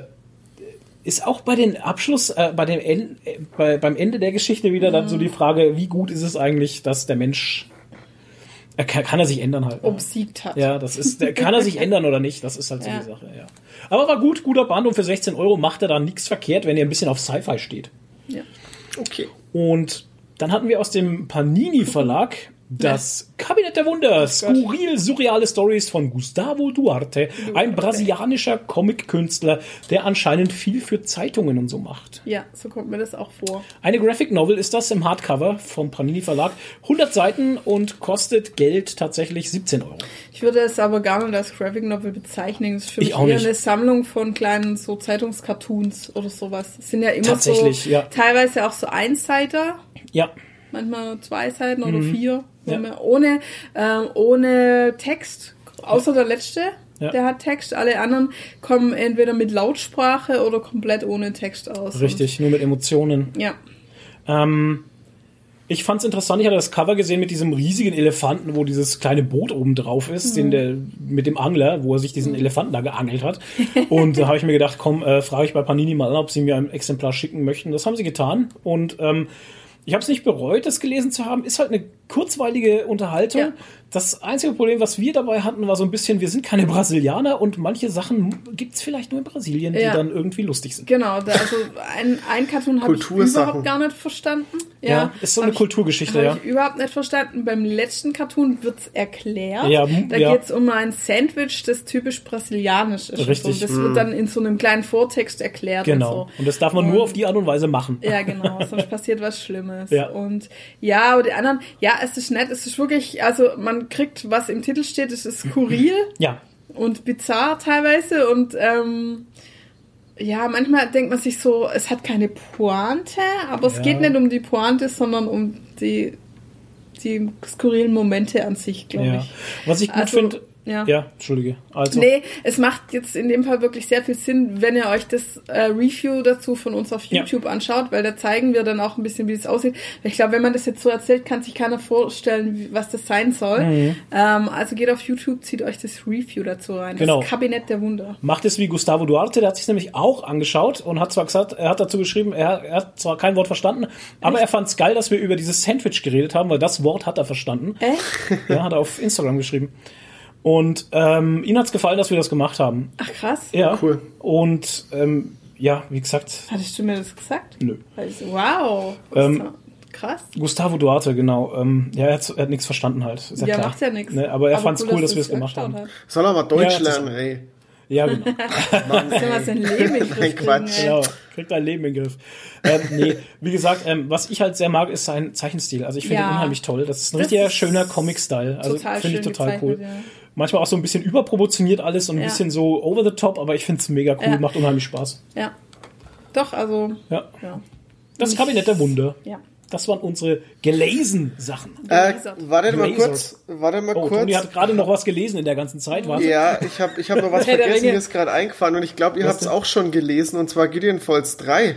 ist auch bei den Abschluss, äh, bei dem en äh, bei, beim Ende der Geschichte wieder dann Mhm. so die Frage, wie gut ist es eigentlich, dass der Mensch er kann, kann er sich ändern halt. ne? Obsiegt hat. Ja, das ist, kann er sich ändern oder nicht? Das ist halt so Ja. die Sache, ja. Aber war gut, guter Band und für 16 Euro macht er da nichts verkehrt, wenn ihr ein bisschen auf Sci-Fi steht. Ja. Okay. Und dann hatten wir aus dem Panini Verlag das Kabinett der Wunder, skurril surreale Stories von Gustavo Duarte, ein brasilianischer Comic-Künstler, der anscheinend viel für Zeitungen und so macht. Ja, so kommt mir das auch vor. Eine Graphic Novel ist das im Hardcover vom Panini Verlag, 100 Seiten und kostet Geld tatsächlich 17 Euro. Ich würde es aber gar nicht als Graphic Novel bezeichnen. Das ist für Ich mich auch eher nicht. eine Sammlung von kleinen so Zeitungscartoons oder sowas. Das sind ja immer Tatsächlich, so, ja. teilweise auch so Einseiter, Ja, manchmal zwei Seiten Mhm. oder vier, Ja. ohne, ähm, ohne Text, außer der letzte. Ja. Der hat Text, alle anderen kommen entweder mit Lautsprache oder komplett ohne Text aus. richtig, nur mit Emotionen. Ja, Ähm, ich fand es interessant, ich hatte das Cover gesehen mit diesem riesigen Elefanten, wo dieses kleine Boot oben drauf ist, den der, mit dem Angler, wo er sich diesen Elefanten da geangelt hat. Und da habe ich mir gedacht, komm, äh, frage ich bei Panini mal an, ob sie mir ein Exemplar schicken möchten. Das haben sie getan. Und ähm, ich habe es nicht bereut, das gelesen zu haben. Ist halt eine kurzweilige Unterhaltung. Ja. Das einzige Problem, was wir dabei hatten, war so ein bisschen, wir sind keine Brasilianer und manche Sachen gibt's vielleicht nur in Brasilien, die Ja. dann irgendwie lustig sind. Genau, da, also ein, ein Cartoon habe ich überhaupt gar nicht verstanden. Ja, ist so eine hab ich- Kulturgeschichte, hab ja. ich überhaupt nicht verstanden. Beim letzten Cartoon wird's erklärt. Ja, da ja. geht's um ein Sandwich, das typisch brasilianisch ist. und Richtig. So. Das wird dann in so einem kleinen Vortext erklärt. Genau. Und so. Und das darf man nur auf die Art und Weise machen. Ja, genau, sonst passiert was Schlimmes. Ja. Und ja, aber die anderen, ja, es ist nett, es ist wirklich, also man kriegt, was im Titel steht, es ist skurril Ja, und bizarr teilweise und ähm, ja, manchmal denkt man sich so, es hat keine Pointe, aber es Ja. geht nicht um die Pointe, sondern um die, die skurrilen Momente an sich, glaube ja. ich. Was ich gut Also, finde, ja. ja, entschuldige. Also, Nee, es macht jetzt in dem Fall wirklich sehr viel Sinn, wenn ihr euch das äh, Review dazu von uns auf Ja. YouTube anschaut, weil da zeigen wir dann auch ein bisschen, wie es aussieht. Ich glaube, wenn man das jetzt so erzählt, kann sich keiner vorstellen, wie, was das sein soll. Mhm. Ähm, also geht auf YouTube, zieht euch das Review dazu rein. Genau. Das Kabinett der Wunder. macht es wie Gustavo Duarte, der hat sich nämlich auch angeschaut und hat zwar gesagt, er hat dazu geschrieben, er, er hat zwar kein Wort verstanden, aber er fand es geil, dass wir über dieses Sandwich geredet haben, weil das Wort hat er verstanden. Echt? Ja, hat er auf Instagram geschrieben. Und ähm, ihm hat's gefallen, dass wir das gemacht haben. Ach krass. Ja. Cool. Und ähm, ja, wie gesagt, Hattest du mir das gesagt? nö. Also, wow. Ähm, krass. Gustavo Duarte, genau. Ähm, ja, er hat, er hat nichts verstanden halt. Ist ja, Ja, klar. macht ja nichts. Ne, aber er fand's cool, dass wir es gemacht haben. angeschaut Soll er mal Deutsch Ja, lernen, ey. Ja, genau. hast. Soll man sein Leben in Griff Nein, Quatsch. ey. Genau, kriegt ein Leben in den Griff. Ähm, nee, wie gesagt, ähm, was ich halt sehr mag, ist sein Zeichenstil. Also ich finde Ja. ihn unheimlich toll. Das ist ein Das richtiger schöner Comic-Style. Also finde ich total cool. ja. Manchmal auch so ein bisschen überproportioniert alles und ein Ja. bisschen so over the top, aber ich finde es mega cool, Ja. macht unheimlich Spaß. Ja. Doch, also, Ja. ja. Das Kabinett der Wunder. Ja. Das waren unsere gelesen Sachen. Äh, warte mal kurz. Warte mal Oh, kurz. Toni hat gerade noch was gelesen in der ganzen Zeit. Warte. Ja, ich habe ich hab noch was vergessen, mir ist gerade eingefallen und ich glaube, ihr habt es auch schon gelesen und zwar Gideon Falls 3.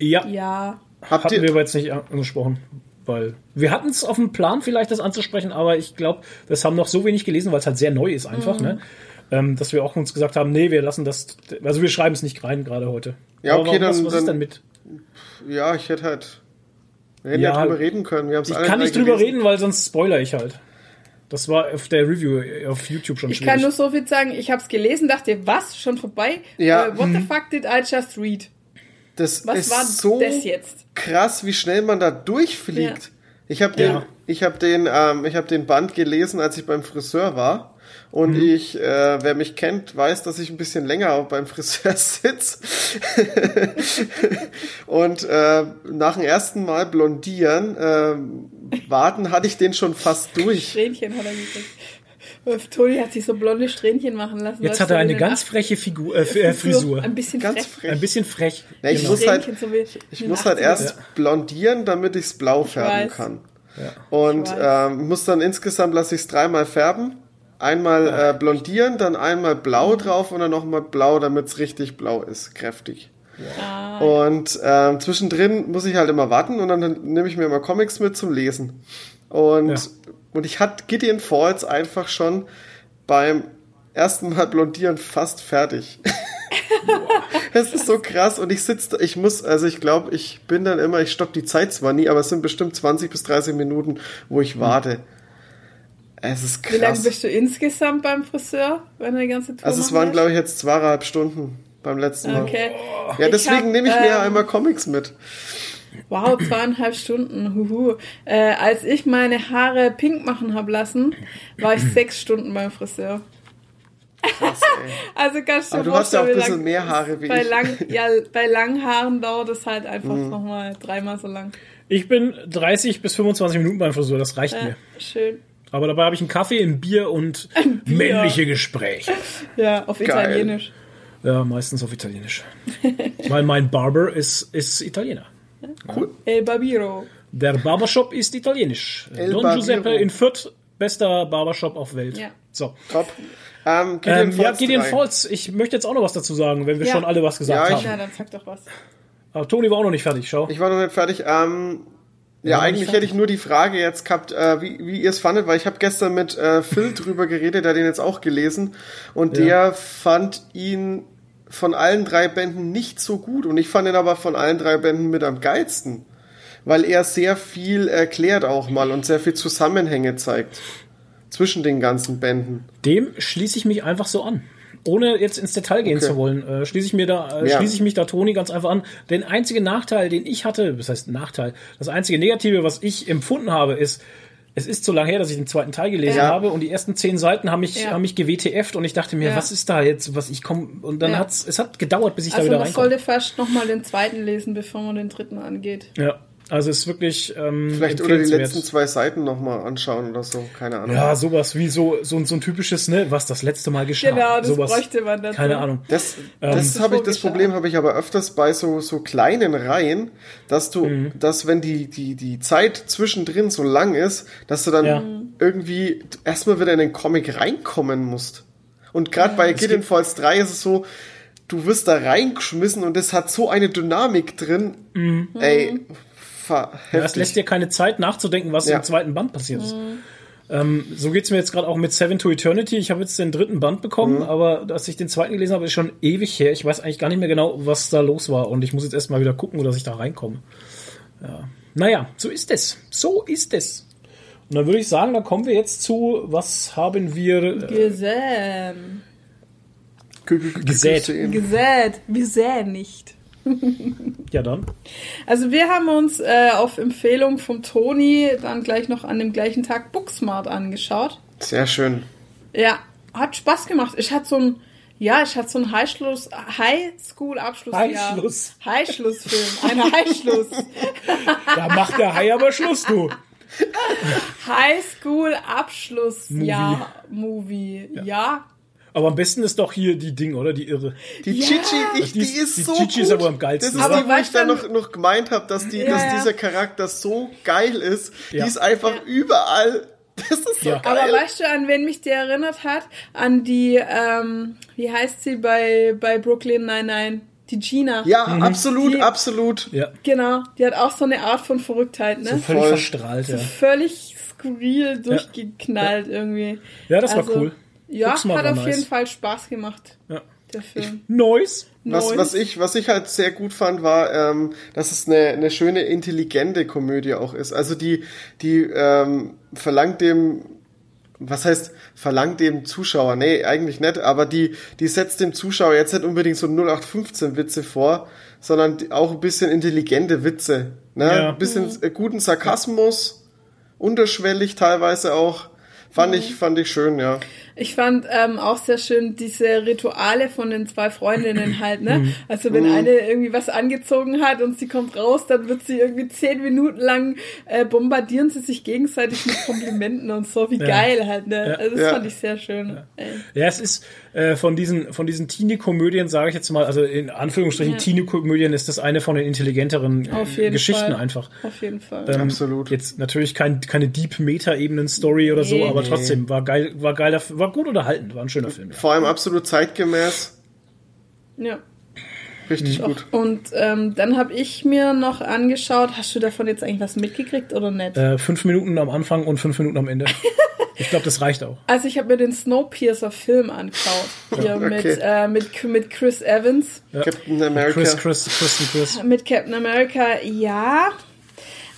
Ja, Ja. Habt hatten ihr, wir aber jetzt nicht angesprochen. Weil wir hatten es auf dem Plan, vielleicht das anzusprechen, aber ich glaube, das haben noch so wenig gelesen, weil es halt sehr neu ist einfach, Mhm. ne? Ähm, dass wir auch uns gesagt haben, nee, wir lassen das, also wir schreiben es nicht rein gerade heute. Ja, Aber okay, was, dann- was ist dann- denn mit? ja, ich hätte halt wir hätten Ja, ja, drüber reden können. Wir Ich kann nicht drüber gelesen. reden, weil sonst spoiler ich halt. Das war auf der Review auf YouTube schon Ich kann schwierig. nur so viel sagen, ich habe es gelesen, dachte, was, schon vorbei? Ja. Äh, what the fuck did I just read? Das Was ist war so das jetzt? krass, wie schnell man da durchfliegt. Ja. Ich habe den, Ja. ich habe den, ähm, ich habe den Band gelesen, als ich beim Friseur war. Und Mhm. ich, äh, wer mich kennt, weiß, dass ich ein bisschen länger beim Friseur sitz. und äh, nach dem ersten Mal blondieren, äh, warten, hatte ich den schon fast durch. Strähnchen hat er gekriegt. Toni hat sich so blonde Strähnchen machen lassen. Jetzt hat er in eine ganz freche Figur, äh, äh, Frisur. Ein bisschen Ganz frech. frech. Ein bisschen frech. Ja, ich Genau. muss halt, so ich muss halt 80ern. erst blondieren, damit ich's blau färben kann. Und Ich weiß. ähm, muss dann insgesamt lasse ich's dreimal färben. Einmal äh, blondieren, dann einmal blau drauf und dann nochmal blau, damit's richtig blau ist, kräftig. Ah, Und ähm, zwischendrin muss ich halt immer warten und dann nehme ich mir immer Comics mit zum Lesen. Und, Ja. Und ich hatte Gideon Falls einfach schon beim ersten Mal blondieren fast fertig. Das ist so krass und ich sitze, ich muss, also ich glaube, ich bin dann immer, ich stopp die Zeit zwar nie, aber es sind bestimmt 20 bis 30 Minuten, wo ich warte. Es ist Wie lange krass. bist du insgesamt beim Friseur, wenn du die ganze Tour Also es waren, glaube ich, jetzt zweieinhalb Stunden beim letzten Mal. Okay. Ja, deswegen hab, nehme ich mir ja ähm, immer Comics mit. Wow, zweieinhalb Stunden. Huhu. Äh, als ich meine Haare pink machen habe lassen, war ich sechs Stunden beim Friseur. Krass. Also kannst du Aber du hast ja auch ein bisschen wie mehr lang- Haare wie bei ich. Lang, ja, bei langen Haaren dauert es halt einfach Mhm. nochmal dreimal so lang. Ich bin 30 bis 25 Minuten beim Friseur, das reicht Ja, mir. schön. Aber dabei habe ich einen Kaffee, ein Bier und männliche Gespräche. Ja, auf Italienisch. Ja, meistens auf Italienisch. Weil mein Barber ist, ist Italiener. El Barbiro. Der Barbershop ist italienisch. El Don Barbero. Giuseppe in Fürth, bester Barbershop auf Welt. Ja. So. Top. Ähm, Gideon Ähm, ja, Falls Gideon 3. Falls. Ich möchte jetzt auch noch was dazu sagen, wenn wir Ja. schon alle was gesagt Ja, ich- haben. Na, dann sag doch was. Aber Toni war auch noch nicht fertig, schau. Ich war noch nicht fertig. Ähm, ja, eigentlich hätte ich nur die Frage jetzt gehabt, äh, wie, wie ihr es fandet, weil ich habe gestern mit äh, Phil drüber geredet, der hat den jetzt auch gelesen und Ja. der fand ihn von allen drei Bänden nicht so gut und ich fand ihn aber von allen drei Bänden mit am geilsten. weil er sehr viel erklärt auch mal und sehr viel Zusammenhänge zeigt zwischen den ganzen Bänden. Dem schließe ich mich einfach so an. Ohne jetzt ins Detail gehen Okay. zu wollen, äh, schließe ich mir da, äh, Ja. schließe ich mich da Toni ganz einfach an. Den einzigen Nachteil, den ich hatte, das heißt Nachteil, das einzige Negative, was ich empfunden habe, ist, es ist so lange her, dass ich den zweiten Teil gelesen Ja. habe und die ersten zehn Seiten haben mich, Ja. haben mich gewtft und ich dachte mir, Ja. was ist da jetzt, was ich komme und dann Ja. hat's, es hat gedauert, bis ich Also da wieder man reinkomme. sollte fast nochmal den zweiten lesen, bevor man den dritten angeht. Ja, also es ist wirklich ähm, Vielleicht oder die letzten zwei Seiten nochmal anschauen oder so, keine Ahnung. Ja, sowas wie so, so, so ein typisches, ne, was das letzte Mal geschah. Genau, das sowas, bräuchte man dazu. Keine Ahnung. Das, Ähm, das habe ich, das. Problem habe ich aber öfters bei so, so kleinen Reihen, dass du, Mhm. dass wenn die, die, die Zeit zwischendrin so lang ist, dass du dann Ja. irgendwie erstmal wieder in den Comic reinkommen musst. Und gerade bei Gideon Falls 3 ist es so, du wirst da reingeschmissen und es hat so eine Dynamik drin. Ey, ver Mhm. Ja, es heftig. lässt dir keine Zeit nachzudenken, was Ja. im zweiten Band passiert ist. Ähm, so geht's mir jetzt gerade auch mit Seven to Eternity. Ich habe jetzt den dritten Band bekommen, Mhm. aber als ich den zweiten gelesen habe, ist schon ewig her. Ich weiß eigentlich gar nicht mehr genau, was da los war. Und ich muss jetzt erstmal wieder gucken, dass ich da reinkomme. Ja. Naja, so ist es. So ist es. Und dann würde ich sagen, dann kommen wir jetzt zu, was haben wir äh, Gesehen. gesät? Gesät. Wir säen nicht. Ja, dann. Also wir haben uns äh, auf Empfehlung vom Toni dann gleich noch an dem gleichen Tag Booksmart angeschaut. Sehr schön. Ja, hat Spaß gemacht. Ich hatte so ein, ja, ich hatte so einen Highschluss, Highschool-Abschluss. Highschluss. Highschlussfilm. Ein Highschluss. Da macht der Hai aber Schluss, du. Highschool-Abschlussjahr-Movie. Ja. Aber am besten ist doch hier die Ding, oder? Die Irre. Die Ja. Chichi, ich, Die die, ist- ist die so Chichi ist gut. aber am geilsten, Das ist die, wo ich du- noch, noch gemeint habe, dass, die, Ja, dass ja. dieser Charakter so geil ist. Ja. Die ist einfach überall. Das ist so Ja. geil. Aber weißt du, an wen mich der erinnert hat? An die, ähm, wie heißt sie bei, bei Brooklyn? Nein, nein. Die Gina. ja, absolut, Die- absolut. Ja. Genau. Die hat auch so eine Art von Verrücktheit, ne? So völlig Voll. verstrahlt, ja. Völlig skurril durchgeknallt irgendwie. Ja, das war Also, cool. Ja, hat auf nice. jeden Fall Spaß gemacht, Ja. der Film. Was, Neues. was, ich, was ich halt sehr gut fand, war, ähm, dass es eine, eine schöne, intelligente Komödie auch ist. Also die, die ähm, verlangt dem, was heißt, verlangt dem Zuschauer, nee, eigentlich nicht, aber die, die setzt dem Zuschauer jetzt nicht unbedingt so 0815-Witze vor, sondern auch ein bisschen intelligente Witze. Ne? Ja. Ein bisschen äh, guten Sarkasmus, unterschwellig teilweise auch. Fand ich, fand ich schön, ja. Ich fand ähm, auch sehr schön diese Rituale von den zwei Freundinnen halt, ne? Mhm. Also wenn eine irgendwie was angezogen hat und sie kommt raus, dann wird sie irgendwie zehn Minuten lang äh, bombardieren sie sich gegenseitig mit Komplimenten und so. Wie Ja. geil halt, ne? Ja. Also das Ja. fand ich sehr schön. Ey. Ja, es ist äh, von diesen von diesen Teenie-Komödien, sage ich jetzt mal, also in Anführungsstrichen Ja. Teenie-Komödien ist das eine von den intelligenteren Auf äh, jeden Geschichten Fall. einfach. Auf jeden Fall. Ähm, Absolut. Jetzt natürlich kein, keine Deep Meta-Ebenen-Story oder so, Nee. aber Nee. trotzdem war geil, war geiler, war gut unterhalten, war ein schöner Film. Ja. Vor allem absolut zeitgemäß. ja. Richtig Doch. gut. Und ähm, dann habe ich mir noch angeschaut, hast du davon jetzt eigentlich was mitgekriegt oder nicht? Äh, fünf Minuten am Anfang und fünf Minuten am Ende. ich glaube, das reicht auch. Also ich habe mir den Snowpiercer-Film angeschaut. Hier okay. mit, äh, mit, mit Chris Evans. Captain America. Chris, Chris, Chris, Chris. Mit Captain America, ja.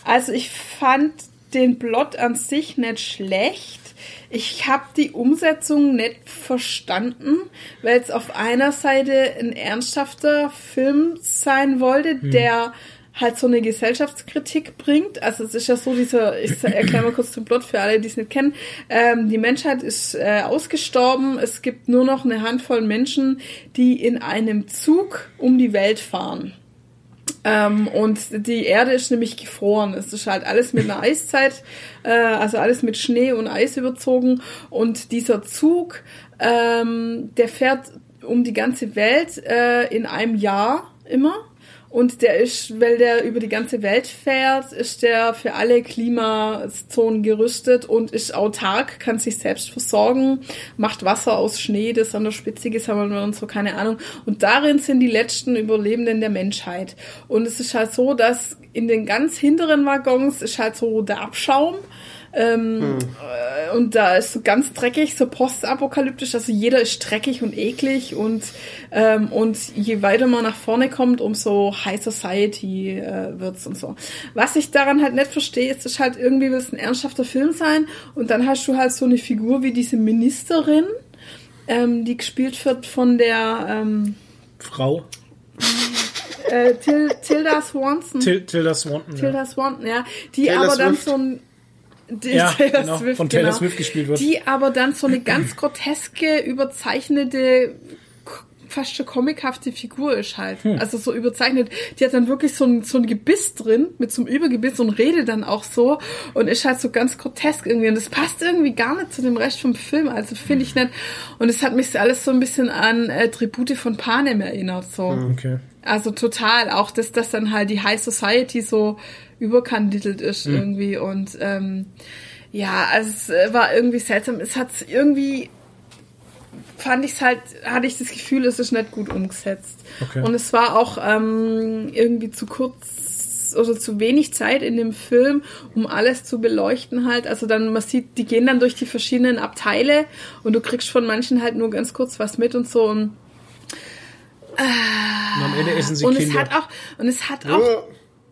Also ich fand den Plot an sich nicht schlecht. Ich habe die Umsetzung nicht verstanden, weil es auf einer Seite ein ernsthafter Film sein wollte, der halt so eine Gesellschaftskritik bringt. Also es ist ja so dieser, ich erkläre mal kurz den Plot für alle, die es nicht kennen. Ähm, die Menschheit ist äh, ausgestorben. Es gibt nur noch eine Handvoll Menschen, die in einem Zug um die Welt fahren. Ähm, und die Erde ist nämlich gefroren. Es ist halt alles mit einer Eiszeit, äh, also alles mit Schnee und Eis überzogen. Und dieser Zug, ähm, der fährt um die ganze Welt äh, in einem Jahr immer. Und der ist, weil der über die ganze Welt fährt, ist der für alle Klimazonen gerüstet und ist autark, kann sich selbst versorgen, macht Wasser aus Schnee, das an der Spitze gesammelt wird und so, keine Ahnung. Und darin sind die letzten Überlebenden der Menschheit. Und es ist halt so, dass in den ganz hinteren Waggons ist halt so der Abschaum Ähm, äh, und da ist so ganz dreckig, so postapokalyptisch, also jeder ist dreckig und eklig und, ähm, und je weiter man nach vorne kommt, umso High Society äh, wird's und so. Was ich daran halt nicht verstehe, ist, ist halt irgendwie will es ein ernsthafter Film sein und dann hast du halt so eine Figur wie diese Ministerin, ähm, die gespielt wird von der ähm, Frau. äh, Til Tilda Swanson. Til Tilda Swanton. Ja. Tilda Swanton, ja. Die Taylor aber dann Swift. so ein die Ja, Taylor genau, Swift, von Taylor genau. Swift gespielt wird. Die aber dann so eine ganz groteske, überzeichnete, fast schon comichafte Figur ist halt. Hm. Also so überzeichnet. Die hat dann wirklich so ein, so ein Gebiss drin, mit so einem Übergebiss und redet dann auch so und ist halt so ganz grotesk irgendwie. Und das passt irgendwie gar nicht zu dem Rest vom Film. Also finde ich nicht. Und es hat mich alles so ein bisschen an äh, Tribute von Panem erinnert, so. Okay. Also total, auch dass das dann halt die High Society so überkandidelt ist Mhm. irgendwie und ähm, ja, also es war irgendwie seltsam. Es hat irgendwie fand ich es halt, hatte ich das Gefühl, es ist nicht gut umgesetzt. Okay. Und es war auch ähm, irgendwie zu kurz oder zu wenig Zeit in dem Film, um alles zu beleuchten halt. Also dann, man sieht, die gehen dann durch die verschiedenen Abteile und du kriegst von manchen halt nur ganz kurz was mit und so und Und am Ende essen sie und Kinder. es hat auch und es hat auch Ja.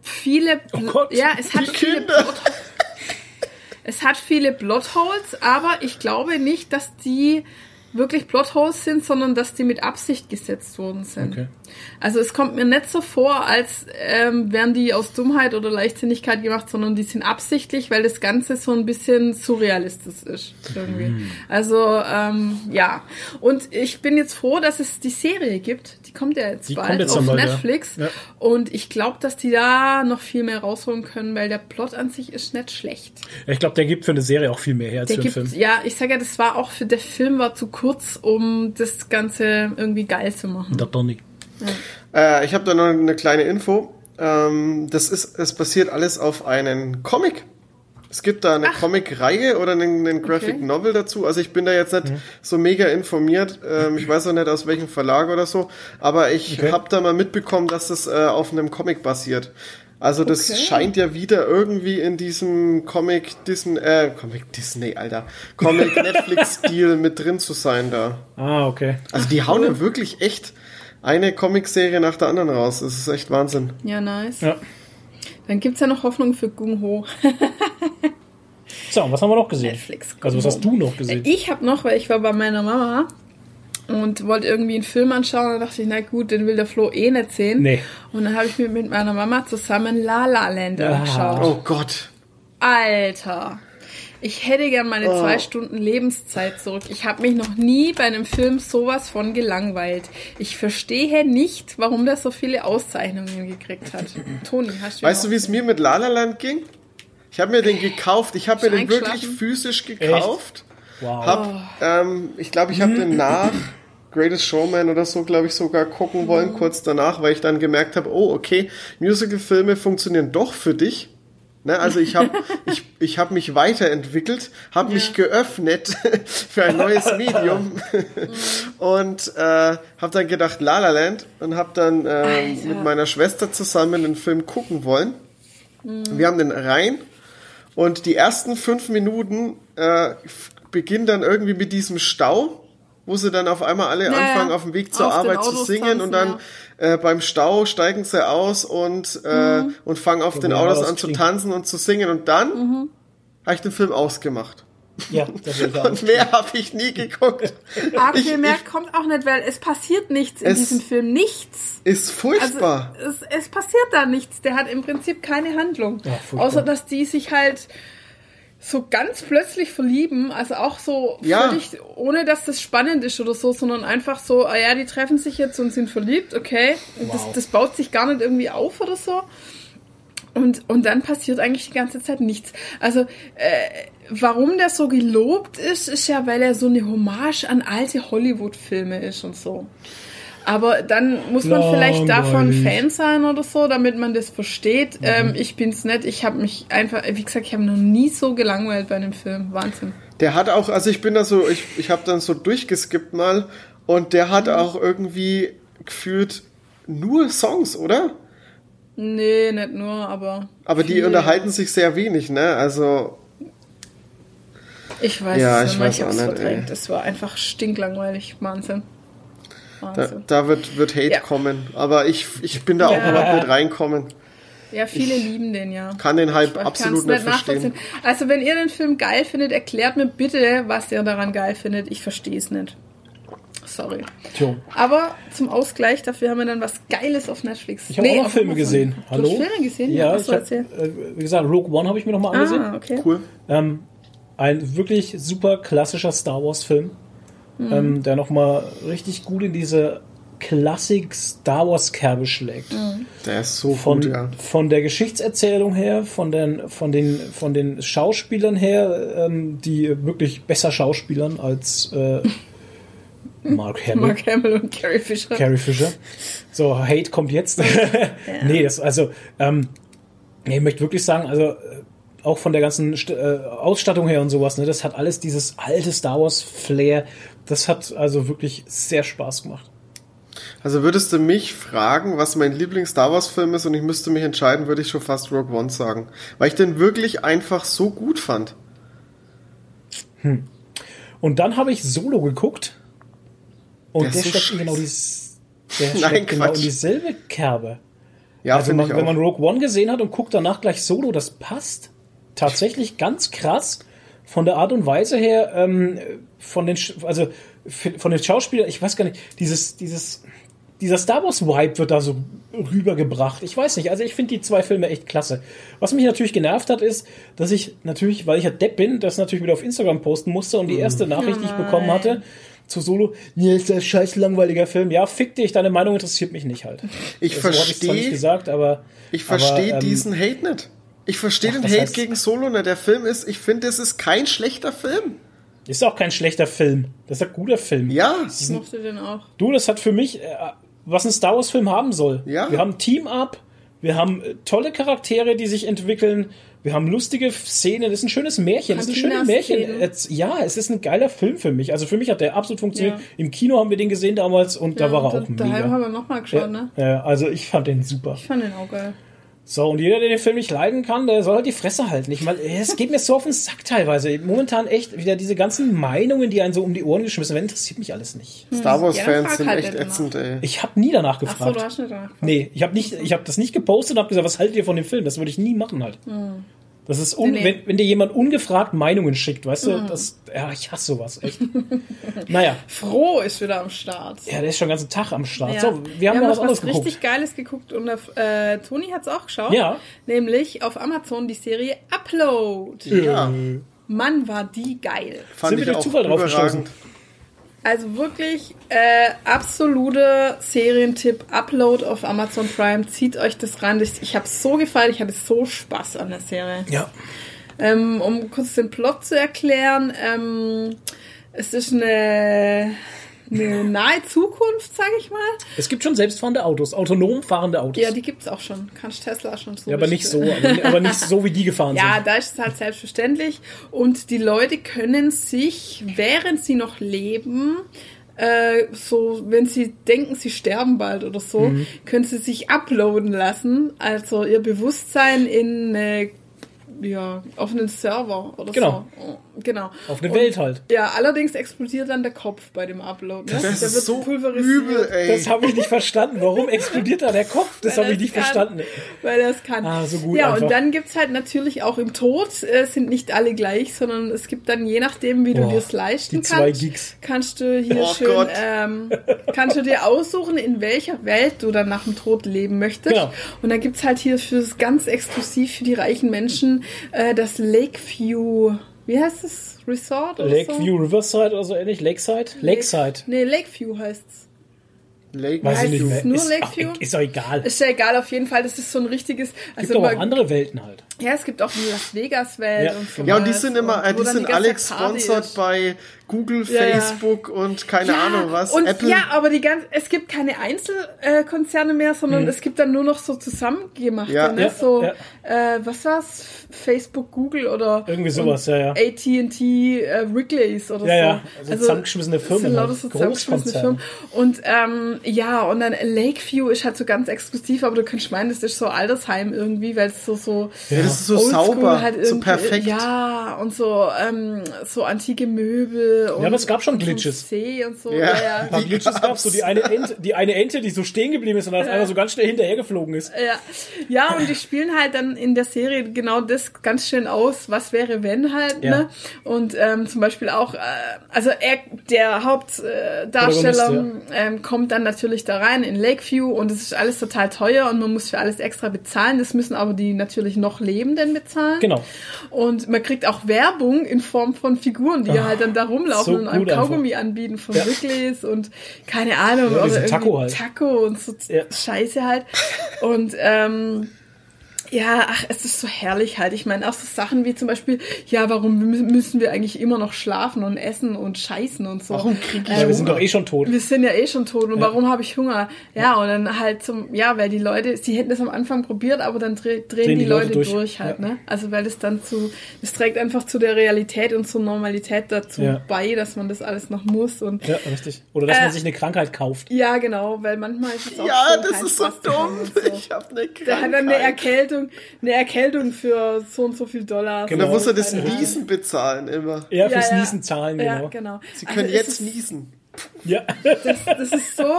viele Oh Gott, ja es hat viele Kinder. Es hat viele Plotholes aber ich glaube nicht dass die wirklich Plotholes sind sondern dass die mit Absicht gesetzt worden sind Okay. Also es kommt mir nicht so vor als ähm, wären die aus Dummheit oder Leichtsinnigkeit gemacht sondern die sind absichtlich weil das Ganze so ein bisschen surrealistisch ist irgendwie Mhm. also ähm, ja und ich bin jetzt froh dass es die Serie gibt die kommt ja jetzt Die bald jetzt auf bald, ja. Netflix Ja. und ich glaube, dass die da noch viel mehr rausholen können, weil der Plot an sich ist nicht schlecht. Ich glaube, der gibt für eine Serie auch viel mehr her als Der für einen gibt, Film. ja, ich sage ja, das war auch für der Film war zu kurz, um das Ganze irgendwie geil zu machen. Der Donny. Äh, ich habe da noch eine kleine Info. Ähm, das ist, es basiert alles auf einen Comic. Es gibt da eine Comic-Reihe oder einen, einen Graphic Okay. Novel dazu. Also ich bin da jetzt nicht so mega informiert. Ähm, ich weiß auch nicht aus welchem Verlag oder so. Aber ich Okay. habe da mal mitbekommen, dass das äh, auf einem Comic basiert. Also das Okay. scheint ja wieder irgendwie in diesem Comic Disney, äh, Comic Disney, Alter, Comic Netflix-Stil mit drin zu sein da. Ah, okay. Also die hauen ja wirklich echt eine Comicserie nach der anderen raus. Das ist echt Wahnsinn. Ja, nice. Ja. Dann gibt's ja noch Hoffnung für Gung Ho. So, und was haben wir noch gesehen? Netflix. Also, was hast du noch gesehen? Ich habe noch, weil ich war bei meiner Mama und wollte irgendwie einen Film anschauen. Da dachte ich, na gut, den will der Flo eh nicht sehen. Nee. Und dann habe ich mir mit meiner Mama zusammen La La Land Ah. angeschaut. Oh Gott. Alter. Ich hätte gern meine Oh. zwei Stunden Lebenszeit zurück. Ich habe mich noch nie bei einem Film sowas von gelangweilt. Ich verstehe nicht, warum der so viele Auszeichnungen gekriegt hat. Toni, hast du Weißt du, wie es mir mit La La Land ging? Ich habe mir den gekauft. Ich habe mir den wirklich physisch gekauft. Wow. Hab, ähm, ich glaube, ich habe den nach Greatest Showman oder so, glaube ich, sogar gucken wollen, kurz danach, weil ich dann gemerkt habe, oh, okay, Musical-Filme funktionieren doch für dich. Ne, also ich habe ich, ich hab mich weiterentwickelt, habe mich geöffnet für ein neues Medium. Und äh, habe dann gedacht La La Land und habe dann äh, mit meiner Schwester zusammen den Film gucken wollen. Wir haben den rein und die ersten fünf Minuten äh, beginnen dann irgendwie mit diesem Stau, wo sie dann auf einmal alle Ja, anfangen, ja. auf dem Weg zur den Arbeit zu Autos singen tanzen, und dann äh, beim Stau steigen sie aus und, äh, Mhm. und fangen auf den ja Autos das an zu tanzen und zu singen und dann Mhm. habe ich den Film ausgemacht. Ja, das ich Und mehr habe ich nie geguckt. Arg Ich- viel mehr ich- kommt auch nicht, weil es passiert nichts in Es- diesem Film. Nichts. Ist Also furchtbar. es, es passiert da nichts. Der hat im Prinzip keine Handlung. Ja. Außer dass die sich halt so ganz plötzlich verlieben, also auch so Ja. völlig, ohne dass das spannend ist oder so, sondern einfach so, ah ja, die treffen sich jetzt und sind verliebt, okay. Wow. Das, das baut sich gar nicht irgendwie auf oder so. Und, und dann passiert eigentlich die ganze Zeit nichts. Also, äh, warum der so gelobt ist, ist ja, weil er so eine Hommage an alte Hollywood-Filme ist und so. Aber dann muss man vielleicht davon. Fan sein oder so, damit man das versteht. Mhm. Ähm, ich bin's nicht. Ich habe mich einfach, wie gesagt, ich habe noch nie so gelangweilt bei einem Film. Wahnsinn. Der hat auch, also ich bin da so, ich, ich habe dann so durchgeskippt mal und der hat Mhm. auch irgendwie gefühlt nur Songs, oder? Nee, nicht nur, aber. Aber die viel. unterhalten sich sehr wenig, ne? Also Ich weiß Ja, es ich weiß auch nicht, verdrängt. ey. Es war einfach stinklangweilig. Wahnsinn. Da, Wahnsinn. da wird, wird Hate Ja. kommen. Aber ich, ich bin da auch Ja. überhaupt nicht reinkommen. Ja, viele lieben den ja. Kann den Hype Ich absolut nicht verstehen. Also wenn ihr den Film geil findet, erklärt mir bitte, was ihr daran geil findet. Ich verstehe es nicht. Sorry. Tjo. Aber zum Ausgleich, dafür haben wir dann was Geiles auf Netflix. Ich habe auch noch Filme gesehen. Du Hallo? hast Filme gesehen? Ja, was ich soll hab, erzählen? äh, wie gesagt, Rogue One habe ich mir noch mal angesehen. Ah, okay. Cool. Ähm, ein wirklich super klassischer Star Wars Film, Mhm. ähm, der noch mal richtig gut in diese Klassik Star Wars Kerbe schlägt. Mhm. Der ist so Von, gut, ja. von der Geschichtserzählung her, von den, von den, von den Schauspielern her, ähm, die wirklich besser schauspielern als äh, Mark Hamill. Mark Hamill und Carrie Fisher. Carrie Fisher. So, Hate kommt jetzt. nee, das, also, ähm, nee, ich möchte wirklich sagen, also, auch von der ganzen St äh, Ausstattung her und sowas, ne, das hat alles dieses alte Star Wars Flair. Das hat also wirklich sehr Spaß gemacht. Also würdest du mich fragen, was mein Lieblings-Star Wars-Film ist und ich müsste mich entscheiden, würde ich schon fast Rogue One sagen. Weil ich den wirklich einfach so gut fand. Und dann habe ich Solo geguckt. Und Der der, so steckt in genau, dies, der Nein, steckt genau in dieselbe Kerbe. Ja, Also man, wenn man. Rogue One gesehen hat und guckt danach gleich Solo, das passt tatsächlich ganz krass von der Art und Weise her, ähm, von den, Sch- also von den Schauspielern, ich weiß gar nicht, dieses, dieses, dieser Star Wars Vibe wird da so rübergebracht. Ich weiß nicht, also ich finde die zwei Filme echt klasse. Was mich natürlich genervt hat, ist, dass ich natürlich, weil ich ja Depp bin, das natürlich wieder auf Instagram posten musste und die erste Nachricht, die ich bekommen hatte, zu Solo, nee, ist das scheiß langweiliger Film. Ja, fick dich, deine Meinung interessiert mich nicht halt. Ich verstehe gesagt, aber ich verstehe ähm, diesen Hate nicht. Ich verstehe den Hate heißt- gegen Solo nicht. Der Film ist, ich finde, es ist kein schlechter Film. Ist auch kein schlechter Film. Das ist ein guter Film. Ja, Ich mochte den auch. Du, das hat für mich, äh, was ein Star Wars Film haben soll. Ja. Wir haben Team-Up, wir haben äh, tolle Charaktere, die sich entwickeln, wir haben lustige Szenen, das ist ein schönes Märchen, das ist ein schönes Märchen. Jetzt- Ja, es ist ein geiler Film für mich. Also für mich hat der absolut funktioniert. Ja. Im Kino haben wir den gesehen damals und da Ja, war er und auch da- Daheim haben mega. wir nochmal geschaut, ne? Ja, also ich fand den super. Ich fand den auch geil. So, und jeder, der den Film nicht leiden kann, der soll halt die Fresse halten. Ich meine, es geht mir so auf den Sack teilweise. Momentan echt wieder diese ganzen Meinungen, die einen so um die Ohren geschmissen werden, interessiert mich alles nicht. Star Wars Ja, sind halt echt ätzend, ey. Ich habe nie danach Ach so, gefragt. du hast nicht danach gefragt. Nee, ich habe nicht, ich habe das nicht gepostet und habe gesagt, was haltet ihr von dem Film? Das würde ich nie machen halt. Das ist un Nee, nee. Wenn, wenn dir jemand ungefragt Meinungen schickt, weißt du, das, ja, ich hasse sowas echt. naja, Froh ist wieder am Start. ja, der ist schon den ganzen Tag am Start. Ja. So, wir haben noch was anderes richtig geguckt. Geiles geguckt und äh, Toni hat es auch geschaut. Ja. Nämlich auf Amazon die Serie Upload. Ja, Mann, war die geil. fand Sind wir ich durch auch Zufall drauf überragend. Also wirklich äh, absolute Serientipp. Upload auf Amazon Prime. Zieht euch das rein. Ich, ich habe so gefallen. Ich hatte so Spaß an der Serie. Ja, Ähm, um kurz den Plot zu erklären, ähm, es ist eine, eine nahe Zukunft, sage ich mal. es gibt schon selbstfahrende Autos, autonom fahrende Autos. Ja, die gibt's auch schon. Kannst Tesla schon so. Ja, aber nicht so, aber, aber nicht so, wie die gefahren Ja, sind. da ist es halt selbstverständlich. Und die Leute können sich, während sie noch leben, äh, so, wenn sie denken, sie sterben bald oder so, Mhm. können sie sich uploaden lassen. Also ihr Bewusstsein in eine, ja, auf einen Server oder Genau. so. Genau. Auf eine Und- Welt halt. Ja, allerdings explodiert dann der Kopf bei dem Upload. Ne? Das der ist so pulverisiert. übel, ey. Das habe ich nicht verstanden. Warum explodiert da der Kopf? Das habe ich nicht es kann. verstanden. Weil er es kann. Ah, so gut Ja, einfach. und dann gibt's halt natürlich auch im Tod, äh, sind nicht alle gleich, sondern es gibt dann, je nachdem, wie du Boah, dir es leisten die zwei kannst, Geeks. kannst du hier Oh schön, Gott. ähm, kannst du dir aussuchen, in welcher Welt du dann nach dem Tod leben möchtest. Genau. Und dann gibt's halt hier fürs ganz exklusiv für die reichen Menschen äh, das Lakeview, wie heißt es? Resort oder so? Lakeview Riverside oder so ähnlich? Lakeside? Lakeside. Nee, Lakeview heißt's. Lake Weiß ich nicht es mehr. nur ist, Lakeview? Auch, ist doch egal. Es Ist ja egal, auf jeden Fall, das ist so ein richtiges, gibt also aber auch man- andere Welten halt. Ja, es gibt auch die Las Vegas Welt Ja, und so. Ja, und die sind immer, äh, die sind alle gesponsert ist. bei Google, Ja, ja. Facebook und keine ja, Ahnung was. Und Apple. ja, aber die ganz, es gibt keine Einzelkonzerne mehr, sondern es gibt dann nur noch so zusammengemachte, Ja. ne? Ja, so, ja. Äh, was war's? Facebook, Google oder Irgendwie sowas, ja, ja. AT&T, äh, Wrigley's oder Ja, so. ja, also zusammengeschmissene das Firmen sind lauter halt, so zusammengeschmissene. Firmen. Und ähm, ja, und dann Lakeview ist halt so ganz exklusiv, aber du könntest meinen, das ist so Altersheim irgendwie, weil es so so ja, das ist so oldschool sauber, halt so irgendwie- perfekt. Ja, und so ähm, so antike Möbel und, aber es gab schon ein Glitches. See und so. Ja. Ja, Ein ja. paar Glitches gab's so die eine Ente, die eine Ente, die so stehen geblieben ist und dann auf einmal so ganz schnell hinterhergeflogen ist. Ja. ja, und die spielen halt dann in der Serie genau das ganz schön aus, was wäre wenn halt, Ja. ne? Und ähm, zum Beispiel auch, äh, also er, der Hauptdarsteller äh, ähm, kommt dann natürlich da rein in Lakeview und es ist alles total teuer und man muss für alles extra bezahlen. Das müssen aber die natürlich noch Lebenden bezahlen. Genau. Und man kriegt auch Werbung in Form von Figuren, die halt dann da rumlaufen so und einem gut einfach. Kaugummi anbieten von Ja. Wrigley's und keine Ahnung. Ja, oder Taco halt. Taco und so Ja. Scheiße halt. Und ähm, ja, ach, es ist so herrlich halt. Ich meine, auch so Sachen wie zum Beispiel, ja, warum mü- müssen wir eigentlich immer noch schlafen und essen und scheißen und so? Warum krieg ich Ja, wir sind doch eh schon tot. Wir sind ja eh schon tot und warum habe ich Hunger? Ja, und dann halt zum, ja, weil die Leute, sie hätten das am Anfang probiert, aber dann dreh, drehen, die, Leute, durch, halt, Ja. ne? Also weil es dann zu, es trägt einfach zu der Realität und zur Normalität dazu Ja. bei, dass man das alles noch muss und Ja, richtig. Oder dass Äh, man sich eine Krankheit kauft. ja, genau, weil manchmal ist es auch ja, schön, das keinen ist so dumm. so. Ich hab eine Der hat dann eine Krankheit. Erkältung, eine Erkältung für so und so viel Dollar. Und dann muss er das. Niesen bezahlen immer. Ja, fürs ja. Niesen zahlen, Ja, genau. genau. Sie Also können es jetzt ist- niesen. Ja. das, das ist so,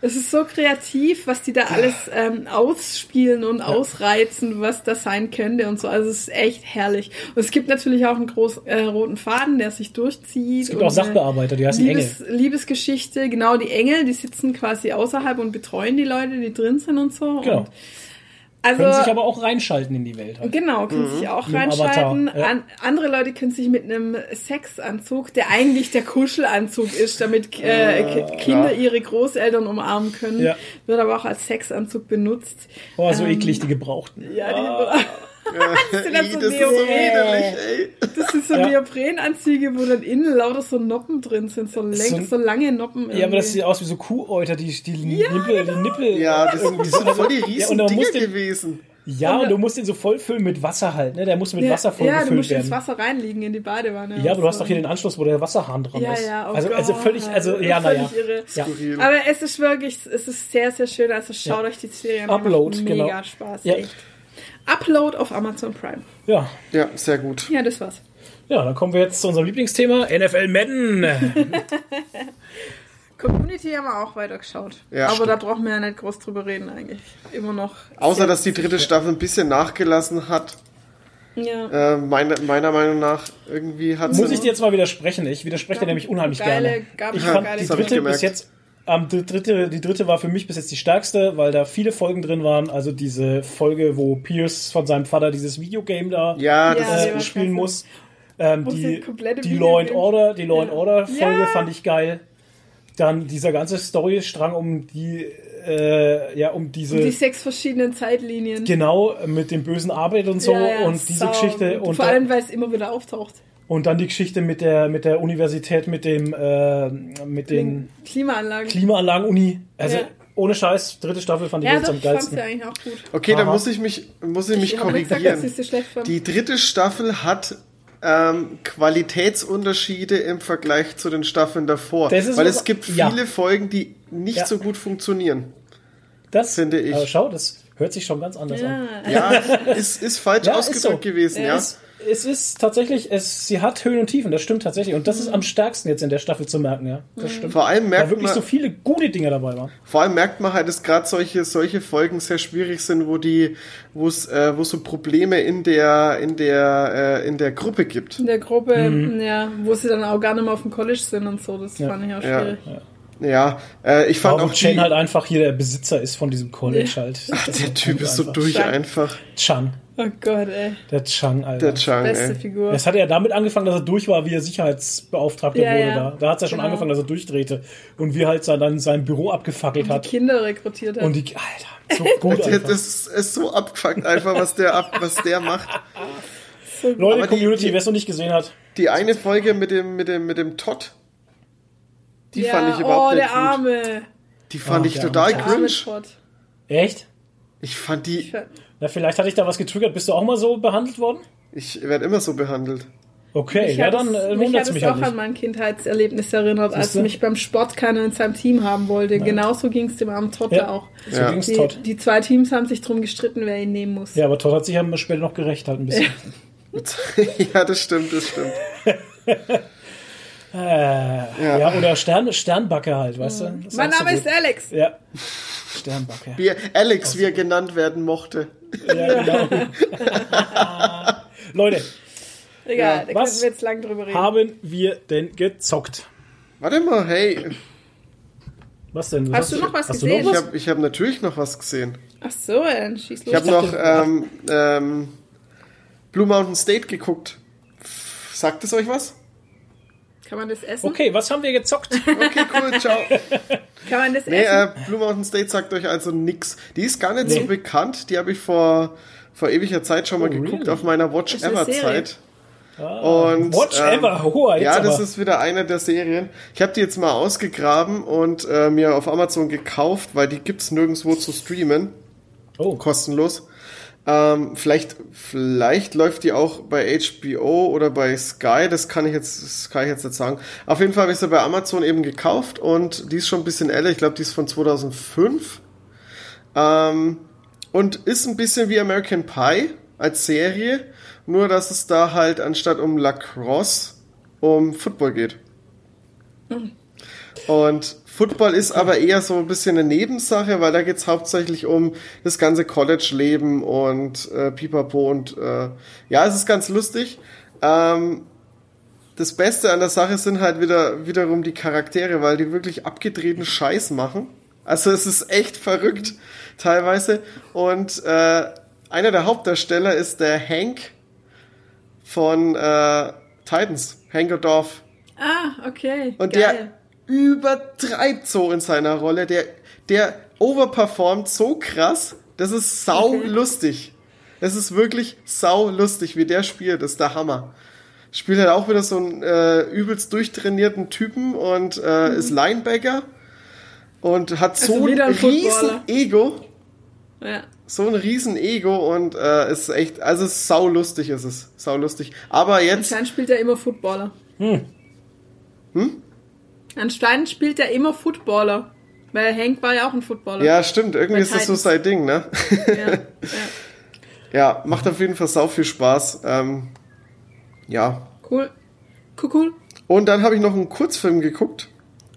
es ist so kreativ, was die da alles ähm, ausspielen und ausreizen, was das sein könnte und so. Also es ist echt herrlich. Und es gibt natürlich auch einen großen äh, roten Faden, der sich durchzieht. Es gibt auch Sachbearbeiter, die heißen Liebes, Liebesgeschichte, genau, die Engel, die sitzen quasi außerhalb und betreuen die Leute, die drin sind und so. Genau. Und also, Können sich aber auch reinschalten in die Welt. Halt. Genau, können sich auch reinschalten. Ja. An, andere Leute können sich mit einem Sexanzug, der eigentlich der Kuschelanzug ist, damit äh, Ki- Kinder ihre Großeltern umarmen können, Ja. wird aber auch als Sexanzug benutzt. Oh, so Ähm, eklig, die Gebrauchten. Ja, die, das sind dann so, das ist so ey. das sind so Ja. Neoprenanzüge, wo dann innen lauter so Noppen drin sind, so, So- läng, so lange Noppen. Ja, aber das irgendwie. sieht aus wie so Kuhäuter, die, die Nippel, die Nippel. Ja, das, irgendwie das sind voll die Ja, riesen und dann Dinger musst du- gewesen. Ja, und du musst den so voll füllen mit Wasser halt, ne? Der muss mit ja, Wasser voll ja, du musst ins werden. Wasser reinliegen in die Badewanne. Ja, aber du hast doch hier den Anschluss, wo der Wasserhahn dran Ja, ist. ja, oh also, also völlig, also, ja, völlig naja. irre. Ja. Aber es ist wirklich, es ist sehr, sehr schön. Also schaut euch die Serie an. die Upload, macht genau. Mega Spaß, Ja. echt. Upload auf Amazon Prime. ja. Ja, sehr gut. Ja, das war's. Ja, dann kommen wir jetzt zu unserem Lieblingsthema, NFL Madden. Community haben wir auch weitergeschaut. Ja, aber stimmt. da brauchen wir ja nicht groß drüber reden eigentlich. Immer noch. Außer, dass die dritte Staffel ein bisschen nachgelassen hat. Ja. Äh, meine, meiner Meinung nach irgendwie hat Muss ich dir jetzt mal widersprechen? Ich widerspreche dir nämlich unheimlich geile- gerne. gab ich ja fand geile die dritte bis jetzt, ähm, die dritte, die dritte war für mich bis jetzt die stärkste, weil da viele Folgen drin waren. Also diese Folge, wo Pierce von seinem Vater dieses Videogame da Ja, Ja, äh, war spielen muss. Ähm, die die Law and Order, die Law and Ja. Order Folge Ja. fand ich geil. Dann dieser ganze Storystrang um die, äh, ja, um diese Die sechs verschiedenen Zeitlinien. genau mit dem bösen Arbeit und so Ja, ja, und diese sau Geschichte gut. und Vor allem, weil es immer wieder auftaucht. Und dann die Geschichte mit der mit der Universität mit dem äh, mit den Klimaanlagen. Klimaanlagen-Uni. Also Ja. ohne Scheiß, dritte Staffel fand ich ja, jetzt doch, am geilsten. ja eigentlich auch gut. Okay, dann Aha. muss ich mich, muss ich mich Ich habe nicht gesagt, dass ich korrigieren. schlecht fand. Die dritte Staffel hat ähm, Qualitätsunterschiede im Vergleich zu den Staffeln davor. Das ist Weil es gibt ja. viele Folgen, die nicht Ja. so gut funktionieren. Das finde ich. Aber schau, das hört sich schon ganz anders an. Ja, ist, ist falsch Ja, ist ausgedrückt so. gewesen, ja. Es, es ist tatsächlich, es, sie hat Höhen und Tiefen, das stimmt tatsächlich. Und das ist am stärksten jetzt in der Staffel zu merken, ja. Das stimmt. Vor allem Weil merkt wirklich man, so viele gute Dinge dabei waren. vor allem merkt man halt, dass gerade solche, solche Folgen sehr schwierig sind, wo die, wo es, äh, wo so Probleme in der, in der, äh, in der Gruppe gibt. In der Gruppe, ja, wo sie dann auch gar nicht mehr auf dem College sind und so. Das Mhm. Ja. fand ich auch Ja. schwierig. Ja, äh, ich fand Warum auch Chen die, halt einfach hier der Besitzer ist von diesem College halt. Ach, Das der Typ ist so einfach. durch Stark. einfach. Chan. Oh Gott, ey. Der Chan, Alter. Der Chang, Beste ey. Figur. Das hat ja damit angefangen, dass er durch war, wie er Sicherheitsbeauftragter Ja, wurde ja. da. Da hat es ja schon Genau. angefangen, dass er durchdrehte. Und wie halt sein- dann sein Büro abgefackelt Die hat. Kinder rekrutiert hat. Und die, Alter, so gut Das einfach. ist, ist so abgefuckt einfach, was der ab, was der macht. So. Leute, Aber Community, wer es noch nicht gesehen hat. Die eine Folge mit dem, mit dem, mit dem Todd, die ja, fand ich überhaupt oh, nicht der gut. Arme. Die fand Oh, ich der total Der cringe. Echt? Ich fand die, Na, vielleicht hatte ich da was getriggert. Bist du auch mal so behandelt worden? ich werde immer so behandelt. Okay, Mich ja, hat dann es- äh, mich wundert hat es es mich auch halt an mein Kindheitserlebnis erinnert, als mich beim Sport keiner in seinem Team haben wollte. Genauso ging es dem armen Todd Ja. auch. So Ja. ging's Die, Todd. die zwei Teams haben sich drum gestritten, wer ihn nehmen muss. Ja, aber Todd hat sich ja später noch gerecht halt ein bisschen. ja, das stimmt, das stimmt. Äh, ja. oder Stern, Sternbacke halt, weißt du? Das mein so Name gut. ist Alex. Ja. Sternbacke. Wie Alex, wie er genannt werden mochte. Ja, genau. Leute, Egal, da was können wir jetzt lang drüber reden. haben wir denn gezockt? Warte mal, hey, Was denn? Hast du noch was hast gesehen? Noch ich was? habe ich hab natürlich noch was gesehen. Ach so, dann schieß los. Ich habe noch ähm, ähm, Blue Mountain State geguckt. Sagt es euch was? Kann man das essen? Okay, was haben wir gezockt? Okay, cool, ciao. Kann man das Nee, essen? äh, Blue Mountain State sagt euch also nix. Die ist gar nicht so Nee. bekannt. Die habe ich vor, vor ewiger Zeit schon mal Oh, geguckt really? auf meiner Watch Ever. Zeit. Und, Watch ähm, Ever, hoher jetzt Ja, das aber. ist wieder eine der Serien. Ich habe die jetzt mal ausgegraben und äh, mir auf Amazon gekauft, weil die gibt's nirgendwo zu streamen, Oh, kostenlos. Ähm, vielleicht, vielleicht läuft die auch bei HBO oder bei Sky. Das kann ich jetzt, das kann ich jetzt nicht sagen. Auf jeden Fall habe ich sie bei Amazon eben gekauft und die ist schon ein bisschen älter. Ich glaube, die ist von 2005. Ähm, und ist ein bisschen wie American Pie als Serie, nur dass es da halt anstatt um Lacrosse um Football geht. Und Football ist aber eher so ein bisschen eine Nebensache, weil da geht's hauptsächlich um das ganze College-Leben und äh, Pipapo und äh, ja, es ist ganz lustig. Ähm, das Beste an der Sache sind halt wieder wiederum die Charaktere, weil die wirklich abgedrehten Scheiß machen. Also es ist echt verrückt teilweise. Und äh, einer der Hauptdarsteller ist der Hank von äh, Titans, Hank Dorf. Ah, okay. Und Geil. der übertreibt so in seiner Rolle. Der, der overperformt so krass. Das ist sau Okay. lustig. Es ist wirklich sau lustig, wie der spielt. Das ist der Hammer. Spielt halt auch wieder so einen äh, übelst durchtrainierten Typen und äh, ist Linebacker und hat so Mhm. Also wieder ein ein riesen. Ego. Ja. So ein riesen Ego und äh, ist echt, also sau lustig ist es. Sau lustig. Aber jetzt, Anscheinend spielt er immer Footballer. Hm? Anscheinend spielt er immer Footballer. Weil Hank war ja auch ein Footballer. ja stimmt, irgendwie ist das so sein Ding, ne? Ja, ja. Ja, macht auf jeden Fall sau viel Spaß. Ähm, ja. Cool. Cool, cool. Und dann habe ich noch einen Kurzfilm geguckt.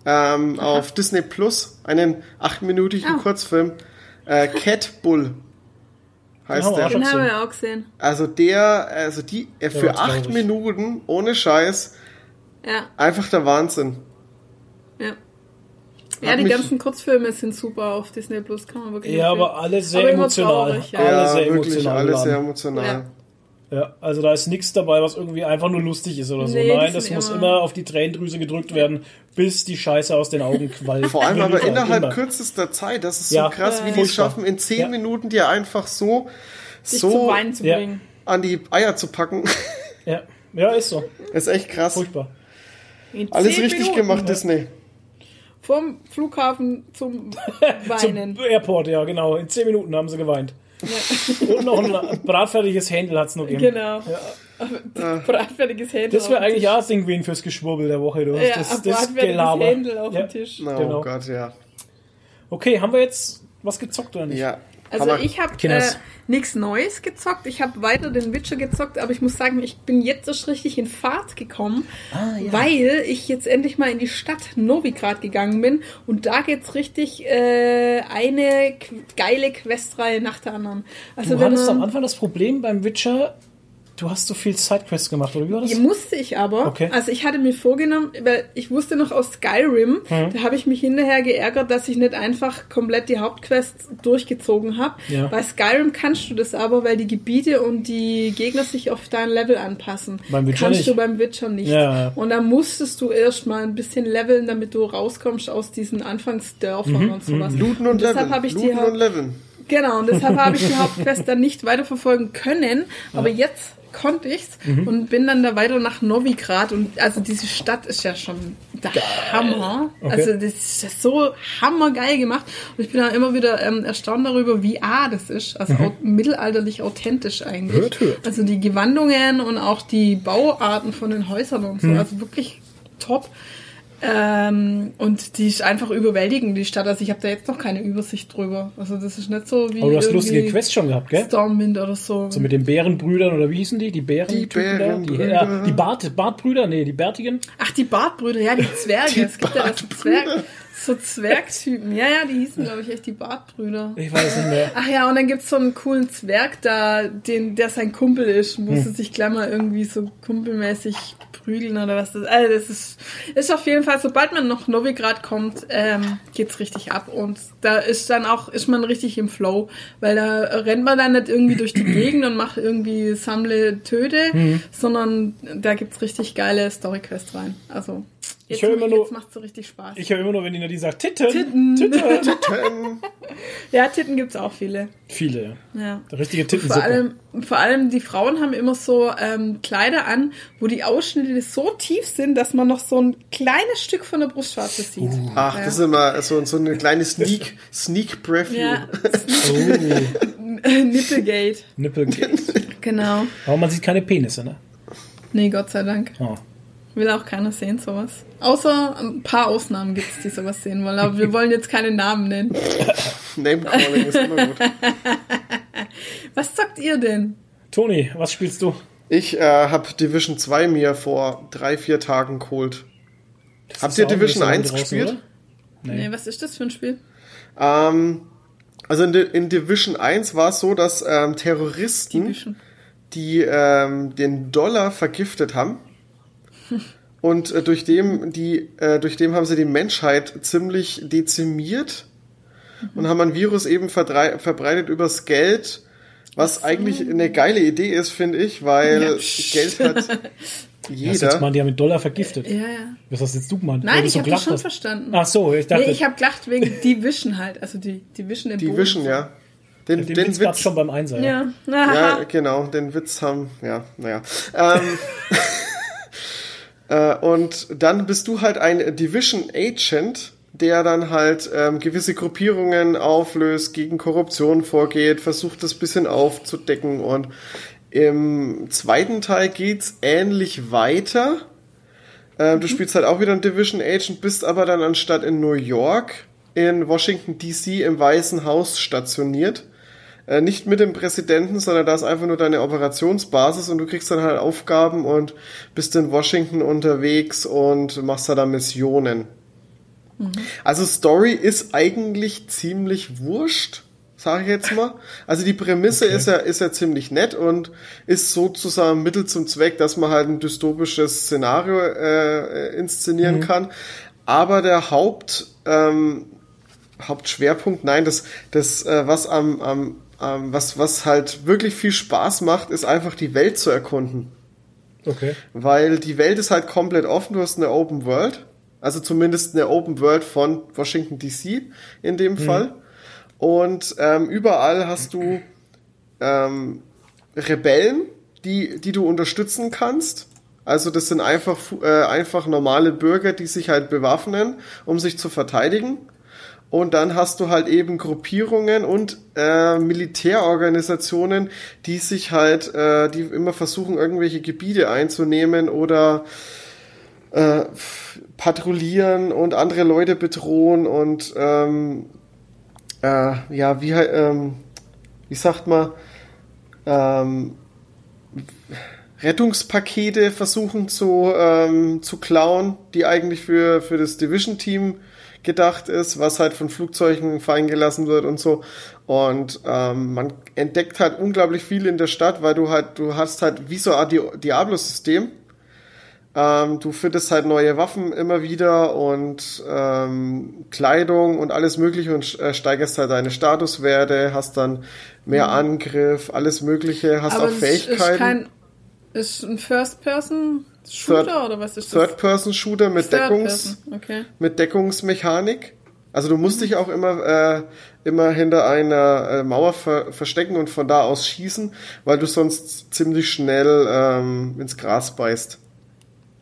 Ähm, auf Disney Plus. Einen achtminütigen Ah. Kurzfilm. Äh, Cat Bull. Heißt auch der. schon Den haben wir ja auch gesehen. Also der, also die, äh, für war acht. Minuten, ohne Scheiß, Ja, einfach der Wahnsinn. Ja. Ja, die ganzen Kurzfilme sind super auf Disney Plus, kann man wirklich Ja, aber alle sehr Aber emotional. traurig, ja. Alle ja, sehr wirklich, emotional. alles sehr emotional. Ja, also da ist nichts dabei, was irgendwie einfach nur lustig ist oder so. Nee, Nein, das muss immer- immer auf die Tränendrüse gedrückt werden, bis die Scheiße aus den Augen quallt. Vor allem aber innerhalb immer. kürzester Zeit. Das ist so Ja. krass, wie die es schaffen, in zehn Ja. Minuten dir einfach so, so zu Ja. bringen. an die Eier zu packen. Ja. ja, ist so. ist echt krass. Furchtbar. Alles richtig Minuten gemacht, Disney. Vom Flughafen zum Weinen. Zum Airport, ja, genau. In 10 Minuten haben sie geweint. Und noch ein bratfertiges Händel hat's noch gegeben. genau. Das bratfertiges Händel. Das wäre auf dem eigentlich auch das Ding gewesen fürs Geschwurbel der Woche. Du. Ja, das, das bratfertiges Gelaber. Händel auf Ja. dem Tisch. Oh Genau. Gott, ja. Okay, haben wir jetzt was gezockt oder nicht? Ja. Also ich habe äh, nichts Neues gezockt. Ich habe weiter den Witcher gezockt, aber ich muss sagen, ich bin jetzt erst richtig in Fahrt gekommen, Ah, weil ich jetzt endlich mal in die Stadt Novigrad gegangen bin und da geht's richtig äh, eine geile Questreihe nach der anderen. Also Du hattest am man, Anfang das Problem beim Witcher, du hast so viel Sidequests gemacht, oder wie war das? Die musste ich aber. Okay. Also ich hatte mir vorgenommen, weil ich wusste noch aus Skyrim, Mhm. da habe ich mich hinterher geärgert, dass ich nicht einfach komplett die Hauptquests durchgezogen habe. Ja. Bei Skyrim kannst du das aber, weil die Gebiete und die Gegner sich auf dein Level anpassen. Beim Witcher kannst nicht. du beim Witcher nicht. Ja. Und da musstest du erst mal ein bisschen leveln, damit du rauskommst aus diesen Anfangsdörfern Mhm, und sowas. Looten und, deshalb Leveln. habe ich die Looten halt- und Leveln. Genau, und deshalb habe ich die Hauptquest dann nicht weiterverfolgen können. Aber jetzt konnte ich's Mhm. und bin dann da weiter nach Novigrad. Und also diese Stadt ist ja schon der Hammer. Okay. Also das ist ja so hammergeil gemacht. Und ich bin da immer wieder ähm, erstaunt darüber, wie A das ist. Also au mittelalterlich authentisch eigentlich. Mhm. Hört, hört. Also die Gewandungen und auch die Bauarten von den Häusern und so. Mhm. Also wirklich top. Ähm, und die ist einfach überwältigend, die Stadt. Also ich habe da jetzt noch keine Übersicht drüber. Also das ist nicht so wie Aber du hast lustige Quests schon gehabt, gell? Stormwind oder so. So mit den Bärenbrüdern oder wie hießen die? Die Bären Die da? Die, Bärenbrüder. ja, die Bart, Bartbrüder? Nee, die Bärtigen. Ach, die Bartbrüder, ja, die Zwerge. es gibt ja das Zwerg, so Zwergtypen. Ja, ja, die hießen, glaube ich, echt die Bartbrüder. Ich weiß nicht mehr. Ach ja, und dann gibt's so einen coolen Zwerg da, den, der sein Kumpel ist, Hm. musste sich gleich mal irgendwie so kumpelmäßig prügeln oder was das Also das ist, ist auf jeden Fall, sobald man nach Novigrad kommt, ähm, geht's richtig ab. Und da ist dann auch, ist man richtig im Flow, weil da rennt man dann nicht irgendwie durch die Gegend und macht irgendwie Sammle, Töte, Hm. sondern da gibt's richtig geile Storyquests rein. Also, Ich jetzt, höre immer nur- jetzt macht's so richtig Spaß. Ich höre immer nur, wenn die Nadine sagt, Titten. Titten. Titten. ja, Titten gibt's auch viele. Viele. Ja. Der richtige Vor Tittensuppe. allem, vor allem die Frauen haben immer so ähm, Kleider an, wo die Ausschnitte so tief sind, dass man noch so ein kleines Stück von der Brustwarze sieht. Uh. Ach, ja. das ist immer so, so eine kleine Sneak, Sneak Preview. Ja, Oh, Nipplegate. Nippelgate. Genau. Aber man sieht keine Penisse, ne? Nee, Gott sei Dank. Oh. Will auch keiner sehen, sowas. Außer ein paar Ausnahmen gibt's, die sowas sehen wollen. Aber wir wollen jetzt keine Namen nennen. Name-Calling ist immer gut. Was sagt ihr denn? Toni, was spielst du? Ich äh, habe Division 2 mir vor drei, vier Tagen geholt. Habt Ist ihr Division so lange 1 draußen, gespielt? oder? Nee. was ist das für ein Spiel? Ähm, also in, in Division 1 war es so, dass ähm, Terroristen Division. die ähm, den Dollar vergiftet haben. Und äh, durch dem die äh, durch dem haben sie die Menschheit ziemlich dezimiert und haben ein Virus eben verbreitet übers Geld, was eigentlich eine geile Idee ist, finde ich, weil Ja. Geld hat Ja, das jetzt jeder. mal, die haben mit Dollar vergiftet. Ja, ja. Was hast jetzt du gemeint? Nein, du ich so habe das schon hast. verstanden. Ach so, ich dachte, nee, ich habe gelacht wegen Division halt. Also die Division im die Boden. Vision, ja. Den, den, den, Witz gab's Witz, schon beim Einser. Ja. Ja. Ja, genau, den Witz haben, ja, naja. Ähm, äh, und dann bist du halt ein Division Agent, der dann halt ähm, gewisse Gruppierungen auflöst, gegen Korruption vorgeht, versucht das bisschen aufzudecken. Und im zweiten Teil geht's ähnlich weiter. Äh, Du spielst halt auch wieder ein Division Agent, bist aber dann anstatt in New York in Washington DC im Weißen Haus stationiert äh, nicht mit dem Präsidenten, sondern da ist einfach nur deine Operationsbasis und du kriegst dann halt Aufgaben und bist in Washington unterwegs und machst da dann Missionen. Also Story ist eigentlich ziemlich wurscht, sage ich jetzt mal. Also die Prämisse ist ja ist ja ziemlich nett und ist sozusagen Mittel zum Zweck, dass man halt ein dystopisches Szenario äh, inszenieren kann. Aber der Haupt ähm, Hauptschwerpunkt, nein, das, das äh, was am, am, am was, was halt wirklich viel Spaß macht, ist einfach die Welt zu erkunden. Okay. Weil die Welt ist halt komplett offen, du hast eine Open World, also zumindest eine Open World von Washington DC in dem Fall. Und ähm, überall hast du ähm, Rebellen, die, die du unterstützen kannst. Also das sind einfach, äh, einfach normale Bürger, die sich halt bewaffnen, um sich zu verteidigen. Und dann hast du halt eben Gruppierungen und äh, Militärorganisationen, die sich halt, äh, die immer versuchen, irgendwelche Gebiete einzunehmen oder äh, patrouillieren und andere Leute bedrohen und ähm, äh, ja, wie, ähm, wie sagt man, ähm, Rettungspakete versuchen zu, ähm, zu klauen, die eigentlich für, für das Division-Team gedacht ist, was halt von Flugzeugen fallen gelassen wird und so. Und ähm, man entdeckt halt unglaublich viel in der Stadt, weil du halt, du hast halt wie so ein Di- Diablo-System. Ähm, du findest halt neue Waffen immer wieder und ähm, Kleidung und alles Mögliche und äh, steigerst halt deine Statuswerte, hast dann mehr Angriff, alles Mögliche, hast Aber auch es Fähigkeiten. Ist, kein, ist ein First-Person-Shooter Third- oder was ist das? Third-Person-Shooter mit, Third Deckungs, Okay. mit Deckungsmechanik. Also du musst dich auch immer, äh, immer hinter einer äh, Mauer ver verstecken und von da aus schießen, weil du sonst ziemlich schnell ähm, ins Gras beißt.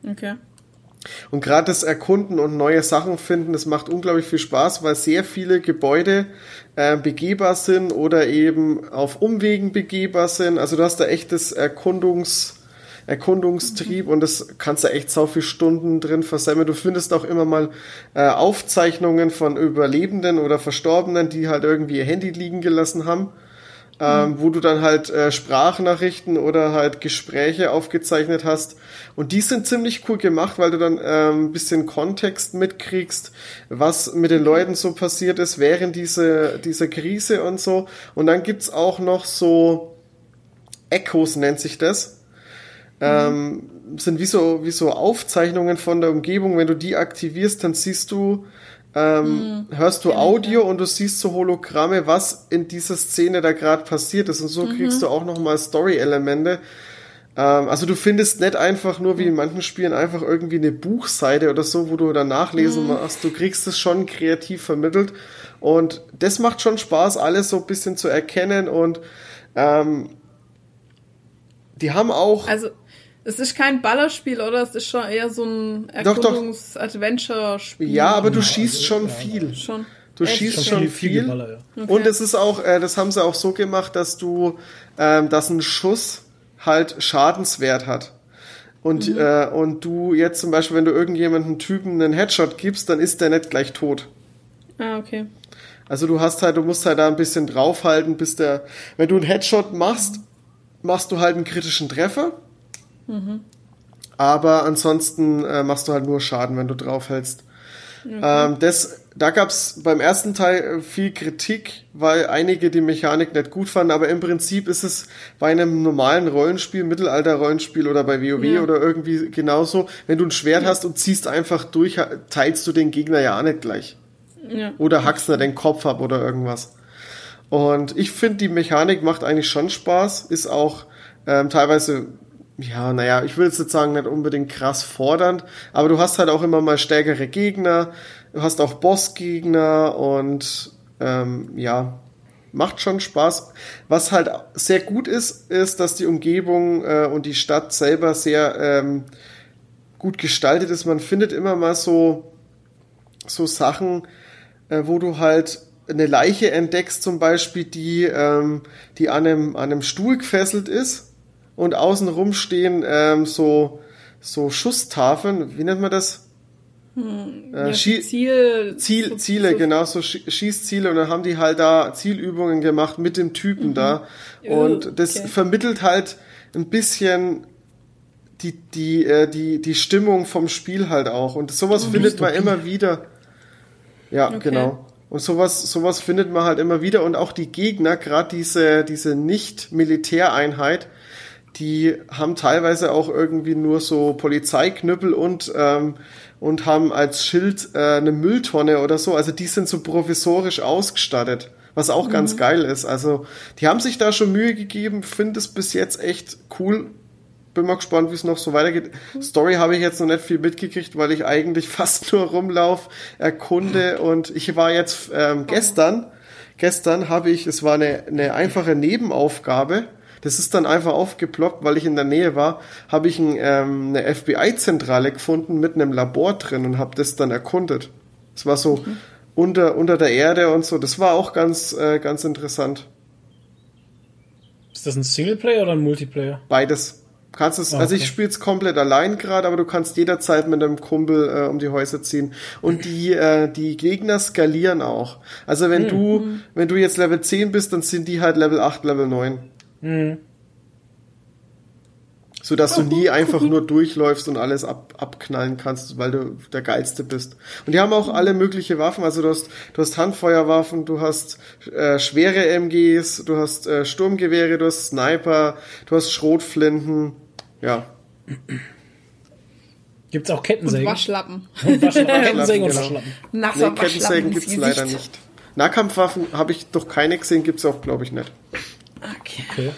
Okay. Und gerade das Erkunden und neue Sachen finden, das macht unglaublich viel Spaß, weil sehr viele Gebäude äh, begehbar sind oder eben auf Umwegen begehbar sind. Also du hast da echtes Erkundungs, Erkundungstrieb und das kannst du echt so viele Stunden drin versammeln. Du findest auch immer mal äh, Aufzeichnungen von Überlebenden oder Verstorbenen, die halt irgendwie ihr Handy liegen gelassen haben ähm, wo du dann halt äh, Sprachnachrichten oder halt Gespräche aufgezeichnet hast. Und die sind ziemlich cool gemacht, weil du dann ähm, ein bisschen Kontext mitkriegst, was mit den Leuten so passiert ist während diese, dieser Krise und so. Und dann gibt's auch noch so Echos nennt sich das. Ähm, sind wie so, wie so Aufzeichnungen von der Umgebung. Wenn du die aktivierst, dann siehst du ähm, hörst du Audio und du siehst so Hologramme, was in dieser Szene da gerade passiert ist. Und so kriegst du auch nochmal Story-Elemente. Ähm, also du findest nicht einfach nur wie in manchen Spielen einfach irgendwie eine Buchseite oder so, wo du dann nachlesen machst. Du kriegst es schon kreativ vermittelt. Und das macht schon Spaß, alles so ein bisschen zu erkennen. Und ähm, die haben auch. Also, es ist kein Ballerspiel, oder? Es ist schon eher so ein. Erkundungs-Adventure-Spiel. ja, aber du schießt schon viel. Schon. Du Echt? schießt Schon viel, viel viel. Geballer, ja. Und es ist auch, äh, das haben sie auch so gemacht, dass du, ähm, dass ein Schuss halt Schadenswert hat. Und, äh, und du jetzt zum Beispiel, wenn du irgendjemanden Typen einen Headshot gibst, dann ist der nicht gleich tot. Ah, okay. Also du hast halt, du musst halt da ein bisschen draufhalten, bis der, wenn du einen Headshot machst, machst du halt einen kritischen Treffer. Aber ansonsten äh, machst du halt nur Schaden, wenn du draufhältst. Ähm, das, da gab's beim ersten Teil äh, viel Kritik, weil einige die Mechanik nicht gut fanden, aber im Prinzip ist es bei einem normalen Rollenspiel, Mittelalter-Rollenspiel oder bei WoW Ja. oder irgendwie genauso, wenn du ein Schwert hast und ziehst einfach durch, teilst du den Gegner ja auch nicht gleich. Ja. Oder hackst dir den Kopf ab oder irgendwas. Und ich finde, die Mechanik macht eigentlich schon Spaß, ist auch ähm, teilweise, ja, naja, ich will jetzt nicht sagen, nicht unbedingt krass fordernd, aber du hast halt auch immer mal stärkere Gegner, du hast auch Bossgegner und ähm, ja, macht schon Spaß. Was halt sehr gut ist, ist, dass die Umgebung äh, und die Stadt selber sehr ähm, gut gestaltet ist. Man findet immer mal so, so Sachen, äh, wo du halt eine Leiche entdeckst zum Beispiel, die, ähm, die an einem, an einem Stuhl gefesselt ist und außenrum stehen ähm, so, so Schusstafeln, wie nennt man das? Äh, Ja, Ziel, Ziel, so- Ziele, so- genau, so Schie- Schießziele und dann haben die halt da Zielübungen gemacht mit dem Typen da und Oh, das okay. vermittelt halt ein bisschen die, die, äh, die, die Stimmung vom Spiel halt auch und sowas findet man immer wieder. Ja, Okay. genau. Und sowas, sowas findet man halt immer wieder und auch die Gegner, gerade diese, diese Nicht-Militäreinheit, die haben teilweise auch irgendwie nur so Polizeiknüppel und, ähm, und haben als Schild äh, eine Mülltonne oder so. Also die sind so provisorisch ausgestattet, was auch ganz geil ist. Also die haben sich da schon Mühe gegeben, finde es bis jetzt echt cool. Bin mal gespannt, wie es noch so weitergeht. Story habe ich jetzt noch nicht viel mitgekriegt, weil ich eigentlich fast nur rumlauf, erkunde und ich war jetzt ähm, gestern, gestern habe ich, es war eine, eine einfache Nebenaufgabe, das ist dann einfach aufgeploppt, weil ich in der Nähe war, habe ich ein, ähm, eine FBI-Zentrale gefunden mit einem Labor drin und habe das dann erkundet. Es war so unter, unter der Erde und so. Das war auch ganz, äh, ganz interessant. Ist das ein Singleplayer oder ein Multiplayer? Beides. Kannst es, Ah, also ich okay. spiele es komplett allein gerade, aber du kannst jederzeit mit einem Kumpel äh, um die Häuser ziehen. Und die, äh, die Gegner skalieren auch. Also wenn du, wenn du jetzt Level 10 bist, dann sind die halt Level 8, Level 9. Sodass du nie einfach nur durchläufst und alles ab, abknallen kannst, weil du der Geilste bist. Und die haben auch alle mögliche Waffen. Also du hast, du hast Handfeuerwaffen, du hast äh, schwere MGs, du hast äh, Sturmgewehre, du hast Sniper, du hast Schrotflinten. Ja. Gibt's auch Und Kettensägen? Waschlappen. Und Waschlappen. Kettensägen und genau. Waschlappen. Nasser Nee, Kettensägen Waschlappen gibt's leider nicht. Nahkampfwaffen habe ich doch keine gesehen, gibt's auch, glaube ich, nicht. Okay. Okay.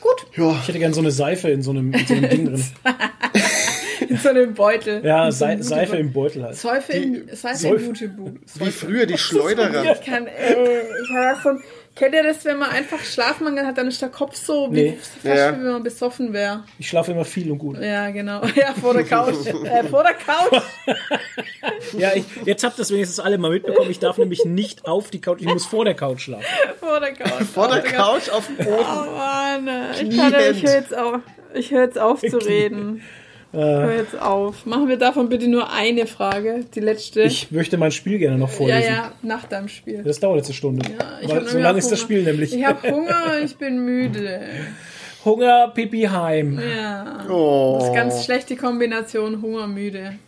Gut. Ja, Ich hätte gern so eine Seife in so einem, in so einem Ding drin. in so einem Beutel. Ja, so einem Sei, Seife im Beutel halt. Seife im, Seife im Jutebu. Wie früher die Schleuderer. Ich kann, ey, ich habe davon, kennt ihr das, wenn man einfach Schlafmangel hat, dann ist der Kopf so, wie, Nee. fast Ja. wie wenn man besoffen wäre. Ich schlafe immer viel und gut. Ja, genau. Ja, vor der Couch. äh, vor der Couch. Ja, ich, jetzt habt ihr das wenigstens alle mal mitbekommen. Ich darf nämlich nicht auf die Couch, ich muss vor der Couch schlafen. vor der Couch. Vor der Couch auf dem Oh Boden. Mann, äh, ich kann ja, ich höre jetzt auf. Ich höre jetzt auf zu reden. Ich höre jetzt auf. Machen wir davon bitte nur eine Frage, die letzte. Ich möchte mein Spiel gerne noch ja, vorlesen. ja, nach deinem Spiel. Das dauert jetzt eine Stunde. Ja, ich Weil so nämlich lang auch ist das. Spiel nämlich. Ich habe Hunger, ich bin müde. Hunger, Pipi, Heim. Ja. Das Oh. ist ganz schlechte Kombination Hunger, müde.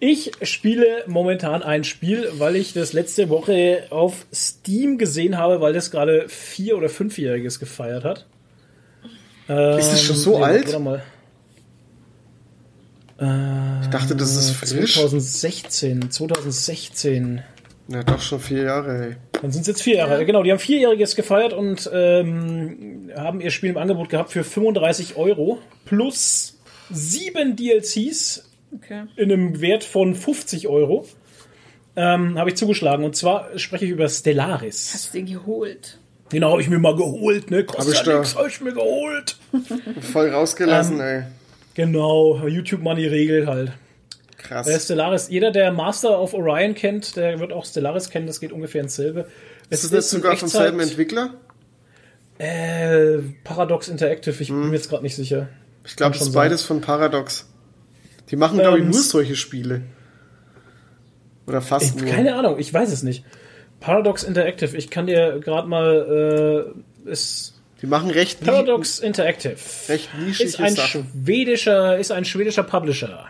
Ich spiele momentan ein Spiel, weil ich das letzte Woche auf Steam gesehen habe, weil das gerade vier- oder fünfjähriges gefeiert hat. Ist das schon so nee, alt? Warte mal. Ich dachte, das ist frisch. 2016, 2016. Na doch, schon vier Jahre, ey. Dann sind es jetzt vier Jahre. Genau, die haben vierjähriges gefeiert und ähm, haben ihr Spiel im Angebot gehabt für 35 Euro plus sieben DLCs Okay. in einem Wert von 50 Euro. Ähm, habe ich zugeschlagen. Und zwar spreche ich über Stellaris. Hast du den geholt? Genau, habe ich mir mal geholt, ne? Hab ich Kostet da. ja nix, habe ich mir geholt. Voll rausgelassen, Ähm, ey. Genau, YouTube Money Regel halt. Äh, Krass. Stellaris, jeder, der Master of Orion kennt, der wird auch Stellaris kennen, das geht ungefähr ins selbe. Ist das nicht sogar vom selben Entwickler? Äh, Paradox Interactive, ich Hm. bin mir jetzt gerade nicht sicher. Ich glaube, das ist schon beides von Paradox. Die machen, glaube ich, Ähm, nur solche Spiele. Oder fast Ich, nur. keine Ahnung, ich weiß es nicht. Paradox Interactive, ich kann dir gerade mal, äh, ist Die machen recht, Paradox Interactive recht ist ein Sachen. schwedischer, ist ein schwedischer Publisher.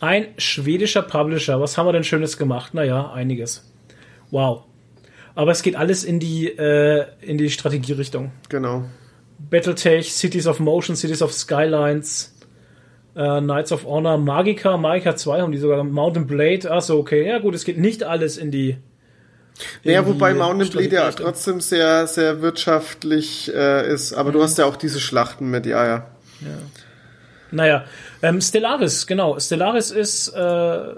Ein schwedischer Publisher. Was haben wir denn Schönes gemacht? Naja, einiges. Wow. Aber es geht alles in die, äh, in die Strategierichtung. Genau. Battletech, Cities of Motion, Cities of Skylines, äh, Knights of Honor, Magica, Magica 2 haben die sogar, Mountain Blade, achso, okay, ja gut, es geht nicht alles in die. in Ja, die wobei Mountain Blade ja trotzdem sehr, sehr wirtschaftlich äh, ist. Aber Mhm. du hast ja auch diese Schlachten mit, ja, ja. Naja, ähm, Stellaris, genau. Stellaris ist äh,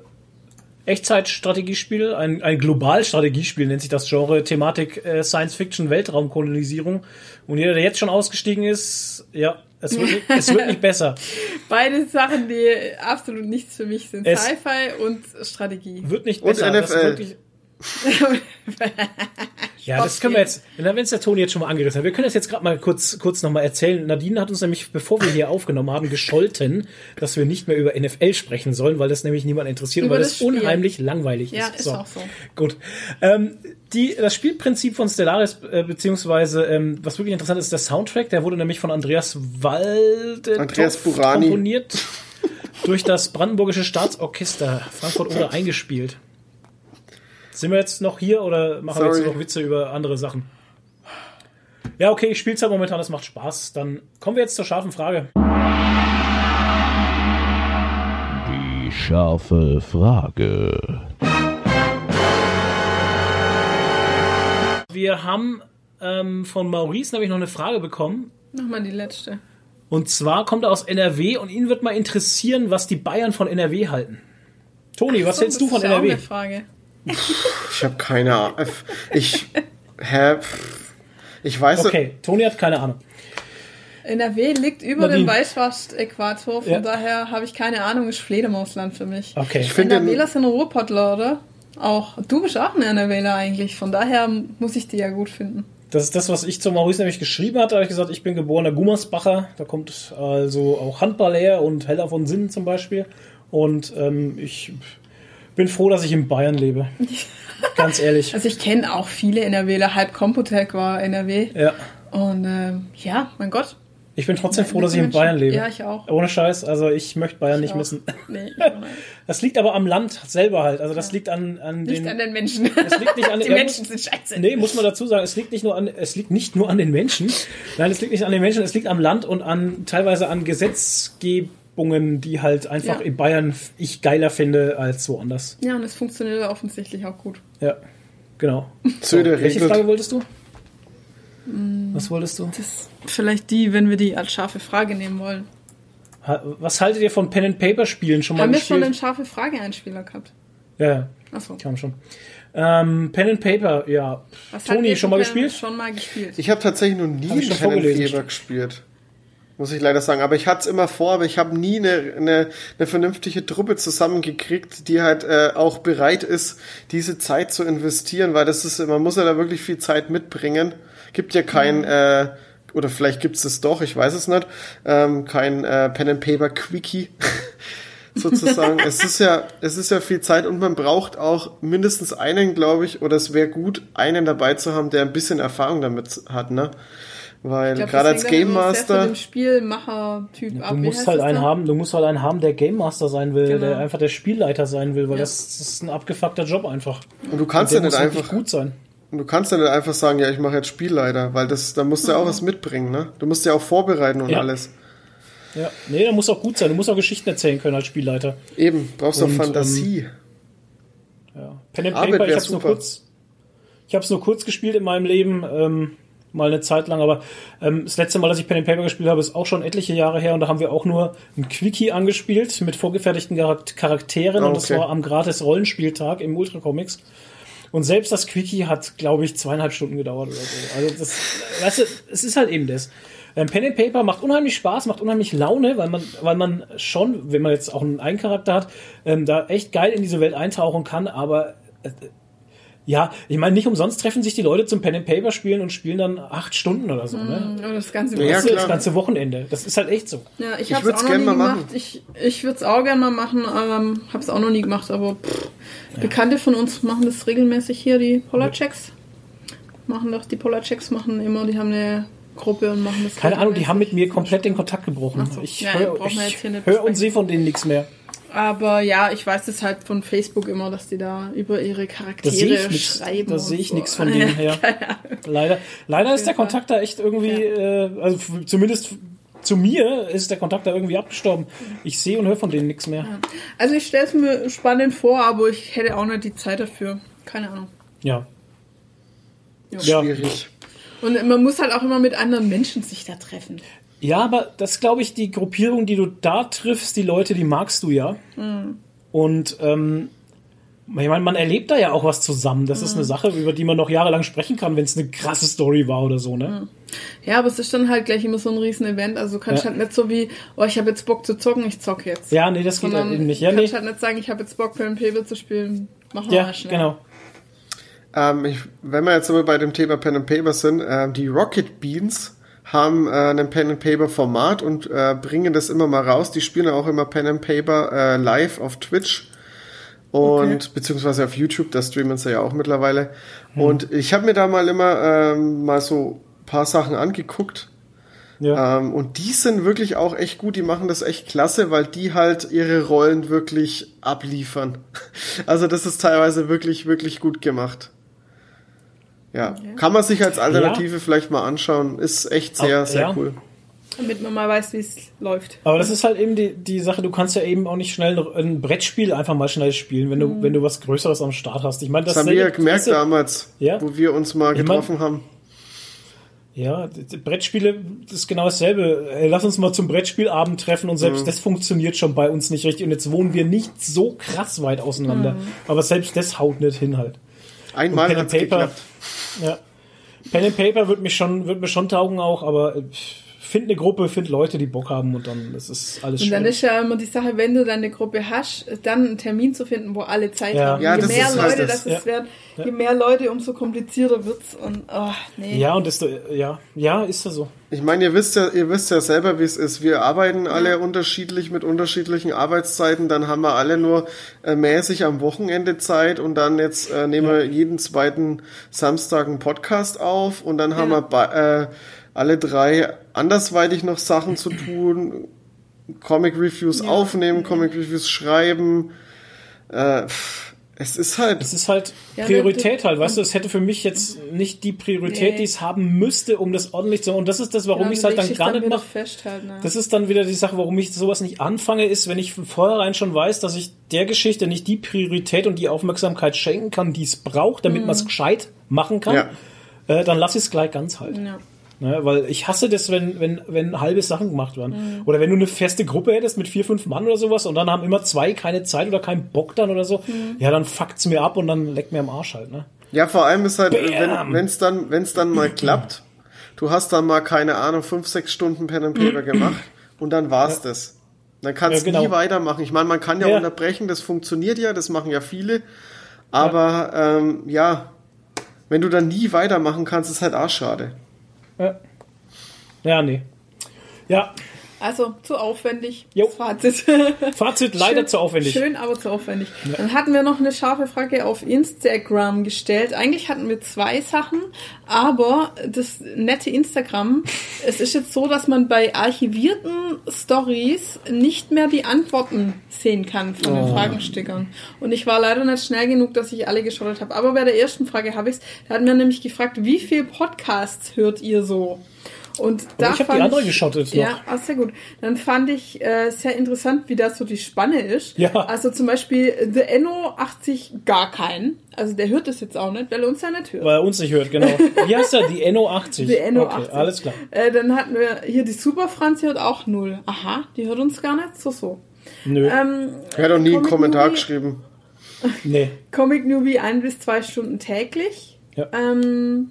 Echtzeitstrategiespiel, ein, ein Globalstrategiespiel nennt sich das Genre, Thematik äh, Science Fiction, Weltraumkolonisierung. Und jeder, der jetzt schon ausgestiegen ist, ja, es wird, nicht- es wird nicht besser. Beide Sachen, die absolut nichts für mich sind. Sci-Fi und Strategie. Wird nicht Und besser. Das NFL. ja, das können wir jetzt, wenn es der Toni jetzt schon mal angerissen hat, wir können das jetzt gerade mal kurz, kurz nochmal erzählen. Nadine hat uns nämlich, bevor wir hier aufgenommen haben, gescholten, dass wir nicht mehr über NFL sprechen sollen, weil das nämlich niemand interessiert und Über weil das das unheimlich langweilig Ja, ist. ist auch so. Gut. Ähm, die, das Spielprinzip von Stellaris, äh, beziehungsweise, ähm, was wirklich interessant ist, der Soundtrack, der wurde nämlich von Andreas Walde Andreas komponiert, durch das Brandenburgische Staatsorchester Frankfurt oder eingespielt. Sind wir jetzt noch hier oder machen wir Sorry. jetzt noch Witze über andere Sachen? Ja, okay, ich spiele es halt momentan, das macht Spaß. Dann kommen wir jetzt zur scharfen Frage. Die scharfe Frage. Wir haben ähm, von Maurice nämlich noch eine Frage bekommen. Nochmal die letzte. Und zwar kommt er aus NRW und ihn wird mal interessieren, was die Bayern von NRW halten. Toni, was So, hältst du das von ist ja auch NRW? eine Frage. Ich habe keine Ahnung. Ich. Hä? Ich weiß Okay, Toni hat keine Ahnung. NRW liegt über Nadine. dem Weißwurst-Äquator, von Ja. daher habe ich keine Ahnung, ist Fledermausland für mich. Okay. Ich finde NRWler sind Ruhrpottler, oder? Auch. Du bist auch ein NRWler eigentlich, von daher muss ich die ja gut finden. Das ist das, was ich zu Maurice nämlich geschrieben hatte. Da habe ich gesagt, ich bin geborener Gummersbacher. Da kommt also auch Handball her und Heller von Sinnen zum Beispiel. Und ähm, ich bin froh, dass ich in Bayern lebe. Ganz ehrlich. Also ich kenne auch viele NRWler, halb Computec war NRW. Ja. Und ähm, ja, mein Gott. Ich bin trotzdem froh, dass ich in Bayern lebe. Ja, ich auch. Ohne Scheiß. Also ich möchte Bayern nicht auch. missen. Nee, ich nicht. Das liegt aber am Land selber halt. Also das liegt an, an Nicht den. an den Menschen. es liegt nicht an Die ja, Menschen sind scheiße. Nee, muss man dazu sagen, es liegt nicht nur an, es liegt nicht nur an den Menschen. Nein, es liegt nicht an den Menschen, es liegt am Land und an teilweise an Gesetzgebungen, die halt einfach Ja. in Bayern ich geiler finde als woanders. Ja, und es funktioniert offensichtlich auch gut. Ja, genau. Söder Welche regelt. Frage wolltest du? Was wolltest du? Das ist vielleicht die, wenn wir die als scharfe Frage nehmen wollen. Ha- Was haltet ihr von Pen and Paper Spielen schon mal Haben wir schon den scharfe Frage-Einspieler gehabt? ja, ja, Achso. kam schon. Ähm, Pen and Paper, ja. Was Toni, schon mal gespielt? Schon mal gespielt. Ich habe tatsächlich noch nie Hab ich schon Pen and. Paper gespielt. Muss ich leider sagen. Aber ich hatte es immer vor, aber ich habe nie eine, eine, eine vernünftige Truppe zusammengekriegt, die halt äh, auch bereit ist, diese Zeit zu investieren, weil das ist, man muss ja da wirklich viel Zeit mitbringen. Gibt ja kein, äh, oder vielleicht gibt's es doch, ich weiß es nicht, ähm, kein äh, Pen and Paper Quickie. sozusagen. es ist ja, es ist ja viel Zeit und man braucht auch mindestens einen, glaube ich, oder es wäre gut, einen dabei zu haben, der ein bisschen Erfahrung damit hat, ne? Weil gerade als Game sehr Master, dem Spielmacher-Typ ab. Du musst halt einen da? haben, du musst halt einen haben, der Game Master sein will, Genau. der einfach der Spielleiter sein will, weil Ja. das, das ist ein abgefuckter Job einfach. und du kannst ja nicht einfach, gut sein. du kannst ja nicht einfach sagen, ja, ich mache jetzt Spielleiter, weil das, da musst du ja auch was mitbringen, ne? Du musst ja auch vorbereiten und Ja. alles. Ja. Nee, der muss auch gut sein. Du musst auch Geschichten erzählen können als Spielleiter. Eben, brauchst auch Und, Fantasie. Ja. Pen and Arbeit Paper, ich hab's nur kurz, ich hab's nur kurz gespielt in meinem Leben, ähm, mal eine Zeit lang, aber ähm, das letzte Mal, dass ich Pen and Paper gespielt habe, ist auch schon etliche Jahre her und da haben wir auch nur ein Quickie angespielt mit vorgefertigten Charak- Charakteren Ah, und das okay. war am gratis Rollenspieltag im Ultra Comics. Und selbst das Quickie hat, glaube ich, zweieinhalb Stunden gedauert oder so. Also das, weißt du, es ist halt eben das. Ähm, Pen and Paper macht unheimlich Spaß, macht unheimlich Laune, weil man, weil man schon, wenn man jetzt auch einen Eigencharakter hat, ähm, da echt geil in diese Welt eintauchen kann, aber äh, ja, ich meine, nicht umsonst treffen sich die Leute zum Pen and Paper spielen und spielen dann acht Stunden oder so, ne? Oder das ganze Ja, Das das ganze Wochenende. Das ist halt echt so. Ja, ich Ich habe es auch noch nie mal gemacht. machen. Ich, ich würde es auch gerne mal machen, ähm, habe es auch noch nie gemacht, aber pff, Bekannte von uns machen das regelmäßig hier, die Polarchecks. Machen doch, die Polarchecks machen immer, die haben eine Gruppe und machen das Keine Ahnung, die haben mit mir komplett den Kontakt gebrochen. So. Ich Ja, höre hör und sehe von denen nichts mehr. Aber ja, ich weiß das halt von Facebook immer, dass die da über ihre Charaktere Da sehe ich nichts. schreiben. Da sehe ich so. nichts von denen her. Leider, leider ist der Fall. Kontakt da echt irgendwie, äh, also zumindest zu mir ist der Kontakt da irgendwie abgestorben. Ich sehe und höre von denen nichts mehr. Also ich stelle es mir spannend vor, aber ich hätte auch nicht die Zeit dafür. Keine Ahnung. Ja. Ja. Ja. Schwierig. Und man muss halt auch immer mit anderen Menschen sich da treffen. Ja, aber das glaube ich, die Gruppierung, die du da triffst, die Leute, die magst du ja. Und ähm, ich meine, man erlebt da ja auch was zusammen. Das ist eine Sache, über die man noch jahrelang sprechen kann, wenn es eine krasse Story war oder so, ne? Ja, aber es ist dann halt gleich immer so ein riesen Event. Also du kannst Ja. halt nicht so wie, oh, ich habe jetzt Bock zu zocken, ich zock jetzt. Ja, nee, das geht halt eben nicht. Ja, du nee. kannst halt nicht sagen, ich habe jetzt Bock, Pen Paper zu spielen. Machen wir Ja, mal schnell. genau. Ähm, ich, wenn wir jetzt aber bei dem Thema Pen and Paper sind, ähm, die Rocket Beans haben äh, ein Pen and Paper Format und äh, bringen das immer mal raus. Die spielen auch immer Pen and Paper äh, live auf Twitch und beziehungsweise auf YouTube, da streamen sie ja auch mittlerweile. Und ich habe mir da mal immer ähm, mal so ein paar Sachen angeguckt. Ja. Ähm, und die sind wirklich auch echt gut, die machen das echt klasse, weil die halt ihre Rollen wirklich abliefern. Also das ist teilweise wirklich, wirklich gut gemacht. Ja, kann man sich als Alternative vielleicht mal anschauen. Ist echt sehr, sehr ja. cool. Damit man mal weiß, wie es läuft. Aber das ist halt eben die, die Sache, du kannst ja eben auch nicht schnell ein- ein Brettspiel einfach mal schnell spielen, wenn du, wenn du was Größeres am Start hast. Ich meine, das, Das haben wir ja gemerkt du, damals, Ja. wo wir uns mal Ich mein- getroffen haben. Ja, die- die Brettspiele, das ist genau dasselbe. Ey, Lass uns mal zum Brettspielabend treffen und selbst das funktioniert schon bei uns nicht richtig. Und jetzt wohnen wir nicht so krass weit auseinander. Aber selbst das haut nicht hin halt. Einmal Pen and Paper. Ja. Pen and Paper wird mich schon, wird mir schon taugen auch, aber äh, find eine Gruppe, find Leute, die Bock haben und dann das ist alles Und dann schön. ist ja immer die Sache, wenn du dann eine Gruppe hast, dann einen Termin zu finden, wo alle Zeit Ja. haben. Ja, je das mehr ist halt Leute das. das, es Ja. werden, je mehr Leute, umso komplizierter wird's. Und oh, nee. Ja, und das, ja, ja, ist ja so. Ich meine, ihr wisst ja, ihr wisst ja selber, wie es ist. Wir arbeiten alle unterschiedlich mit unterschiedlichen Arbeitszeiten. Dann haben wir alle nur äh, mäßig am Wochenende Zeit und dann jetzt äh, nehmen wir jeden zweiten Samstag einen Podcast auf und dann haben Ja. wir bei, äh, alle drei andersweitig noch Sachen zu tun. Comic Reviews Ja. aufnehmen, Comic Reviews schreiben. Äh, es ist halt Es ist halt Ja, Priorität halt, weißt du, es hätte für mich jetzt nicht die Priorität, Nee. die es haben müsste, um das ordentlich zu Und das ist das, warum Genau, ich es halt dann gar nicht wieder mache. Ne? Das ist dann wieder die Sache, warum ich sowas nicht anfange, ist, wenn ich von vornherein schon weiß, dass ich der Geschichte nicht die Priorität und die Aufmerksamkeit schenken kann, die es braucht, damit man es gescheit machen kann, Ja. äh, dann lass ich es gleich ganz halt. ja. Ne, weil ich hasse das, wenn, wenn, wenn halbe Sachen gemacht werden. Mhm. Oder wenn du eine feste Gruppe hättest mit vier, fünf Mann oder sowas und dann haben immer zwei keine Zeit oder keinen Bock dann oder so, Mhm. ja, dann fuckt's mir ab und dann leckt mir am Arsch halt, ne? Ja, vor allem ist halt, Bam. wenn es dann, wenn's dann mal klappt, du hast dann mal, keine Ahnung, fünf, sechs Stunden Pen and Paper gemacht und dann war's das. Dann kannst du Ja, genau. nie weitermachen. Ich meine, man kann ja, Ja. unterbrechen, das funktioniert ja, das machen ja viele. Aber ähm, ja, wenn du dann nie weitermachen kannst, ist halt auch schade. Ja, ja nee. Ja, Also zu aufwendig. Jo. Fazit. Fazit leider Schön- zu aufwendig. Schön, aber zu aufwendig. Dann hatten wir noch eine scharfe Frage auf Instagram gestellt. Eigentlich hatten wir zwei Sachen, aber das nette Instagram, es ist jetzt so, dass man bei archivierten Stories nicht mehr die Antworten sehen kann von Oh. den Fragenstickern. Und ich war leider nicht schnell genug, dass ich alle geschaut habe. Aber bei der ersten Frage habe ich es. Da hatten wir nämlich gefragt, wie viel Podcasts hört ihr so? Und da ich hab die andere geschottet noch. Ja, ah, sehr gut. Dann fand ich äh, sehr interessant, wie das so die Spanne ist. Ja. Also zum Beispiel The Enno 80 gar keinen. Also der hört das jetzt auch nicht, weil er uns ja nicht hört. weil er uns nicht hört, genau. Wie heißt er? Die Enno 80. Die Enno okay, 80. alles klar. Äh, dann hatten wir hier die Super Franz, die hört auch null. Aha, die hört uns gar nicht. So, so. Nö, Ähm, Er hat doch nie einen Kommentar Movie- geschrieben. nee. Comic Newbie ein bis zwei Stunden täglich. Ja. Ähm,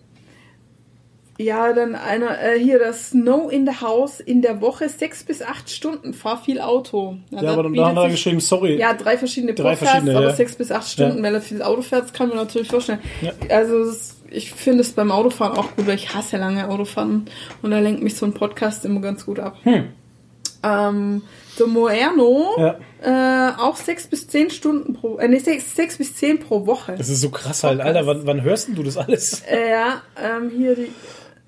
ja, dann einer, äh, hier das Snow in the House in der Woche sechs bis acht Stunden. Fahr viel Auto. Ja, das aber dann er sich- geschrieben, sorry. Ja, drei verschiedene Drei Podcasts, verschiedene, aber ja. sechs bis acht Stunden, Ja. weil er viel Auto fährt, kann man natürlich vorstellen. Ja. Also ich finde es beim Autofahren auch gut, weil ich hasse lange Autofahren und da lenkt mich so ein Podcast immer ganz gut ab. Ähm, der Moerno, Hm. Ja. äh, auch sechs bis zehn Stunden pro, äh, nee, sechs, sechs bis zehn pro Woche. Das ist so krass halt, Alter. Wann, wann hörst denn du das alles? Äh, ja, ähm, hier die.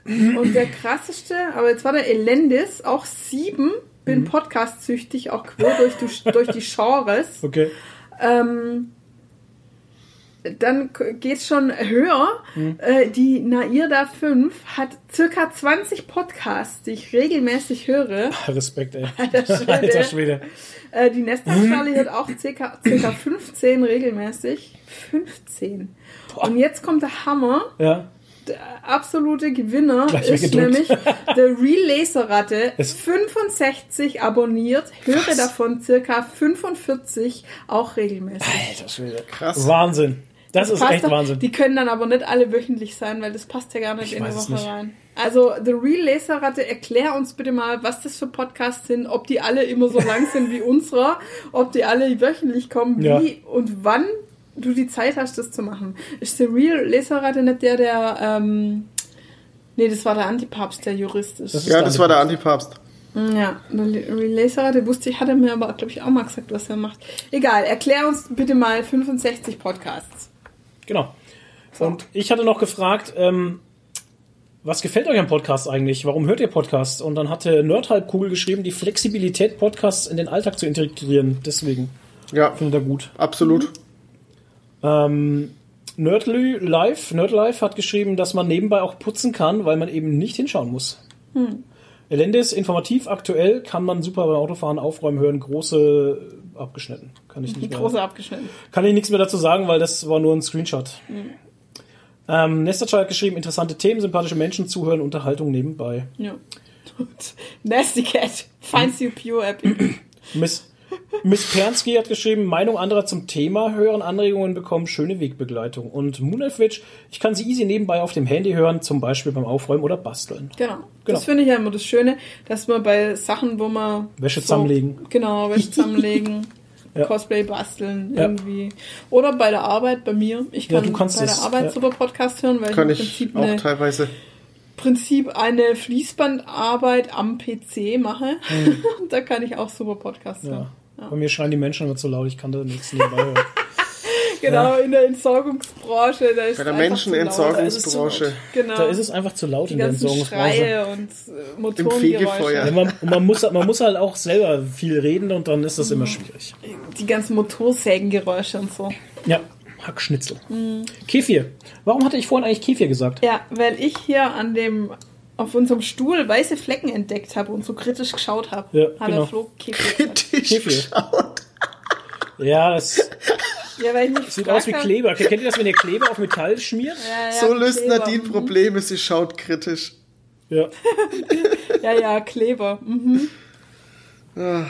Und der krasseste, aber jetzt war der Elendis, auch sieben, Mhm. bin Podcast-süchtig, auch quer durch, die- durch die Genres. Okay. Ähm, dann geht's schon höher. Äh, die Nairda 5 hat circa 20 Podcasts, die ich regelmäßig höre. Respekt, ey. Alter Schwede. Alter Schwede. Äh, die Nesta Charlie hört auch circa, circa 15 regelmäßig. 15. Und jetzt kommt der Hammer. Ja. Der absolute Gewinner Gleich ist nämlich der Real Laserratte. Es- 65 abonniert, höre davon circa 45 auch regelmäßig. Alter Schwede. Krass. Wahnsinn. Das, ist Passt echt doch- Wahnsinn. Die können dann aber nicht alle wöchentlich sein, weil das passt ja gar nicht Ich in die Woche nicht. rein. Also, The Real Laserratte, erklär uns bitte mal, was das für Podcasts sind, ob die alle immer so lang sind wie unserer, ob die alle wöchentlich kommen, wie Ja. und wann du die Zeit hast, das zu machen. Ist The Real Laserratte nicht der, der, ähm, nee, das war der Antipapst, der Jurist ist. Das ist Ja, der das war der Antipapst. Ja, der Real Laserratte wusste ich, hat er mir aber, glaube ich, auch mal gesagt, was er macht. Egal, erklär uns bitte mal 65 Podcasts. Genau. Und ich hatte noch gefragt, ähm, was gefällt euch am Podcast eigentlich? Warum hört ihr Podcasts? Und dann hatte Nerdhalbkugel geschrieben, die Flexibilität, Podcasts in den Alltag zu integrieren. Deswegen Ja, findet er gut. absolut. Ähm, Nerdly Live, Nerdlife hat geschrieben, dass man nebenbei auch putzen kann, weil man eben nicht hinschauen muss. Hm. Elendis, informativ, aktuell, kann man super beim Autofahren aufräumen hören, große abgeschnitten. Kann ich nicht mehr. Große abgeschnitten. Kann ich nichts mehr dazu sagen, weil das war nur ein Screenshot. Ähm, Nesterchild hat geschrieben, interessante Themen, sympathische Menschen, zuhören, Unterhaltung nebenbei. Ja. Nasty Cat finds you pure epic. Miss, Miss Pernsky hat geschrieben, Meinung anderer zum Thema hören, Anregungen bekommen, schöne Wegbegleitung. Und Moonelfitch, ich kann sie easy nebenbei auf dem Handy hören, zum Beispiel beim Aufräumen oder Basteln. Genau. Genau. Das finde ich ja immer das Schöne, dass man bei Sachen, wo man. Wäsche zusammenlegen. Genau, Wäsche zusammenlegen. Ja. Cosplay basteln Ja. irgendwie. Oder bei der Arbeit, bei mir. Ich Ja, kann du kannst bei es, der Arbeit ja. super Podcast hören, weil Kann ich im ich Prinzip auch eine, teilweise. Prinzip eine Fließbandarbeit am PC mache. Und da kann ich auch super Podcast hören. Ja. Bei mir schreien die Menschen immer zu laut, ich kann da nichts nebenbei hören. Genau, in der Entsorgungsbranche. Da ist Bei der es einfach zu laut. Menschenentsorgungsbranche. Genau. Da ist es einfach zu laut die in der Entsorgungsbranche. Schreie und äh, Motorengeräusche. Fegefeuer. Ja, man, und man, muss, man muss halt auch selber viel reden und dann ist das Mhm. immer schwierig. Die ganzen Motorsägengeräusche und so. Ja, Hackschnitzel. Mhm. Kefir. Warum hatte ich vorhin eigentlich Kefir gesagt? Ja, weil ich hier an dem auf unserem Stuhl weiße Flecken entdeckt habe und so kritisch geschaut habe. Ja, hat genau. der Flo Käfer gesagt. Kefir. Ja, das Ja, weil ich mich sieht aus wie Kleber. Kennt ihr das, wenn ihr Kleber auf Metall schmiert? Ja, ja, So löst Kleber. Nadine Probleme, sie schaut kritisch. Ja. Ja, ja, Kleber. Mhm.